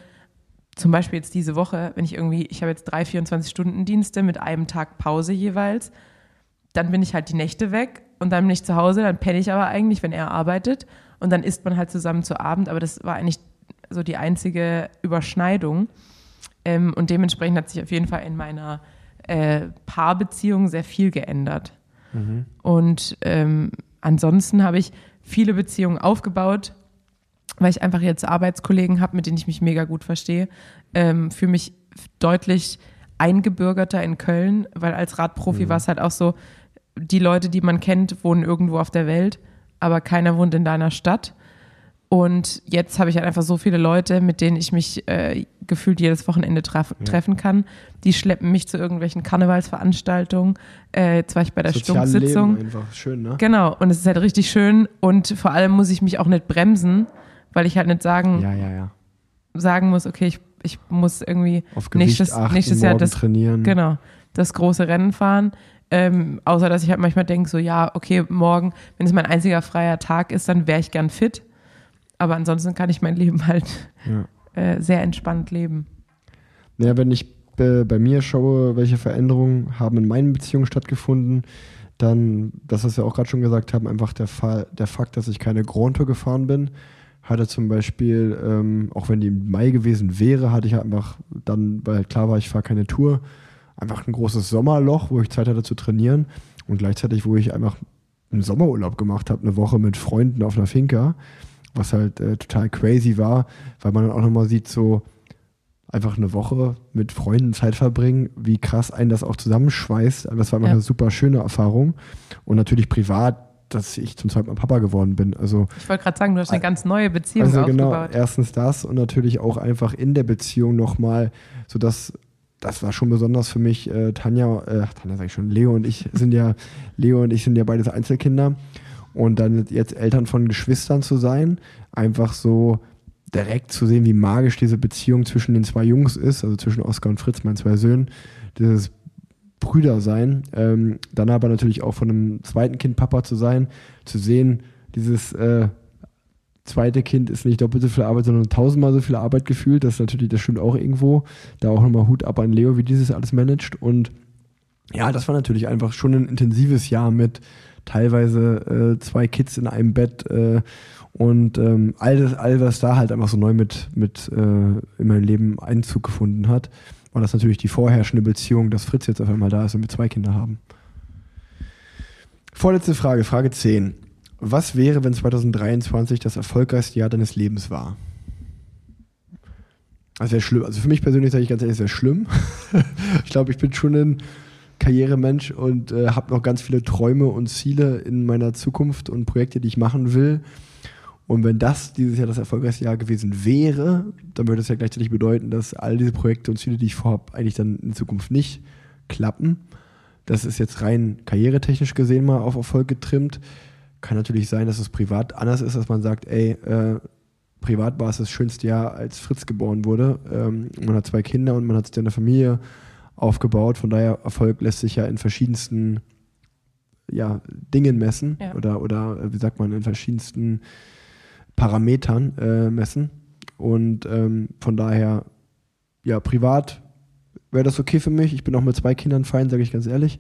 zum Beispiel jetzt diese Woche, wenn ich irgendwie, ich habe jetzt drei 24-Stunden-Dienste mit einem Tag Pause jeweils dann bin ich halt die Nächte weg und dann bin ich zu Hause, dann penne ich aber eigentlich, wenn er arbeitet und dann isst man halt zusammen zu Abend, aber das war eigentlich so die einzige Überschneidung ähm, und dementsprechend hat sich auf jeden Fall in meiner äh, Paarbeziehung sehr viel geändert. Und ähm, ansonsten habe ich viele Beziehungen aufgebaut, weil ich einfach jetzt Arbeitskollegen habe, mit denen ich mich mega gut verstehe, ähm, fühle mich deutlich eingebürgerter in Köln, weil als Radprofi war es halt auch so, die Leute, die man kennt, wohnen irgendwo auf der Welt, aber keiner wohnt in deiner Stadt. Und jetzt habe ich halt einfach so viele Leute, mit denen ich mich äh, gefühlt jedes Wochenende traf treffen kann. Die schleppen mich zu irgendwelchen Karnevalsveranstaltungen. Äh, jetzt war ich bei der Stunksitzung. Einfach. Schön, ne? Genau, und es ist halt richtig schön und vor allem muss ich mich auch nicht bremsen, weil ich halt nicht sagen, Ja, ja, ja. sagen muss, okay, ich, ich muss irgendwie Auf Gewicht nächstes, achten, nächstes Jahr das, trainieren. genau, das große Rennen fahren. Ähm, außer dass ich halt manchmal denke, so ja, okay, morgen, wenn es mein einziger freier Tag ist, dann wäre ich gern fit. Aber ansonsten kann ich mein Leben halt Ja. äh, sehr entspannt leben. Naja, wenn ich äh, bei mir schaue, welche Veränderungen haben in meinen Beziehungen stattgefunden, dann, das was wir auch gerade schon gesagt haben, einfach der Fall, der Fakt, dass ich keine Grand Tour gefahren bin, hatte zum Beispiel, ähm, auch wenn die im Mai gewesen wäre, hatte ich halt einfach dann, weil klar war, ich fahre keine Tour, einfach ein großes Sommerloch, wo ich Zeit hatte zu trainieren und gleichzeitig, wo ich einfach einen Sommerurlaub gemacht habe, eine Woche mit Freunden auf einer Finca, was halt äh, total crazy war, weil man dann auch nochmal sieht, so, einfach eine Woche mit Freunden Zeit verbringen, wie krass einen das auch zusammenschweißt. Das war immer Ja. eine super schöne Erfahrung. Und natürlich privat, dass ich zum zweiten Mal Papa geworden bin. Also, Ich wollte gerade sagen, du hast eine ganz neue Beziehung also genau, aufgebaut. erstens das und natürlich auch einfach in der Beziehung nochmal, sodass das war schon besonders für mich. Äh, Tanja, äh, Tanja sag ich schon, Leo und ich sind ja, Leo und ich sind ja beides Einzelkinder. Und dann jetzt Eltern von Geschwistern zu sein, einfach so direkt zu sehen, wie magisch diese Beziehung zwischen den zwei Jungs ist, also zwischen Oskar und Fritz, meinen zwei Söhnen, dieses Brüder sein, ähm, dann aber natürlich auch von einem zweiten Kind Papa zu sein, zu sehen, dieses äh, zweite Kind ist nicht doppelt so viel Arbeit, sondern tausendmal so viel Arbeit gefühlt. Das ist natürlich, das stimmt auch irgendwo. Da auch nochmal Hut ab an Leo, wie dieses alles managt. Und ja, das war natürlich einfach schon ein intensives Jahr mit teilweise äh, zwei Kids in einem Bett äh, und ähm, all, das, all was da halt einfach so neu mit, mit äh, in mein Leben Einzug gefunden hat, war das natürlich die vorherrschende Beziehung, dass Fritz jetzt auf einmal da ist und wir zwei Kinder haben. Vorletzte Frage, Frage 10. Was wäre, wenn 2023 das erfolgreichste Jahr deines Lebens war? Das wäre schlimm. Also für mich persönlich sage ich ganz ehrlich, sehr schlimm. ich glaube, ich bin schon ein Karrieremensch und äh, habe noch ganz viele Träume und Ziele in meiner Zukunft und Projekte, die ich machen will. Und wenn das dieses Jahr das erfolgreichste Jahr gewesen wäre, dann würde es ja gleichzeitig bedeuten, dass all diese Projekte und Ziele, die ich vorhabe, eigentlich dann in Zukunft nicht klappen. Das ist jetzt rein karrieretechnisch gesehen mal auf Erfolg getrimmt. Kann natürlich sein, dass es privat anders ist, dass man sagt, ey, äh, privat war es das schönste Jahr, als Fritz geboren wurde. Ähm, man hat zwei Kinder und man hat sich dann eine Familie aufgebaut. Von daher, Erfolg lässt sich ja in verschiedensten ja, Dingen messen Ja. oder, oder wie sagt man, in verschiedensten Parametern äh, messen. Und ähm, von daher, ja, privat wäre das okay für mich. Ich bin auch mit zwei Kindern fein, sage ich ganz ehrlich.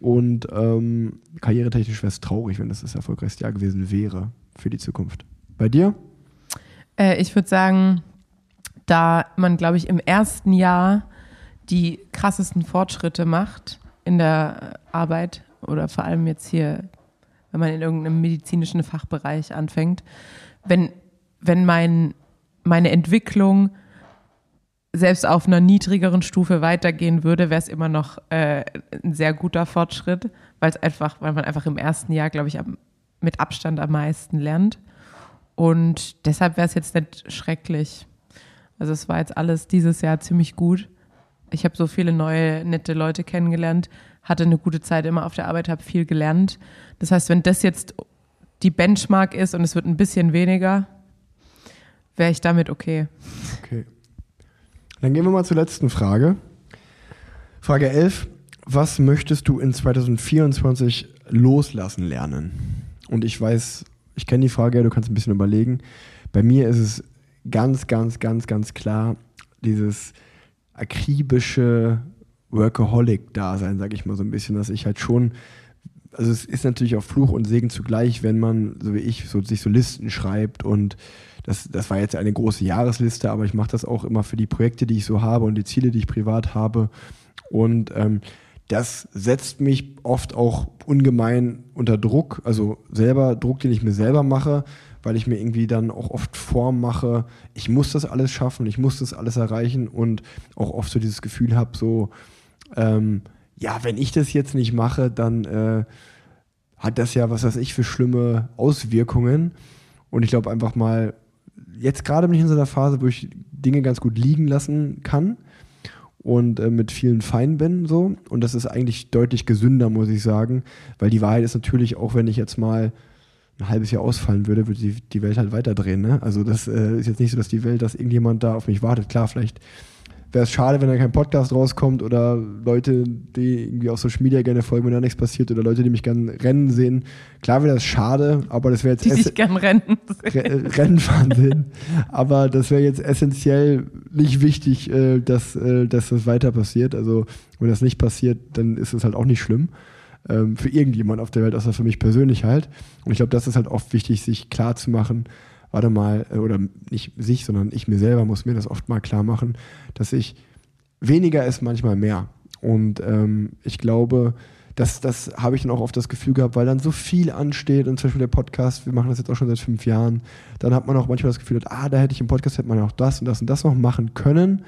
Und ähm, karrieretechnisch wäre es traurig, wenn das das erfolgreichste Jahr gewesen wäre für die Zukunft. Bei dir? Äh, ich würde sagen, da man, glaube ich, im ersten Jahr die krassesten Fortschritte macht in der Arbeit oder vor allem jetzt hier, wenn man in irgendeinem medizinischen Fachbereich anfängt, wenn, wenn mein, meine Entwicklung selbst auf einer niedrigeren Stufe weitergehen würde, wäre es immer noch äh, ein sehr guter Fortschritt, weil es einfach, weil man einfach im ersten Jahr, glaube ich, am, mit Abstand am meisten lernt. Und deshalb wäre es jetzt nicht schrecklich. Also es war jetzt alles dieses Jahr ziemlich gut. Ich habe so viele neue, nette Leute kennengelernt, hatte eine gute Zeit immer auf der Arbeit, habe viel gelernt. Das heißt, wenn das jetzt die Benchmark ist und es wird ein bisschen weniger, wäre ich damit okay. Okay. Dann gehen wir mal zur letzten Frage. Frage 11. Was möchtest du in 2024 loslassen lernen? Und ich weiß, ich kenne die Frage, du kannst ein bisschen überlegen. Bei mir ist es ganz, ganz, ganz, ganz klar dieses akribische Workaholic-Dasein, sage ich mal so ein bisschen, dass ich halt schon also es ist natürlich auch Fluch und Segen zugleich, wenn man, so wie ich, so, sich so Listen schreibt und das, das war jetzt eine große Jahresliste, aber ich mache das auch immer für die Projekte, die ich so habe und die Ziele, die ich privat habe. Und ähm, das setzt mich oft auch ungemein unter Druck, also selber Druck, den ich mir selber mache, weil ich mir irgendwie dann auch oft Form mache, ich muss das alles schaffen, ich muss das alles erreichen und auch oft so dieses Gefühl habe, so, ähm, ja, wenn ich das jetzt nicht mache, dann äh, hat das ja, was weiß ich, für schlimme Auswirkungen. Und ich glaube einfach mal, jetzt gerade bin ich in so einer Phase, wo ich Dinge ganz gut liegen lassen kann und äh, mit vielen fein bin so. Und das ist eigentlich deutlich gesünder, muss ich sagen. Weil die Wahrheit ist natürlich, auch wenn ich jetzt mal ein halbes Jahr ausfallen würde, würde die, die Welt halt weiterdrehen. Ne? Also das äh, ist jetzt nicht so, dass die Welt, dass irgendjemand da auf mich wartet. Klar, vielleicht wäre es schade, wenn da kein Podcast rauskommt oder Leute, die irgendwie auf Social Media gerne folgen, wenn da nichts passiert oder Leute, die mich gerne rennen sehen. Klar wäre das schade, aber das wäre jetzt Die sich gern rennen. Re- Rennen fahren sehen. Aber das wäre jetzt essentiell nicht wichtig, äh, dass, äh, dass das weiter passiert. Also wenn das nicht passiert, dann ist es halt auch nicht schlimm. Ähm, für irgendjemand auf der Welt, außer für mich persönlich halt. Und ich glaube, das ist halt oft wichtig, sich klar zu machen, warte mal, äh, oder nicht sich, sondern ich mir selber muss mir das oft mal klar machen, dass ich weniger ist manchmal mehr. Und ähm, ich glaube, das, das habe ich dann auch oft das Gefühl gehabt, weil dann so viel ansteht und zum Beispiel der Podcast, wir machen das jetzt auch schon seit fünf Jahren, dann hat man auch manchmal das Gefühl, ah, da hätte ich im Podcast, hätte man auch das und das und das noch machen können,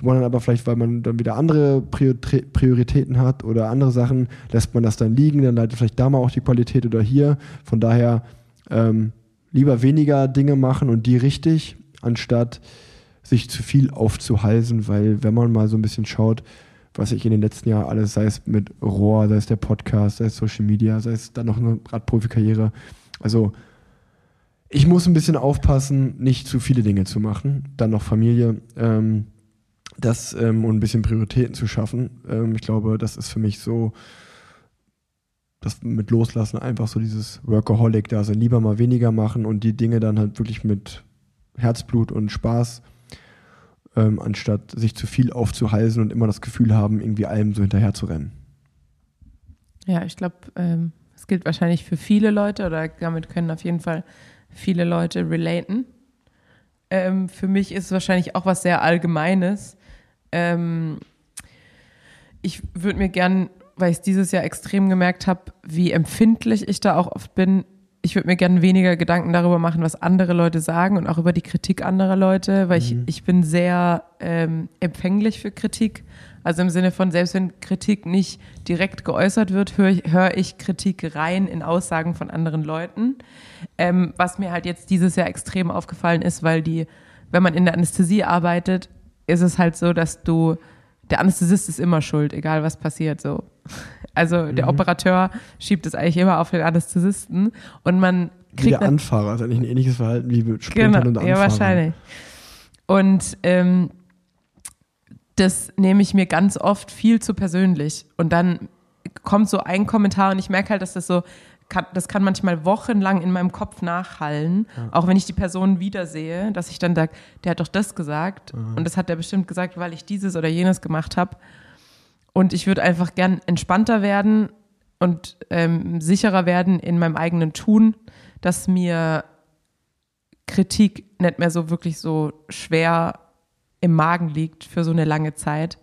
wo man dann aber vielleicht, weil man dann wieder andere Priori- Prioritäten hat oder andere Sachen, lässt man das dann liegen, dann leidet vielleicht da mal auch die Qualität oder hier. Von daher ähm, lieber weniger Dinge machen und die richtig, anstatt sich zu viel aufzuhalsen, weil wenn man mal so ein bisschen schaut, was ich in den letzten Jahren alles, sei es mit Rohr, sei es der Podcast, sei es Social Media, sei es dann noch eine Radprofikarriere. Also ich muss ein bisschen aufpassen, nicht zu viele Dinge zu machen. Dann noch Familie, ähm, das ähm, und ein bisschen Prioritäten zu schaffen. Ähm, ich glaube, das ist für mich so das mit Loslassen einfach so dieses Workaholic da sein, lieber mal weniger machen und die Dinge dann halt wirklich mit Herzblut und Spaß, ähm, anstatt sich zu viel aufzuhalsen und immer das Gefühl haben, irgendwie allem so hinterher zu rennen. Ja, ich glaube, ähm, es gilt wahrscheinlich für viele Leute oder damit können auf jeden Fall viele Leute relaten. Ähm, für mich ist es wahrscheinlich auch was sehr Allgemeines. Ähm, ich würde mir gern, weil ich es dieses Jahr extrem gemerkt habe, wie empfindlich ich da auch oft bin, ich würde mir gerne weniger Gedanken darüber machen, was andere Leute sagen und auch über die Kritik anderer Leute, weil ich, ich bin sehr ähm, empfänglich für Kritik. Also im Sinne von, selbst wenn Kritik nicht direkt geäußert wird, höre ich, hör ich Kritik rein in Aussagen von anderen Leuten. Ähm, was mir halt jetzt dieses Jahr extrem aufgefallen ist, weil die, wenn man in der Anästhesie arbeitet, ist es halt so, dass du, der Anästhesist ist immer schuld, egal was passiert, so. Also der Operateur schiebt es eigentlich immer auf den Anästhesisten und man Wie kriegt der nat- Anfahrer hat eigentlich ein ähnliches Verhalten wie mit Sprintern und Genau, Anfahrern. ja, wahrscheinlich. Und ähm, das nehme ich mir ganz oft viel zu persönlich. Und dann kommt so ein Kommentar und ich merke halt, dass das so, kann, das kann manchmal wochenlang in meinem Kopf nachhallen, auch wenn ich die Person wiedersehe, dass ich dann sage, der hat doch das gesagt. Und das hat er bestimmt gesagt, weil ich dieses oder jenes gemacht habe. Und ich würde einfach gern entspannter werden und ähm, sicherer werden in meinem eigenen Tun, dass mir Kritik nicht mehr so wirklich so schwer im Magen liegt für so eine lange Zeit,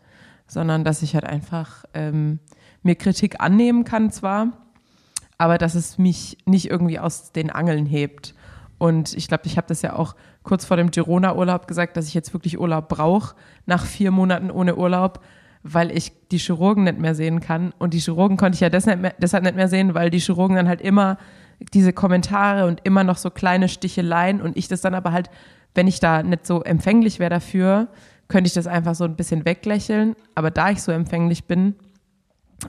sondern dass ich halt einfach ähm, mir Kritik annehmen kann zwar, aber dass es mich nicht irgendwie aus den Angeln hebt. Und ich glaube, ich habe das ja auch kurz vor dem Girona-Urlaub gesagt, dass ich jetzt wirklich Urlaub brauche, nach vier Monaten ohne Urlaub, weil ich die Chirurgen nicht mehr sehen kann. Und die Chirurgen konnte ich ja deshalb, nicht mehr sehen, weil die Chirurgen dann halt immer diese Kommentare und immer noch so kleine Sticheleien und ich das dann aber halt, wenn ich da nicht so empfänglich wäre dafür, könnte ich das einfach so ein bisschen weglächeln. Aber da ich so empfänglich bin,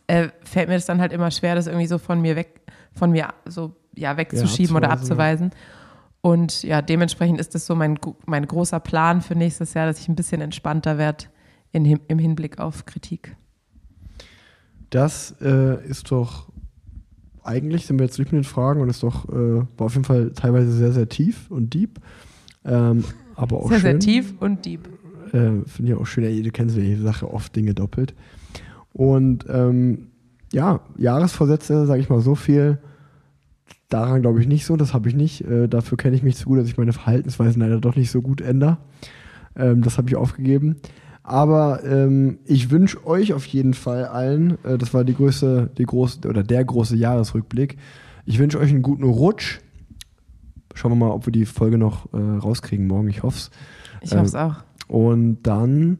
äh, fällt mir das dann halt immer schwer, das irgendwie so von mir weg, von mir so ja wegzuschieben oder abzuweisen. Und ja, dementsprechend ist das so mein, mein großer Plan für nächstes Jahr, dass ich ein bisschen entspannter werde in, im Hinblick auf Kritik. Das äh, ist doch, eigentlich sind wir jetzt durch mit den Fragen und ist doch, äh, war auf jeden Fall teilweise sehr, sehr tief und deep. Ähm, aber auch Sehr, schön. sehr tief und deep. Äh, Finde ich auch schön. Ja, du kennst ja jede Sache oft Dinge doppelt. Und ähm, ja, Jahresvorsätze, sage ich mal so viel. Daran glaube ich nicht so, das habe ich nicht. Äh, dafür kenne ich mich zu gut, dass ich meine Verhaltensweisen leider doch nicht so gut ändere. Ähm, das habe ich aufgegeben. Aber ähm, ich wünsche euch auf jeden Fall allen, äh, das war die größte, die große oder der große Jahresrückblick. Ich wünsche euch einen guten Rutsch. Schauen wir mal, ob wir die Folge noch äh, rauskriegen morgen. Ich hoffe es. Ich Ähm, hoffe es auch. Und dann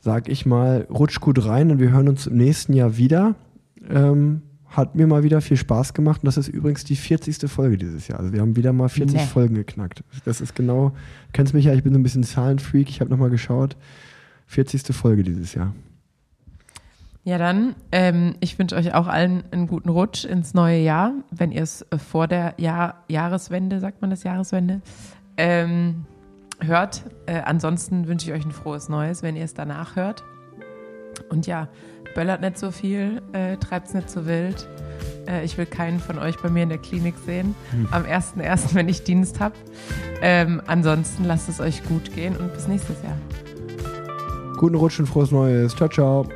sag ich mal, rutsch gut rein und wir hören uns im nächsten Jahr wieder. Ähm, hat mir mal wieder viel Spaß gemacht und das ist übrigens die 40. Folge dieses Jahr. Also wir haben wieder mal 40 Nee. Folgen geknackt. Das ist genau, du kennst mich ja, ich bin so ein bisschen Zahlenfreak, ich habe nochmal geschaut. 40. Folge dieses Jahr. Ja, dann, ähm, ich wünsche euch auch allen einen guten Rutsch ins neue Jahr, wenn ihr es vor der Jahr Jahreswende, sagt man das Jahreswende, ähm, hört. Äh, ansonsten wünsche ich euch ein frohes Neues, wenn ihr es danach hört. Und ja, böllert nicht so viel, äh, treibt es nicht so wild. Äh, ich will keinen von euch bei mir in der Klinik sehen. Am 1.1., wenn ich Dienst habe. Ähm, ansonsten lasst es euch gut gehen und bis nächstes Jahr. Guten Rutsch und frohes Neues. Ciao, ciao.